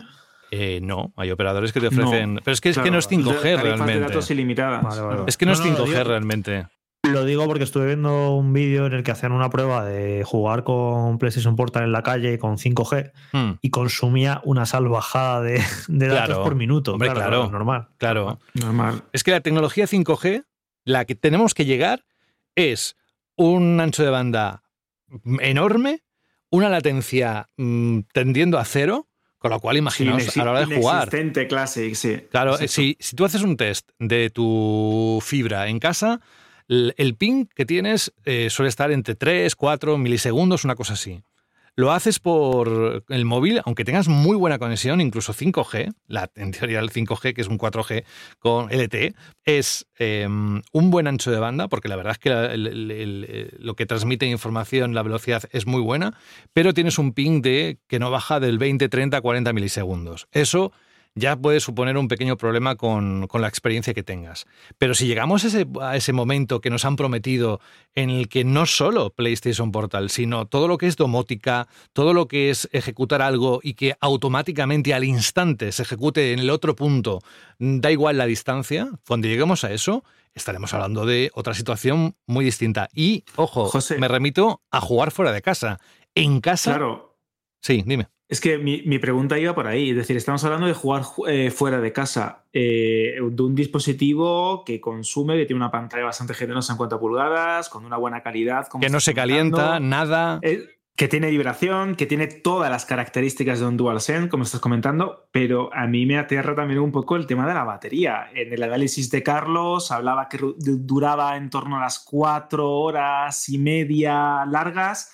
Eh, no, hay operadores que te ofrecen. No. pero es que, es que no es 5G tarifas de realmente. datos ilimitadas. Vale, vale, vale. Es que no, No, es no, 5G digo- realmente. Lo digo porque estuve viendo un vídeo en el que hacían una prueba de jugar con PlayStation Portal en la calle con 5G Hmm, y consumía una salvajada de, de datos Claro. por minuto. Hombre, claro. normal. claro. Normal. Es que la tecnología 5G, la que tenemos que llegar es un ancho de banda enorme, una latencia mm, tendiendo a cero, con lo cual imaginaos a la hora de jugar. Classic, sí. Claro, si tú haces un test de tu fibra en casa, el, ping que tienes eh, suele estar entre 3, 4 milisegundos, una cosa así. Lo haces por el móvil, aunque tengas muy buena conexión, incluso 5G, la, en teoría el 5G, que es un 4G con LTE, es eh, un buen ancho de banda, porque la verdad es que el- lo que transmite información, la velocidad es muy buena, pero tienes un ping de que no baja del 20, 30, 40 milisegundos. Eso ya puede suponer un pequeño problema con, con la experiencia que tengas. Pero si llegamos a ese, a ese momento que nos han prometido en el que no solo PlayStation Portal, sino todo lo que es domótica, todo lo que es ejecutar algo y que automáticamente al instante se ejecute en el otro punto, da igual la distancia, cuando lleguemos a eso, estaremos hablando de otra situación muy distinta. Y, ojo, José. me remito a jugar fuera de casa. En casa... Claro. Sí, dime. Es que mi, mi pregunta iba por ahí. Es decir, estamos hablando de jugar ju- eh, fuera de casa, eh, de un dispositivo que consume, que tiene una pantalla bastante generosa en cuanto a pulgadas, con una buena calidad. como Que no se calienta, nada. eh, que tiene vibración, que tiene todas las características de un DualSense, como estás comentando, pero a mí me aterra también un poco el tema de la batería. En el análisis de Carlos hablaba que duraba en torno a las cuatro horas y media largas.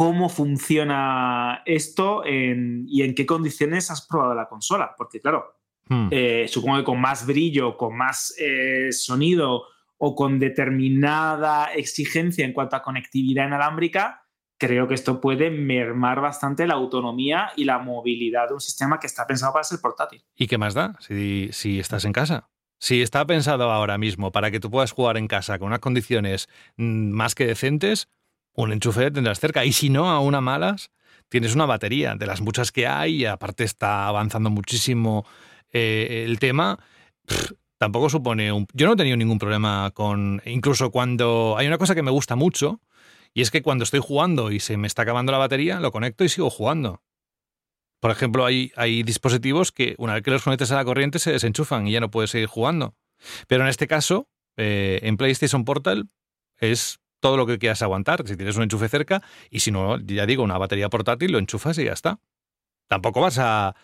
¿Cómo funciona esto en- y en qué condiciones has probado la consola? Porque claro, Hmm. eh, supongo que con más brillo, con más eh, sonido o con determinada exigencia en cuanto a conectividad inalámbrica, creo que esto puede mermar bastante la autonomía y la movilidad de un sistema que está pensado para ser portátil. ¿Y qué más da si, si estás en casa? Si está pensado ahora mismo para que tú puedas jugar en casa con unas condiciones mm, más que decentes, un enchufe tendrás cerca. Y si no, a una malas, tienes una batería de las muchas que hay y aparte está avanzando muchísimo eh, el tema. Tampoco supone un... Yo no he tenido ningún problema con... Incluso cuando... Hay una cosa que me gusta mucho y es que cuando estoy jugando y se me está acabando la batería, lo conecto y sigo jugando. Por ejemplo, hay, hay dispositivos que una vez que los conectes a la corriente se desenchufan y ya no puedes seguir jugando. Pero en este caso, eh, en PlayStation Portal es todo lo que quieras aguantar. Si tienes un enchufe cerca y si no, ya digo, una batería portátil, lo enchufas y ya está. Tampoco vas a,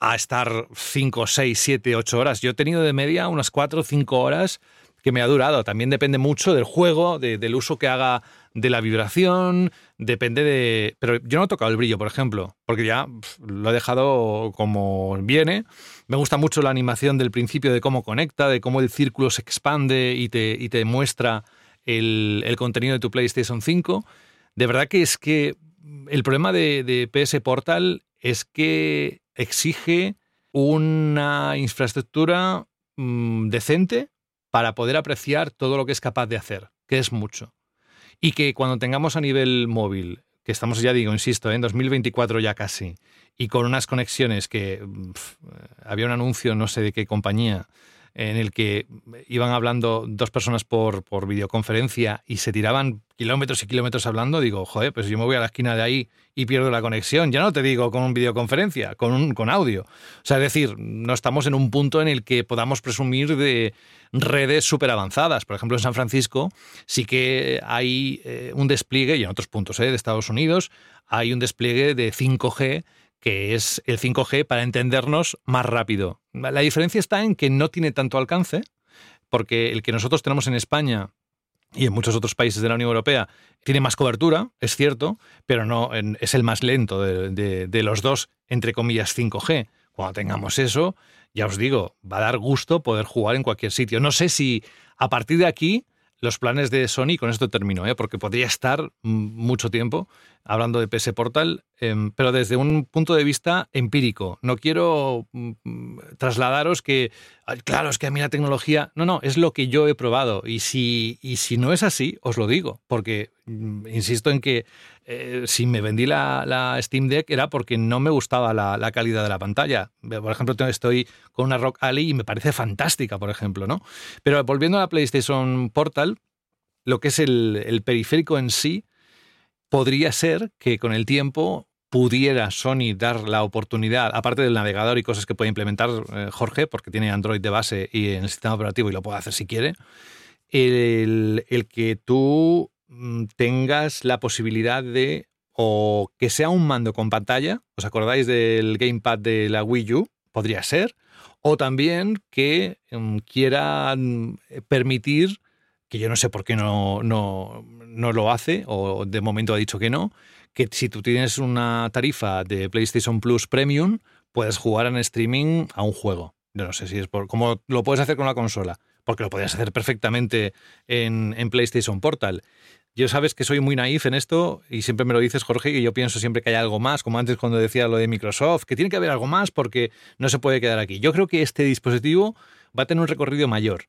a estar 5, 6, 7, 8 horas. Yo he tenido de media unas 4 o 5 horas que me ha durado. También depende mucho del juego, de- del uso que haga de la vibración, depende de... Pero yo no he tocado el brillo, por ejemplo, porque ya lo he dejado como viene. Me gusta mucho la animación del principio de cómo conecta, de cómo el círculo se expande y te, y te muestra el, contenido de tu PlayStation 5. De verdad que es que el problema de, PS Portal es que exige una infraestructura mm, decente para poder apreciar todo lo que es capaz de hacer, que es mucho. Y que cuando tengamos a nivel móvil, que estamos ya digo, insisto, ¿eh? en 2024 ya casi, y con unas conexiones que mm, pf, había un anuncio, no sé de qué compañía, en el que iban hablando dos personas por, por videoconferencia y se tiraban kilómetros y kilómetros hablando, digo, joder, pues yo me voy a la esquina de ahí y pierdo la conexión. Ya no te digo con videoconferencia, con, un, con audio. O sea, es decir, no estamos en un punto en el que podamos presumir de redes súper avanzadas. Por ejemplo, en San Francisco sí que hay eh, un despliegue, y en otros puntos eh, de Estados Unidos, hay un despliegue de 5G que es el 5G para entendernos más rápido. La diferencia está en que no tiene tanto alcance, porque el que nosotros tenemos en España y en muchos otros países de la Unión Europea tiene más cobertura, es cierto, pero no es el más lento de- de los dos, entre comillas, 5G. Cuando tengamos eso, ya os digo, va a dar gusto poder jugar en cualquier sitio. No sé si a partir de aquí los planes de Sony, con esto termino, ¿eh? porque podría estar mucho tiempo hablando de PS Portal, em, pero desde un punto de vista empírico. No quiero trasladaros que, "Ay, claro, es que a mí la tecnología... No, no, es lo que yo he probado. Y si, y si no es así, os lo digo, porque insisto en que eh, si me vendí la, Steam Deck era porque no me gustaba la, calidad de la pantalla. Por ejemplo, estoy con una Rock Alley y me parece fantástica, por ejemplo, ¿no? Pero volviendo a la PlayStation Portal, lo que es el, periférico en sí, podría ser que con el tiempo pudiera Sony dar la oportunidad, aparte del navegador y cosas que puede implementar eh, Jorge, porque tiene Android de base y en el sistema operativo y lo puede hacer si quiere, el, que tú tengas la posibilidad de, o que sea un mando con pantalla, ¿os acordáis del gamepad de la Wii U? Podría ser. O también que mm, quieran permitir, que yo no sé por qué no, no, no lo hace, o de momento ha dicho que no, que si tú tienes una tarifa de PlayStation Plus Premium, puedes jugar en streaming a un juego. Yo no sé si es por como lo puedes hacer con la consola, porque lo podrías hacer perfectamente en, en PlayStation Portal. Yo sabes que soy muy naif en esto y siempre me lo dices, Jorge, que yo pienso siempre que hay algo más, como antes cuando decía lo de Microsoft, que tiene que haber algo más porque no se puede quedar aquí. Yo creo que este dispositivo va a tener un recorrido mayor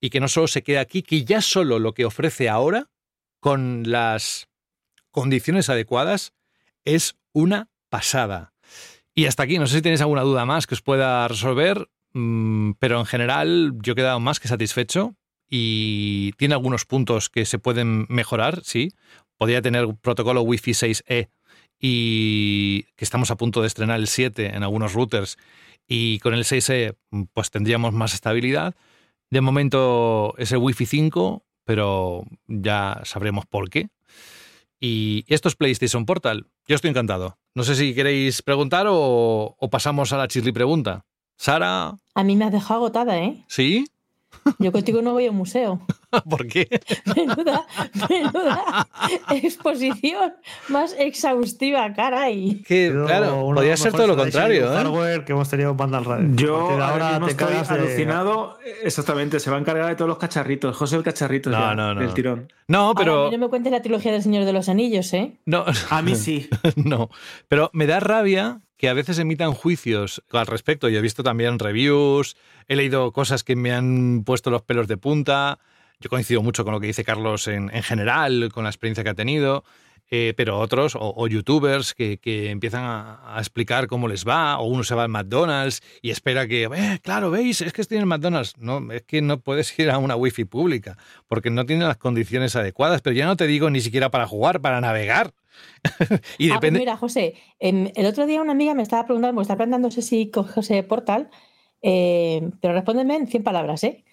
y que no solo se queda aquí, que ya solo lo que ofrece ahora, con las condiciones adecuadas, es una pasada. Y hasta aquí, no sé si tenéis alguna duda más que os pueda resolver, mm, pero en general yo he quedado más que satisfecho y tiene algunos puntos que se pueden mejorar, sí. Podría tener protocolo Wi-Fi 6E y que estamos a punto de estrenar el 7 en algunos routers y con el 6E pues tendríamos más estabilidad. De momento es el Wi-Fi 5, pero ya sabremos por qué. Y esto es PlayStation Portal. Yo estoy encantado. No sé si queréis preguntar o, o pasamos a la chisli pregunta. Sara, A mí me has dejado agotada, ¿eh? ¿sí? Yo contigo no voy a un museo. ¿Por qué? Menuda, menuda exposición más exhaustiva, caray. Que, claro, Uno podría ser todo lo contrario, ¿eh? hardware que hemos tenido en banda al radio. Yo ahora te estoy de- alucinado. Exactamente, se va a encargar de todos los cacharritos. José el cacharrito No, ya, no, no. del tirón. No, Ahora, a pero. mí no me cuentes la trilogía del Señor de los Anillos, ¿eh? No, A mí sí. no. Pero me da rabia que a veces emitan juicios al respecto. Yo he visto también reviews, he leído cosas que me han puesto los pelos de punta. Yo coincido mucho con lo que dice Carlos en, en general, con la experiencia que ha tenido. eh, pero otros, o, youtubers que, que empiezan a, a explicar cómo les va, o uno se va al McDonald's y espera que, "Eh, claro, veis, es que estoy en el McDonald's. No, es que no puedes ir a una wifi pública, porque no tiene las condiciones adecuadas, pero ya no te digo ni siquiera para jugar, para navegar. y Ah, pues depende. mira, José, em, el otro día una amiga me estaba preguntando, me está preguntándose si coge Portal, eh, pero respóndeme en 100 palabras, ¿eh?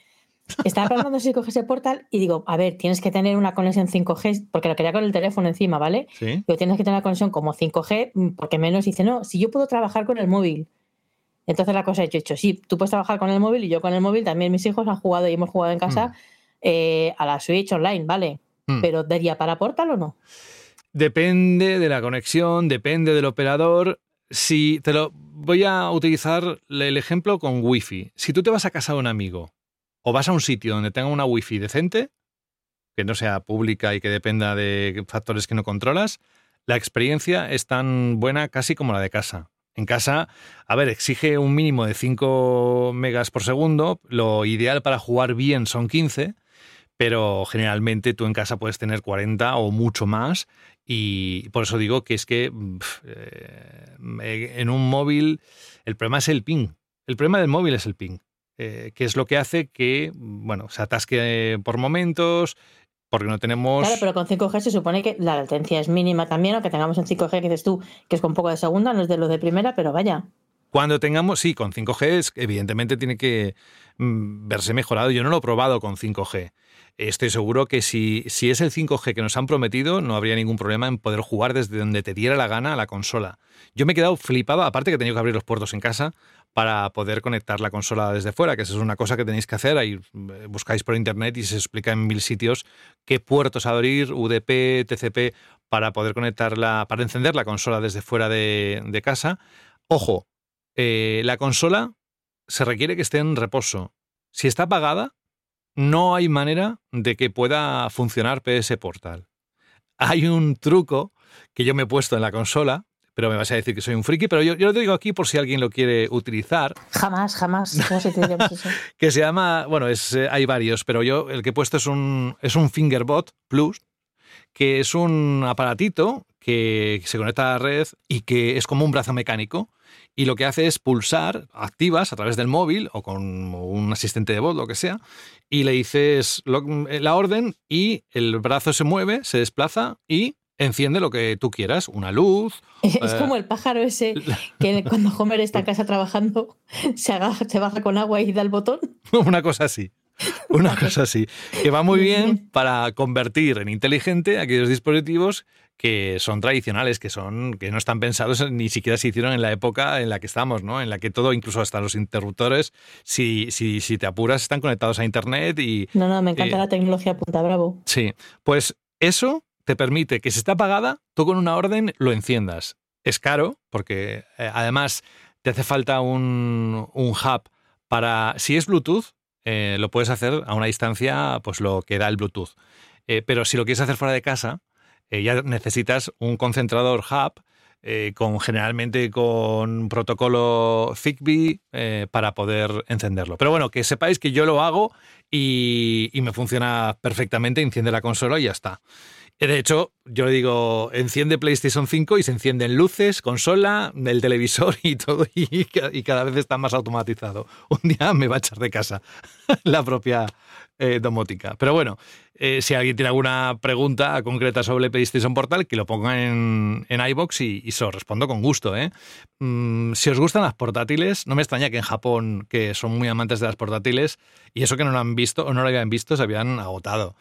Estaba preguntando si coge ese Portal y digo, a ver, tienes que tener una conexión 5G, porque lo quería con el teléfono encima, ¿vale? Sí. Pero tienes que tener una conexión como 5G, mm, porque menos dice, no, si yo puedo trabajar con el móvil. Entonces la cosa es, yo he hecho, sí, tú puedes trabajar con el móvil y yo con el móvil, también mis hijos han jugado y hemos jugado en casa eh, a la Switch online, ¿vale? Mm. Pero ¿daría para Portal o no? Depende de la conexión, depende del operador. Si te lo voy a utilizar el ejemplo con Wi-Fi. Si tú te vas a casa de un amigo o vas a un sitio donde tenga una Wi-Fi decente, que no sea pública y que dependa de factores que no controlas, la experiencia es tan buena casi como la de casa. En casa, a ver, exige un mínimo de 5 megas por segundo. Lo ideal para jugar bien son 15, pero generalmente tú en casa puedes tener 40 o mucho más. Y por eso digo que es que eh, en un móvil el problema es el ping. El problema del móvil es el ping, eh, que es lo que hace que, bueno, se atasque por momentos, porque no tenemos... Claro, pero con 5G se supone que la latencia es mínima también, aunque tengamos en 5G, que dices tú, que es con poco de segunda, no es de lo de primera, pero vaya. Cuando tengamos, sí, con 5G, es- evidentemente tiene que mm, verse mejorado. Yo no lo he probado con 5G. Estoy seguro que si, si es el 5G que nos han prometido, no habría ningún problema en poder jugar desde donde te diera la gana a la consola. Yo me he quedado flipado, aparte que he tenido que abrir los puertos en casa para poder conectar la consola desde fuera, que eso es una cosa que tenéis que hacer. Ahí eh, buscáis por internet y se explica en mil sitios qué puertos abrir, UDP, TCP, para poder conectarla, para encender la consola desde fuera de, casa. Ojo, eh, la consola se requiere que esté en reposo. Si está apagada, no hay manera de que pueda funcionar PS Portal. Hay un truco que yo me he puesto en la consola, pero me vas a decir que soy un friki, pero yo, yo lo digo aquí por si alguien lo quiere utilizar, Jamás, jamás. ¿Cómo se te diría eso? que se llama, bueno, es, eh, hay varios, pero yo el que he puesto es un, es un Fingerbot Plus, que es un aparatito que se conecta a la red y que es como un brazo mecánico. Y lo que hace es pulsar, activas a través del móvil o con un asistente de voz, lo que sea, y le dices lo- la orden y el brazo se mueve, se desplaza y enciende lo que tú quieras, una luz. Es eh, como el pájaro ese que cuando Homer está en casa trabajando se, agaja, se baja con agua y da el botón. Una cosa así. Una cosa así. Que va muy bien para convertir en inteligente aquellos dispositivos que son tradicionales, que son, que no están pensados, ni siquiera se hicieron en la época en la que estamos, ¿no? En la que todo, incluso hasta los interruptores, si, si, si te apuras, están conectados a internet y. No, no, me encanta eh, la tecnología punta bravo. Sí. Pues eso te permite que si está apagada, tú con una orden lo enciendas. Es caro, porque eh, además te hace falta un, un hub para. Si es Bluetooth, eh, lo puedes hacer a una distancia, pues lo que da el Bluetooth. Eh, pero si lo quieres hacer fuera de casa, eh, ya necesitas un concentrador hub. con generalmente con protocolo Zigbee para poder encenderlo. Pero bueno, que sepáis que yo lo hago y, y me funciona perfectamente, enciende la consola y ya está. Eh, De hecho, yo le digo, enciende PlayStation 5 y se encienden luces, consola, el televisor y todo, y, ca- y cada vez está más automatizado. Un día me va a echar de casa la propia eh, domótica. Pero bueno, eh, si alguien tiene alguna pregunta concreta sobre PlayStation Portal, que lo ponga en, en iBox y, y se lo respondo con gusto. ¿eh? Mm, si os gustan las portátiles, no me extraña que en Japón, que son muy amantes de las portátiles, y eso que no lo han visto o no lo habían visto, se habían agotado.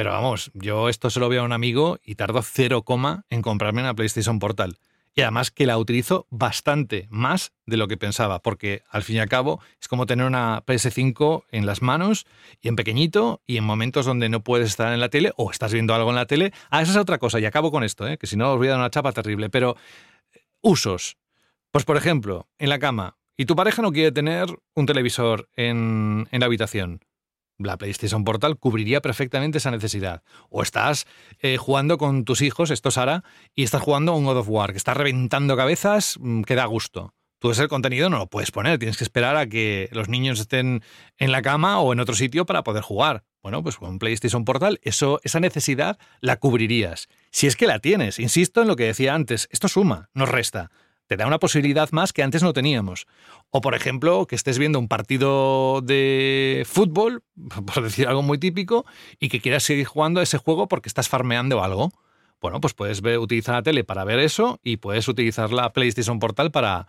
Pero vamos, yo esto se lo veo a un amigo y tardo cero coma en comprarme una PlayStation Portal. Y además que la utilizo bastante más de lo que pensaba, porque al fin y al cabo es como tener una PS5 en las manos y en pequeñito y en momentos donde no puedes estar en la tele o estás viendo algo en la tele. Ah, esa es otra cosa y acabo con esto, ¿eh? que si no os voy a dar una chapa terrible, pero eh, usos. Pues por ejemplo, en la cama, y tu pareja no quiere tener un televisor en, en la habitación la PlayStation Portal cubriría perfectamente esa necesidad. O estás eh, jugando con tus hijos, esto Sara, y estás jugando a un God of War, que está reventando cabezas, mm, que da gusto. Tú ese contenido no lo puedes poner, tienes que esperar a que los niños estén en la cama o en otro sitio para poder jugar. Bueno, pues con PlayStation Portal eso, esa necesidad la cubrirías. Si es que la tienes, insisto en lo que decía antes, esto suma, no resta te da una posibilidad más que antes no teníamos. O, por ejemplo, que estés viendo un partido de fútbol, por decir algo muy típico, y que quieras seguir jugando ese juego porque estás farmeando algo. Bueno, pues puedes utilizar la tele para ver eso y puedes utilizar la PlayStation Portal para,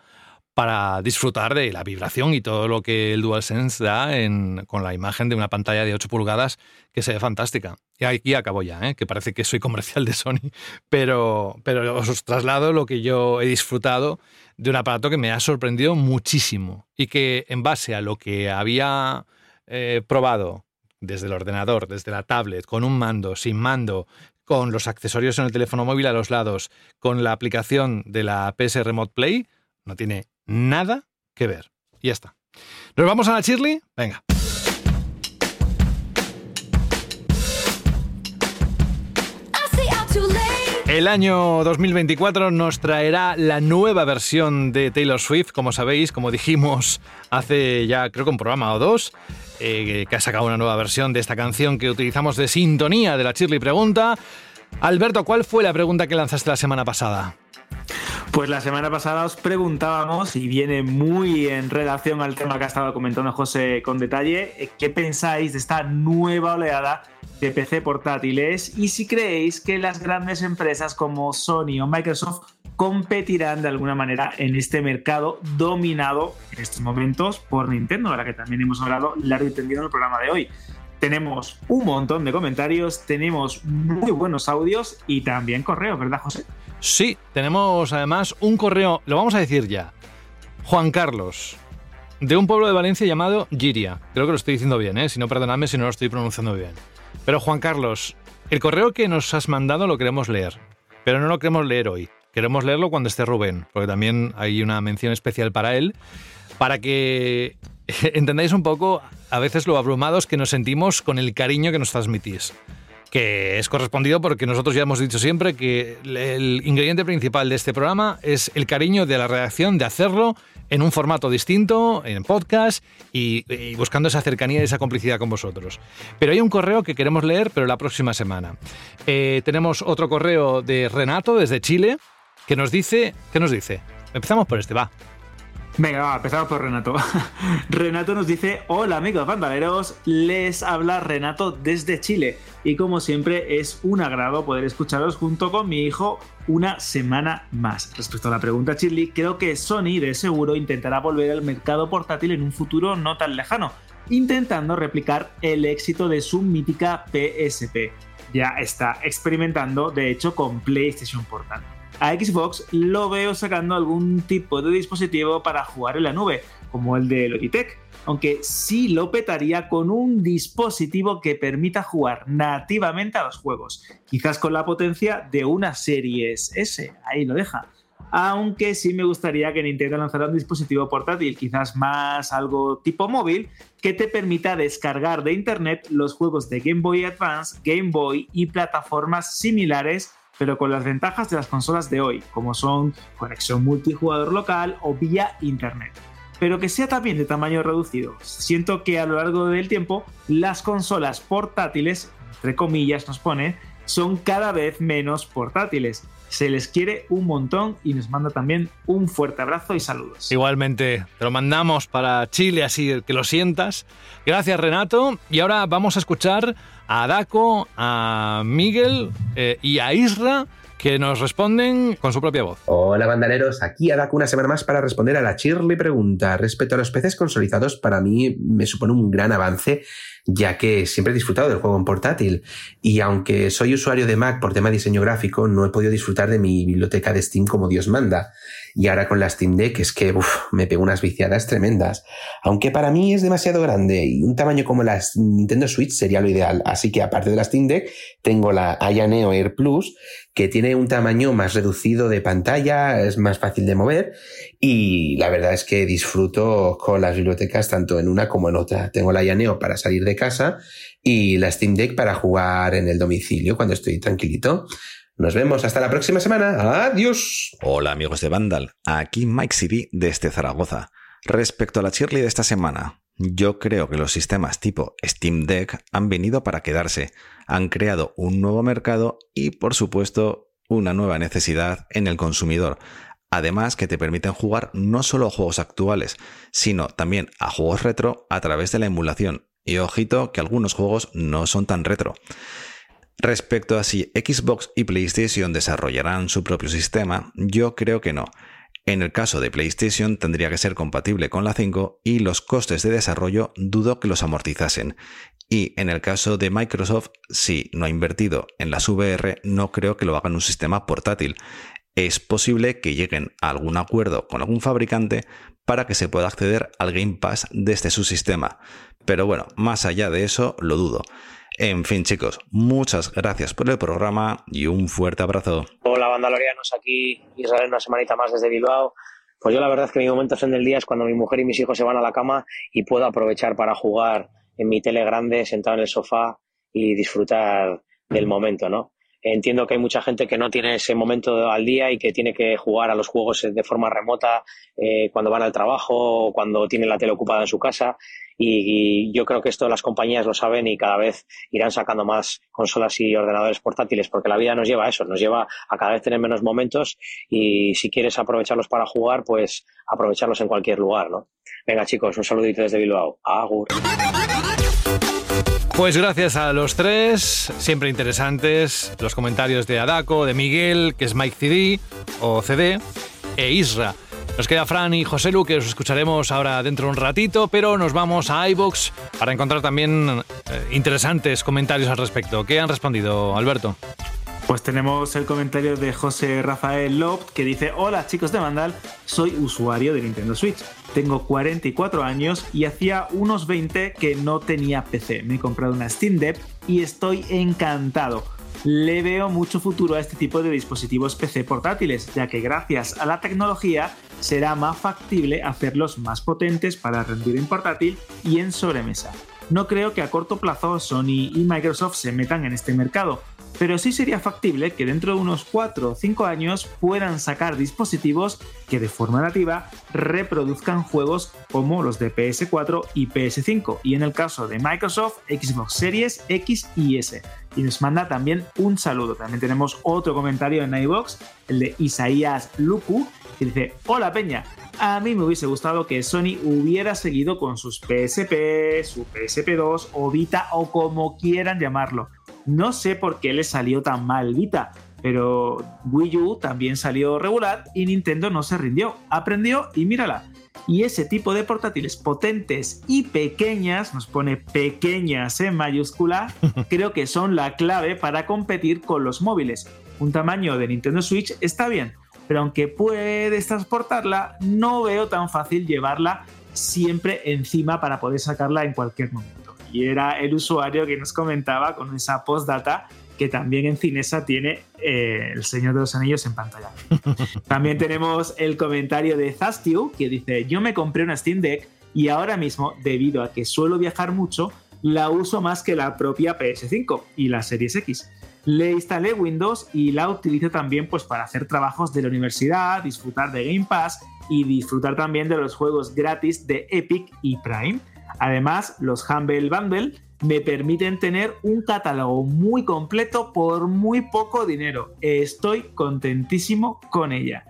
para disfrutar de la vibración y todo lo que el DualSense da en, con la imagen de una pantalla de 8 pulgadas que se ve fantástica. Y aquí acabo ya, ¿eh? que parece que soy comercial de Sony, pero, pero os traslado lo que yo he disfrutado de un aparato que me ha sorprendido muchísimo y que en base a lo que había eh, probado desde el ordenador, desde la tablet, con un mando, sin mando, con los accesorios en el teléfono móvil a los lados, con la aplicación de la PS Remote Play, no tiene nada que ver. Y ya está. ¿Nos vamos a la Shirley? Venga. El año 2024 nos traerá la nueva versión de Taylor Swift, como sabéis, como dijimos hace ya creo que un programa o dos, eh, que ha sacado una nueva versión de esta canción que utilizamos de sintonía de la Shirley Pregunta. Alberto, ¿cuál fue la pregunta que lanzaste la semana pasada? Pues la semana pasada os preguntábamos, y viene muy en relación al tema que ha estado comentando José con detalle, eh, ¿qué pensáis de esta nueva oleada de PC portátiles? Y si creéis que las grandes empresas como Sony o Microsoft competirán de alguna manera en este mercado dominado en estos momentos por Nintendo, de la que también hemos hablado largo y tendido en el programa de hoy. Tenemos un montón de comentarios, tenemos muy buenos audios y también correos, ¿verdad, José? Sí, tenemos además un correo, lo vamos a decir ya. Juan Carlos, de un pueblo de Valencia llamado Giria. Creo que lo estoy diciendo bien, ¿eh? si no, perdonadme si no lo estoy pronunciando bien. Pero Juan Carlos, el correo que nos has mandado lo queremos leer, pero no lo queremos leer hoy. Queremos leerlo cuando esté Rubén, porque también hay una mención especial para él, para que entendáis un poco a veces lo abrumados que nos sentimos con el cariño que nos transmitís que es correspondido porque nosotros ya hemos dicho siempre que el ingrediente principal de este programa es el cariño de la redacción de hacerlo en un formato distinto, en podcast y, buscando esa cercanía y esa complicidad con vosotros. Pero hay un correo que queremos leer, pero la próxima semana. Eh, tenemos otro correo de Renato desde Chile que nos dice, ¿qué nos dice? Empezamos por este, va. Venga, va, empezamos por Renato. Renato nos dice, hola amigos bandaleros, les habla Renato desde Chile y como siempre es un agrado poder escucharos junto con mi hijo una semana más. Respecto a la pregunta Chili, creo que Sony de seguro intentará volver al mercado portátil en un futuro no tan lejano, intentando replicar el éxito de su mítica PSP. Ya está experimentando, de hecho, con PlayStation Portal a Xbox lo veo sacando algún tipo de dispositivo para jugar en la nube, como el de Logitech, aunque sí lo petaría con un dispositivo que permita jugar nativamente a los juegos, quizás con la potencia de una Series S, ahí lo deja. Aunque sí me gustaría que Nintendo lanzara un dispositivo portátil, quizás más algo tipo móvil, que te permita descargar de internet los juegos de Game Boy Advance, Game Boy y plataformas similares pero con las ventajas de las consolas de hoy, como son conexión multijugador local o vía internet. Pero que sea también de tamaño reducido. Siento que a lo largo del tiempo las consolas portátiles, entre comillas nos pone, son cada vez menos portátiles. Se les quiere un montón y nos manda también un fuerte abrazo y saludos. Igualmente, te lo mandamos para Chile, así que lo sientas. Gracias Renato. Y ahora vamos a escuchar a Daco, a Miguel eh, y a Isra que nos responden con su propia voz. Hola bandaleros, aquí Adaku una semana más para responder a la Shirley pregunta. Respecto a los PCs consolidados, para mí me supone un gran avance ya que siempre he disfrutado del juego en portátil y aunque soy usuario de Mac por tema de diseño gráfico, no he podido disfrutar de mi biblioteca de Steam como Dios manda. Y ahora con la Steam Deck es que uf, me pego unas viciadas tremendas. Aunque para mí es demasiado grande y un tamaño como la Nintendo Switch sería lo ideal. Así que aparte de la Steam Deck, tengo la Aya Neo Air Plus, que tiene un tamaño más reducido de pantalla, es más fácil de mover y la verdad es que disfruto con las bibliotecas tanto en una como en otra. Tengo la Aya Neo para salir de casa y la Steam Deck para jugar en el domicilio cuando estoy tranquilito. Nos vemos hasta la próxima semana. Adiós. Hola amigos de Vandal, aquí Mike City desde Zaragoza. Respecto a la Shirley de esta semana, yo creo que los sistemas tipo Steam Deck han venido para quedarse, han creado un nuevo mercado y por supuesto una nueva necesidad en el consumidor. Además que te permiten jugar no solo a juegos actuales, sino también a juegos retro a través de la emulación. Y ojito que algunos juegos no son tan retro. Respecto a si Xbox y PlayStation desarrollarán su propio sistema, yo creo que no. En el caso de PlayStation tendría que ser compatible con la 5 y los costes de desarrollo dudo que los amortizasen. Y en el caso de Microsoft, si no ha invertido en las VR, no creo que lo hagan un sistema portátil. Es posible que lleguen a algún acuerdo con algún fabricante para que se pueda acceder al Game Pass desde su sistema. Pero bueno, más allá de eso, lo dudo. En fin, chicos, muchas gracias por el programa y un fuerte abrazo. Hola, bandalorianos, aquí Israel una semanita más desde Bilbao. Pues yo la verdad es que mi momento en el día es cuando mi mujer y mis hijos se van a la cama y puedo aprovechar para jugar en mi tele grande, sentado en el sofá y disfrutar del momento, ¿no? Entiendo que hay mucha gente que no tiene ese momento al día y que tiene que jugar a los juegos de forma remota eh, cuando van al trabajo o cuando tienen la tele ocupada en su casa. Y, yo creo que esto las compañías lo saben y cada vez irán sacando más consolas y ordenadores portátiles porque la vida nos lleva a eso, nos lleva a cada vez tener menos momentos y si quieres aprovecharlos para jugar, pues aprovecharlos en cualquier lugar, ¿no? Venga chicos, un saludito desde Bilbao. Agur. Pues gracias a los tres, siempre interesantes, los comentarios de Adaco, de Miguel, que es Mike CD o CD, e Isra. Nos queda Fran y José Lu, que os escucharemos ahora dentro de un ratito, pero nos vamos a iBox para encontrar también eh, interesantes comentarios al respecto. ¿Qué han respondido, Alberto? Pues tenemos el comentario de José Rafael Lopt que dice: Hola chicos de Mandal, soy usuario de Nintendo Switch. Tengo 44 años y hacía unos 20 que no tenía PC. Me he comprado una Steam Deck y estoy encantado. Le veo mucho futuro a este tipo de dispositivos PC portátiles, ya que gracias a la tecnología será más factible hacerlos más potentes para rendir en portátil y en sobremesa. No creo que a corto plazo Sony y Microsoft se metan en este mercado, pero sí sería factible que dentro de unos 4 o 5 años puedan sacar dispositivos que de forma nativa reproduzcan juegos como los de PS4 y PS5 y en el caso de Microsoft Xbox Series X y S. Y nos manda también un saludo. También tenemos otro comentario en iBox, el de Isaías Luku, que dice: Hola Peña, a mí me hubiese gustado que Sony hubiera seguido con sus PSP, su PSP2 o Vita o como quieran llamarlo. No sé por qué le salió tan mal Vita, pero Wii U también salió regular y Nintendo no se rindió. Aprendió y mírala. Y ese tipo de portátiles potentes y pequeñas, nos pone pequeñas en mayúscula, creo que son la clave para competir con los móviles. Un tamaño de Nintendo Switch está bien, pero aunque puedes transportarla, no veo tan fácil llevarla siempre encima para poder sacarla en cualquier momento. Y era el usuario que nos comentaba con esa postdata que también en Cinesa tiene eh, El Señor de los Anillos en pantalla. también tenemos el comentario de Zastiu que dice, yo me compré una Steam Deck y ahora mismo, debido a que suelo viajar mucho, la uso más que la propia PS5 y la Series X. Le instalé Windows y la utilizo también pues, para hacer trabajos de la universidad, disfrutar de Game Pass y disfrutar también de los juegos gratis de Epic y Prime. Además, los Humble Bundle me permiten tener un catálogo muy completo por muy poco dinero. Estoy contentísimo con ella.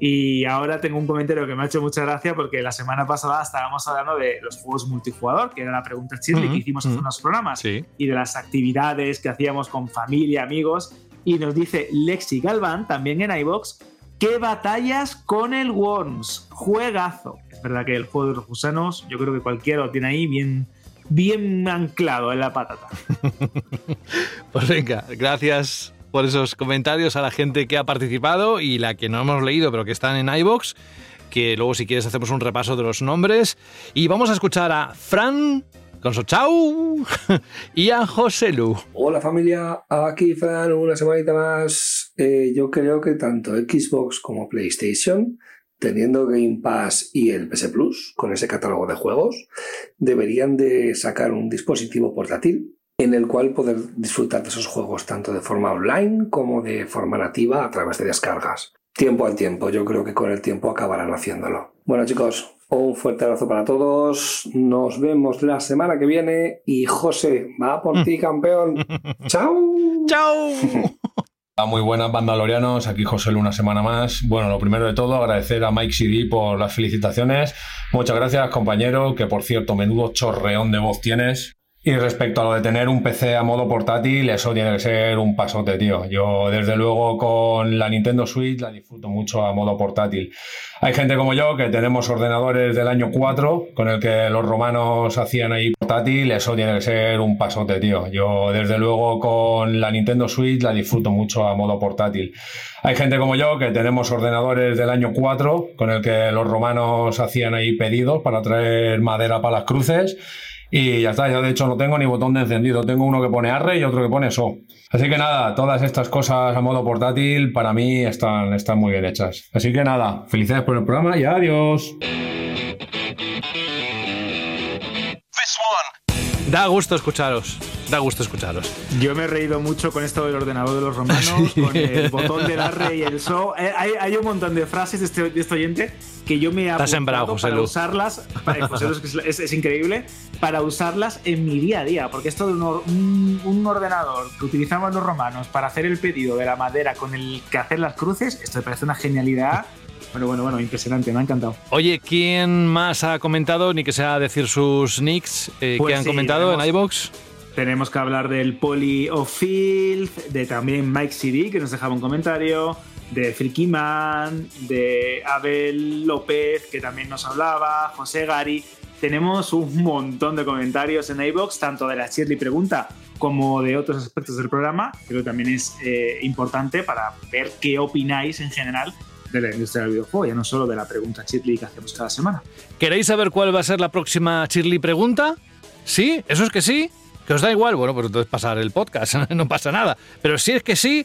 Y ahora tengo un comentario que me ha hecho mucha gracia porque la semana pasada estábamos hablando de los juegos multijugador, que era la pregunta chile que hicimos hace unos programas, Sí. y de las actividades que hacíamos con familia, amigos. Y nos dice Lexi Galván, también en iBox, ¿qué batallas con el Worms? Juegazo. Es verdad que el juego de los gusanos, yo creo que cualquiera lo tiene ahí bien, bien anclado en la patata. Pues venga, gracias por esos comentarios a la gente que ha participado y la que no hemos leído pero que están en iBox. Que luego, si quieres, hacemos un repaso de los nombres. Y vamos a escuchar a Fran con su chau y a José Lu. Hola familia, aquí Fran, una semanita más. Eh, yo creo que tanto Xbox como PlayStation, teniendo Game Pass y el PS Plus, con ese catálogo de juegos, deberían de sacar un dispositivo portátil en el cual poder disfrutar de esos juegos tanto de forma online como de forma nativa a través de descargas. Tiempo al tiempo, yo creo que con el tiempo acabarán haciéndolo. Bueno chicos, un fuerte abrazo para todos. Nos vemos la semana que viene y José, va por ti campeón. Chao. Chao. Muy buenas bandalorianos, aquí José Lu una semana más. Bueno, lo primero de todo, agradecer a Mike CD por las felicitaciones. Muchas gracias, compañero, que por cierto, menudo chorreón de voz tienes. Y respecto a lo de tener un PC a modo portátil, eso tiene que ser un pasote, tío. Yo, desde luego, con la Nintendo Switch la disfruto mucho a modo portátil. Hay gente como yo que tenemos ordenadores del año 4 con el que los romanos hacían ahí portátil, eso tiene que ser un pasote, tío. Yo, desde luego, con la Nintendo Switch la disfruto mucho a modo portátil. Hay gente como yo que tenemos ordenadores del año 4 con el que los romanos hacían ahí pedidos para traer madera para las cruces. Y ya está, yo de hecho no tengo ni botón de encendido, tengo uno que pone arre y otro que pone so. Así que nada, todas estas cosas a modo portátil para mí están, están muy bien hechas. Así que nada, felicidades por el programa y adiós. Da gusto escucharos. Da gusto escucharos. Yo me he reído mucho con esto del ordenador de los romanos, con el botón del arre y el so. Eh, Hay, hay un montón de frases de este, de este oyente que yo me he apuntado sembrado, José para Lu. usarlas. Para, José Lu, es, es- increíble. Para usarlas en mi día a día. Porque esto de un, un- un ordenador que utilizaban los romanos para hacer el pedido de la madera con el que hacer las cruces, esto me parece una genialidad. Bueno, bueno, bueno, impresionante, me ha encantado. Oye, ¿quién más ha comentado, ni que sea decir sus nicks eh, Pues que han sí, comentado en iBox? Tenemos que hablar del Poly of de también Mike CD, que nos dejaba un comentario, de Freaky Man, de Abel López, que también nos hablaba, José Gari. Tenemos un montón de comentarios en iBox, tanto de la Shirley Pregunta como de otros aspectos del programa. Creo que también es eh, importante para ver qué opináis en general de la industria del videojuego, ya no solo de la pregunta Shirley que hacemos cada semana. ¿Queréis saber cuál va a ser la próxima Shirley pregunta? ¿Sí? ¿Eso es que sí? ¿Que os da igual? Bueno, pues entonces pasar el podcast, no pasa nada. Pero si es que sí,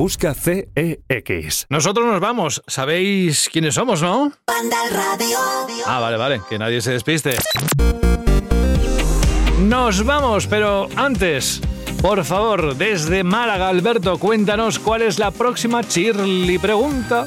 Busca CEX. Nosotros nos vamos. ¿Sabéis quiénes somos, no? Banda al radio. Ah, vale, vale, que nadie se despiste. Nos vamos, pero antes, por favor, desde Málaga, Alberto, cuéntanos cuál es la próxima Shirley pregunta.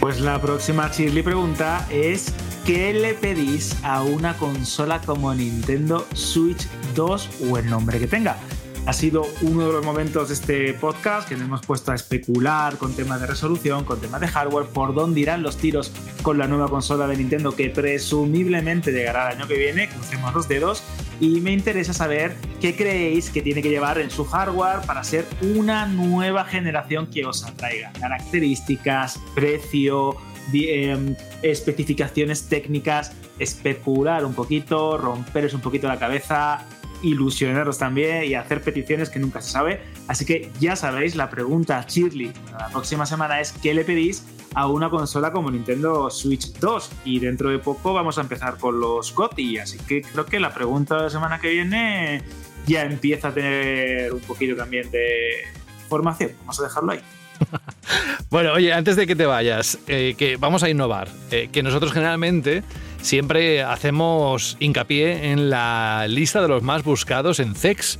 Pues la próxima Shirley pregunta es ¿qué le pedís a una consola como Nintendo Switch 2 o el nombre que tenga? Ha sido uno de los momentos de este podcast que nos hemos puesto a especular con temas de resolución, con temas de hardware, por dónde irán los tiros con la nueva consola de Nintendo que presumiblemente llegará el año que viene, crucemos los dedos, y me interesa saber qué creéis que tiene que llevar en su hardware para ser una nueva generación que os atraiga. Características, precio, em, especificaciones técnicas, especular un poquito, romperos un poquito la cabeza, ilusionaros también y hacer peticiones que nunca se sabe. Así que ya sabéis, la pregunta Shirley la próxima semana es ¿qué le pedís a una consola como Nintendo Switch 2? Y dentro de poco vamos a empezar con los GOTY, así que creo que la pregunta de la semana que viene ya empieza a tener un poquito también de formación. Vamos a dejarlo ahí. Bueno, oye, antes de que te vayas, eh, que vamos a innovar. eh, que nosotros generalmente siempre hacemos hincapié en la lista de los más buscados en CEX.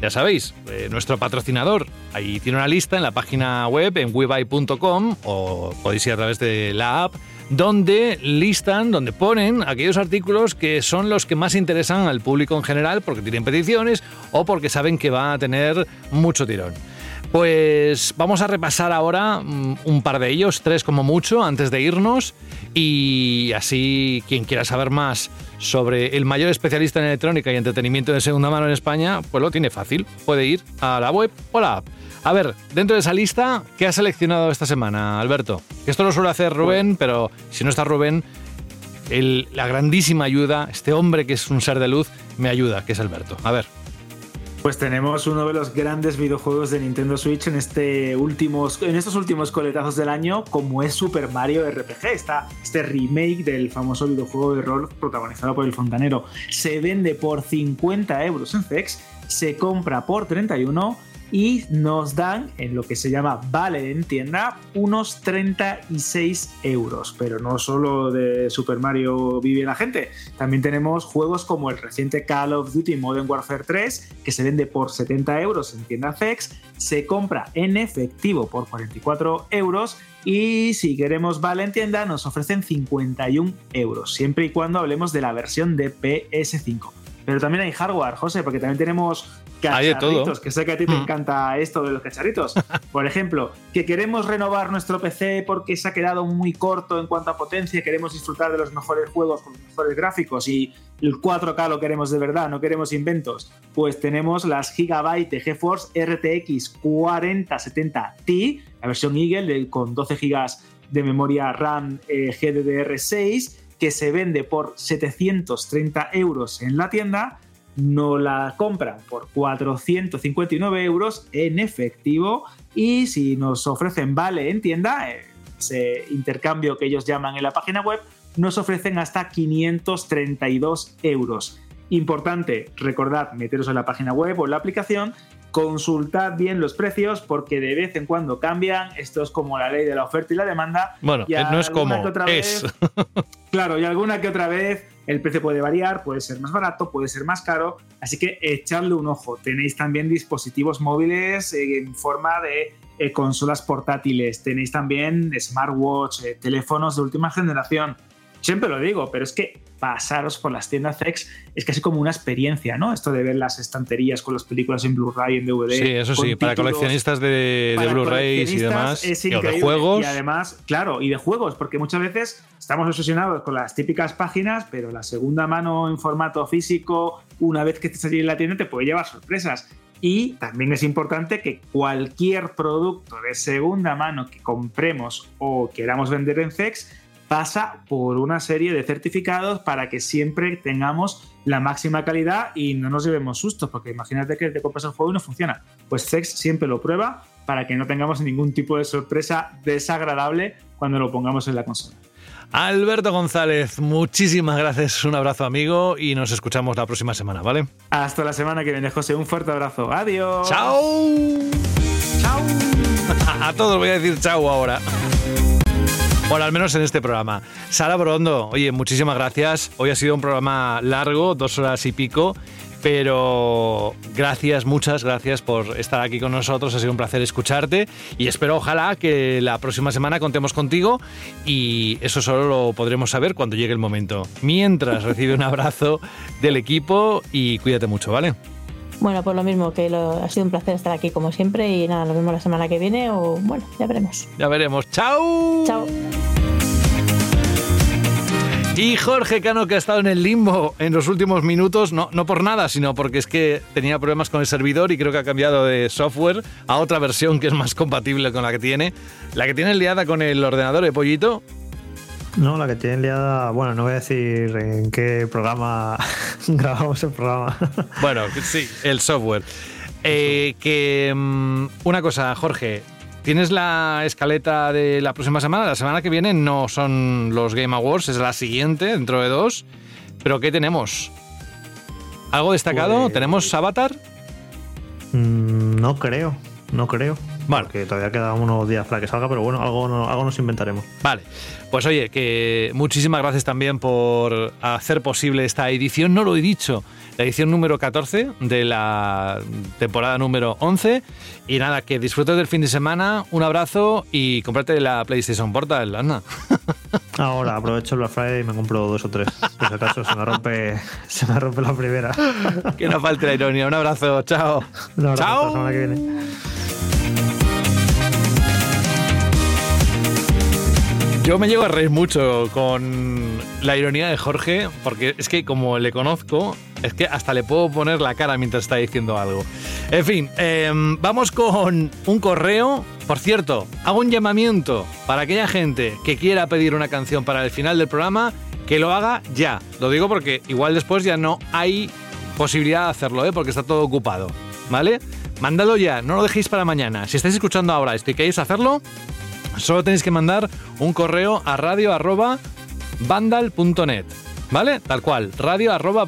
ya sabéis, eh, nuestro patrocinador. Ahí tiene una lista en la página web en webuy.com o podéis ir a través de la app donde listan, donde ponen aquellos artículos que son los que más interesan al público en general porque tienen peticiones o porque saben que va a tener mucho tirón. Pues vamos a repasar ahora mm, un par de ellos, tres como mucho, antes de irnos. Y así, quien quiera saber más sobre el mayor especialista en electrónica y entretenimiento de segunda mano en España, pues lo tiene fácil. Puede ir a la web o la app. A ver, dentro de esa lista, ¿qué has seleccionado esta semana, Alberto? Esto lo suele hacer Rubén, pero si no está Rubén, el- la grandísima ayuda, este hombre que es un ser de luz, me ayuda, que es Alberto. A ver. Pues tenemos uno de los grandes videojuegos de Nintendo Switch en, este últimos, en estos últimos coletazos del año, como es Super Mario RPG. Está este remake del famoso videojuego de rol protagonizado por el fontanero. Se vende por 50 euros en CEX, se compra por 31 y nos dan, en lo que se llama Vale en tienda, unos 36 euros. Pero no solo de Super Mario vive la gente, también tenemos juegos como el reciente Call of Duty Modern Warfare 3, que se vende por 70 euros en tienda FEX, se compra en efectivo por 44 euros y si queremos Vale en tienda nos ofrecen 51 euros, siempre y cuando hablemos de la versión de PS5. Pero también hay hardware, José, porque también tenemos. Cacharritos, que sé que a ti te Mm. encanta esto de los cacharritos. Por ejemplo, que queremos renovar nuestro PC porque se ha quedado muy corto en cuanto a potencia, queremos disfrutar de los mejores juegos con los mejores gráficos y el 4K lo queremos de verdad, no queremos inventos. Pues tenemos las Gigabyte de GeForce RTX 4070 Ti, la versión Eagle con 12 GB de memoria RAM eh, GDDR6, que se vende por 730 euros en la tienda no la compran por 459 euros en efectivo y si nos ofrecen vale en tienda, eh, ese intercambio que ellos llaman en la página web, nos ofrecen hasta 532 euros. Importante, recordad meteros en la página web o en la aplicación, consultad bien los precios porque de vez en cuando cambian, esto es como la ley de la oferta y la demanda. Bueno, y eh, no es alguna como, que otra es. vez- Claro, y alguna que otra vez el precio puede variar, puede ser más barato, puede ser más caro, así que echadle un ojo. Tenéis también dispositivos móviles eh, en forma de eh, consolas portátiles, tenéis también smartwatch, eh, teléfonos de última generación. Siempre lo digo, pero es que pasaros por las tiendas Zex es casi como una experiencia, ¿no? Esto de ver las estanterías con las películas en Blu-ray, en DVD. Sí, eso sí, para títulos, coleccionistas de, Blu-rays y demás, es y de juegos. Y además, claro, y de juegos, porque muchas veces estamos obsesionados con las típicas páginas, pero la segunda mano en formato físico, una vez que estés allí en la tienda, te puede llevar sorpresas. Y también es importante que cualquier producto de segunda mano que compremos o queramos vender en CEX pasa por una serie de certificados para que siempre tengamos la máxima calidad y no nos llevemos sustos, porque imagínate que te compras el juego y no funciona. Pues Sex siempre lo prueba para que no tengamos ningún tipo de sorpresa desagradable cuando lo pongamos en la consola. Alberto González, muchísimas gracias, un abrazo amigo y nos escuchamos la próxima semana, ¿vale? Hasta la semana que viene, José. Un fuerte abrazo. Adiós. ¡Chao! ¡Chao! A todos voy a decir chao ahora. Bueno, al menos en este programa. Sara Brondo, oye, muchísimas gracias. Hoy ha sido un programa largo, dos horas y pico, pero gracias, muchas gracias por estar aquí con nosotros. Ha sido un placer escucharte y espero, ojalá, que la próxima semana contemos contigo y eso solo lo podremos saber cuando llegue el momento. Mientras, recibe un abrazo del equipo y cuídate mucho, ¿vale? Bueno, pues lo mismo, que lo- ha sido un placer estar aquí como siempre y nada, nos vemos la semana que viene o bueno, ya veremos. Ya veremos. ¡Chao! Chao. Y Jorge Cano, que ha estado en el limbo en los últimos minutos, no, no por nada, sino porque es que tenía problemas con el servidor y creo que ha cambiado de software a otra versión que es más compatible con la que tiene. La que tiene liada con el ordenador de Pollito. No, la que tiene liada. Bueno, no voy a decir en qué programa grabamos el programa. Bueno, sí, el software. Eh, que mm, una cosa, Jorge, ¿tienes la escaleta de la próxima semana? La semana que viene no son los Game Awards, es la siguiente, dentro de dos. Pero ¿qué tenemos? ¿Algo destacado? Pues- ¿Tenemos Avatar? Mm, no creo, no creo. Vale. Porque todavía quedan unos días para que salga, pero bueno, algo, no- algo nos inventaremos. Vale, pues oye, que muchísimas gracias también por hacer posible esta edición. No lo he dicho la edición número 14 de la temporada número 11. Y nada, que disfrutes del fin de semana, un abrazo y cómprate la PlayStation Portal, anda. Ahora aprovecho el Black Friday y me compro dos o tres. Por si acaso se me rompe, se me rompe la primera. que no falte la ironía. Un abrazo, chao. Un abrazo, chao. Yo me llego a reír mucho con la ironía de Jorge, porque es que como le conozco, es que hasta le puedo poner la cara mientras está diciendo algo. En fin, eh, vamos con un correo. Por cierto, hago un llamamiento para aquella gente que quiera pedir una canción para el final del programa, que lo haga ya. Lo digo porque igual después ya no hay posibilidad de hacerlo, ¿eh? porque está todo ocupado. ¿Vale? Mándalo ya, no lo dejéis para mañana. Si estáis escuchando ahora esto y queréis hacerlo, solo tenéis que mandar un correo a radio arroba. ¿Vale? Tal cual, radio arroba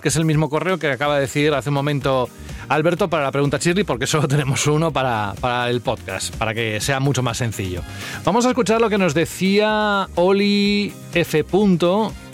que es el mismo correo que acaba de decir hace un momento Alberto para la pregunta Chirri, porque solo tenemos uno para, para el podcast, para que sea mucho más sencillo. Vamos a escuchar lo que nos decía Oli F.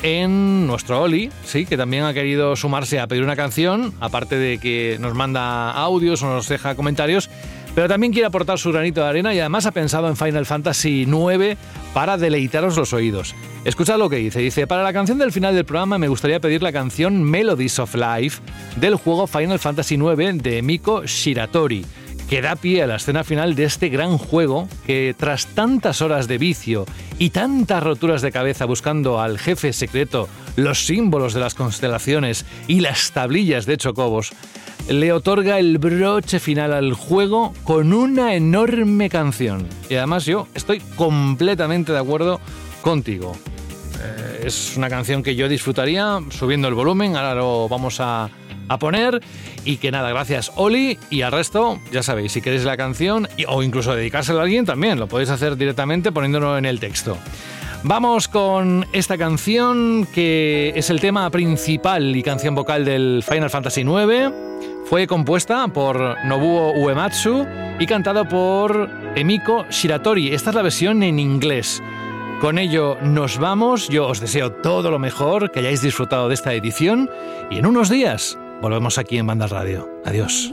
en nuestro Oli, sí, que también ha querido sumarse a pedir una canción, aparte de que nos manda audios o nos deja comentarios pero también quiere aportar su granito de arena y además ha pensado en Final Fantasy IX para deleitaros los oídos. Escuchad lo que dice. Dice, para la canción del final del programa me gustaría pedir la canción Melodies of Life del juego Final Fantasy IX de Miko Shiratori que da pie a la escena final de este gran juego que tras tantas horas de vicio y tantas roturas de cabeza buscando al jefe secreto, los símbolos de las constelaciones y las tablillas de chocobos, le otorga el broche final al juego con una enorme canción. Y además yo estoy completamente de acuerdo contigo. Eh, es una canción que yo disfrutaría subiendo el volumen, ahora lo vamos a, poner. Y que nada, gracias Oli y al resto, ya sabéis, si queréis la canción o incluso dedicárselo a alguien también, lo podéis hacer directamente poniéndolo en el texto. Vamos con esta canción que es el tema principal y canción vocal del Final Fantasy IX. Fue compuesta por Nobuo Uematsu y cantado por Emiko Shiratori. Esta es la versión en inglés. Con ello nos vamos. Yo os deseo todo lo mejor, que hayáis disfrutado de esta edición y en unos días volvemos aquí en Banda Radio. Adiós.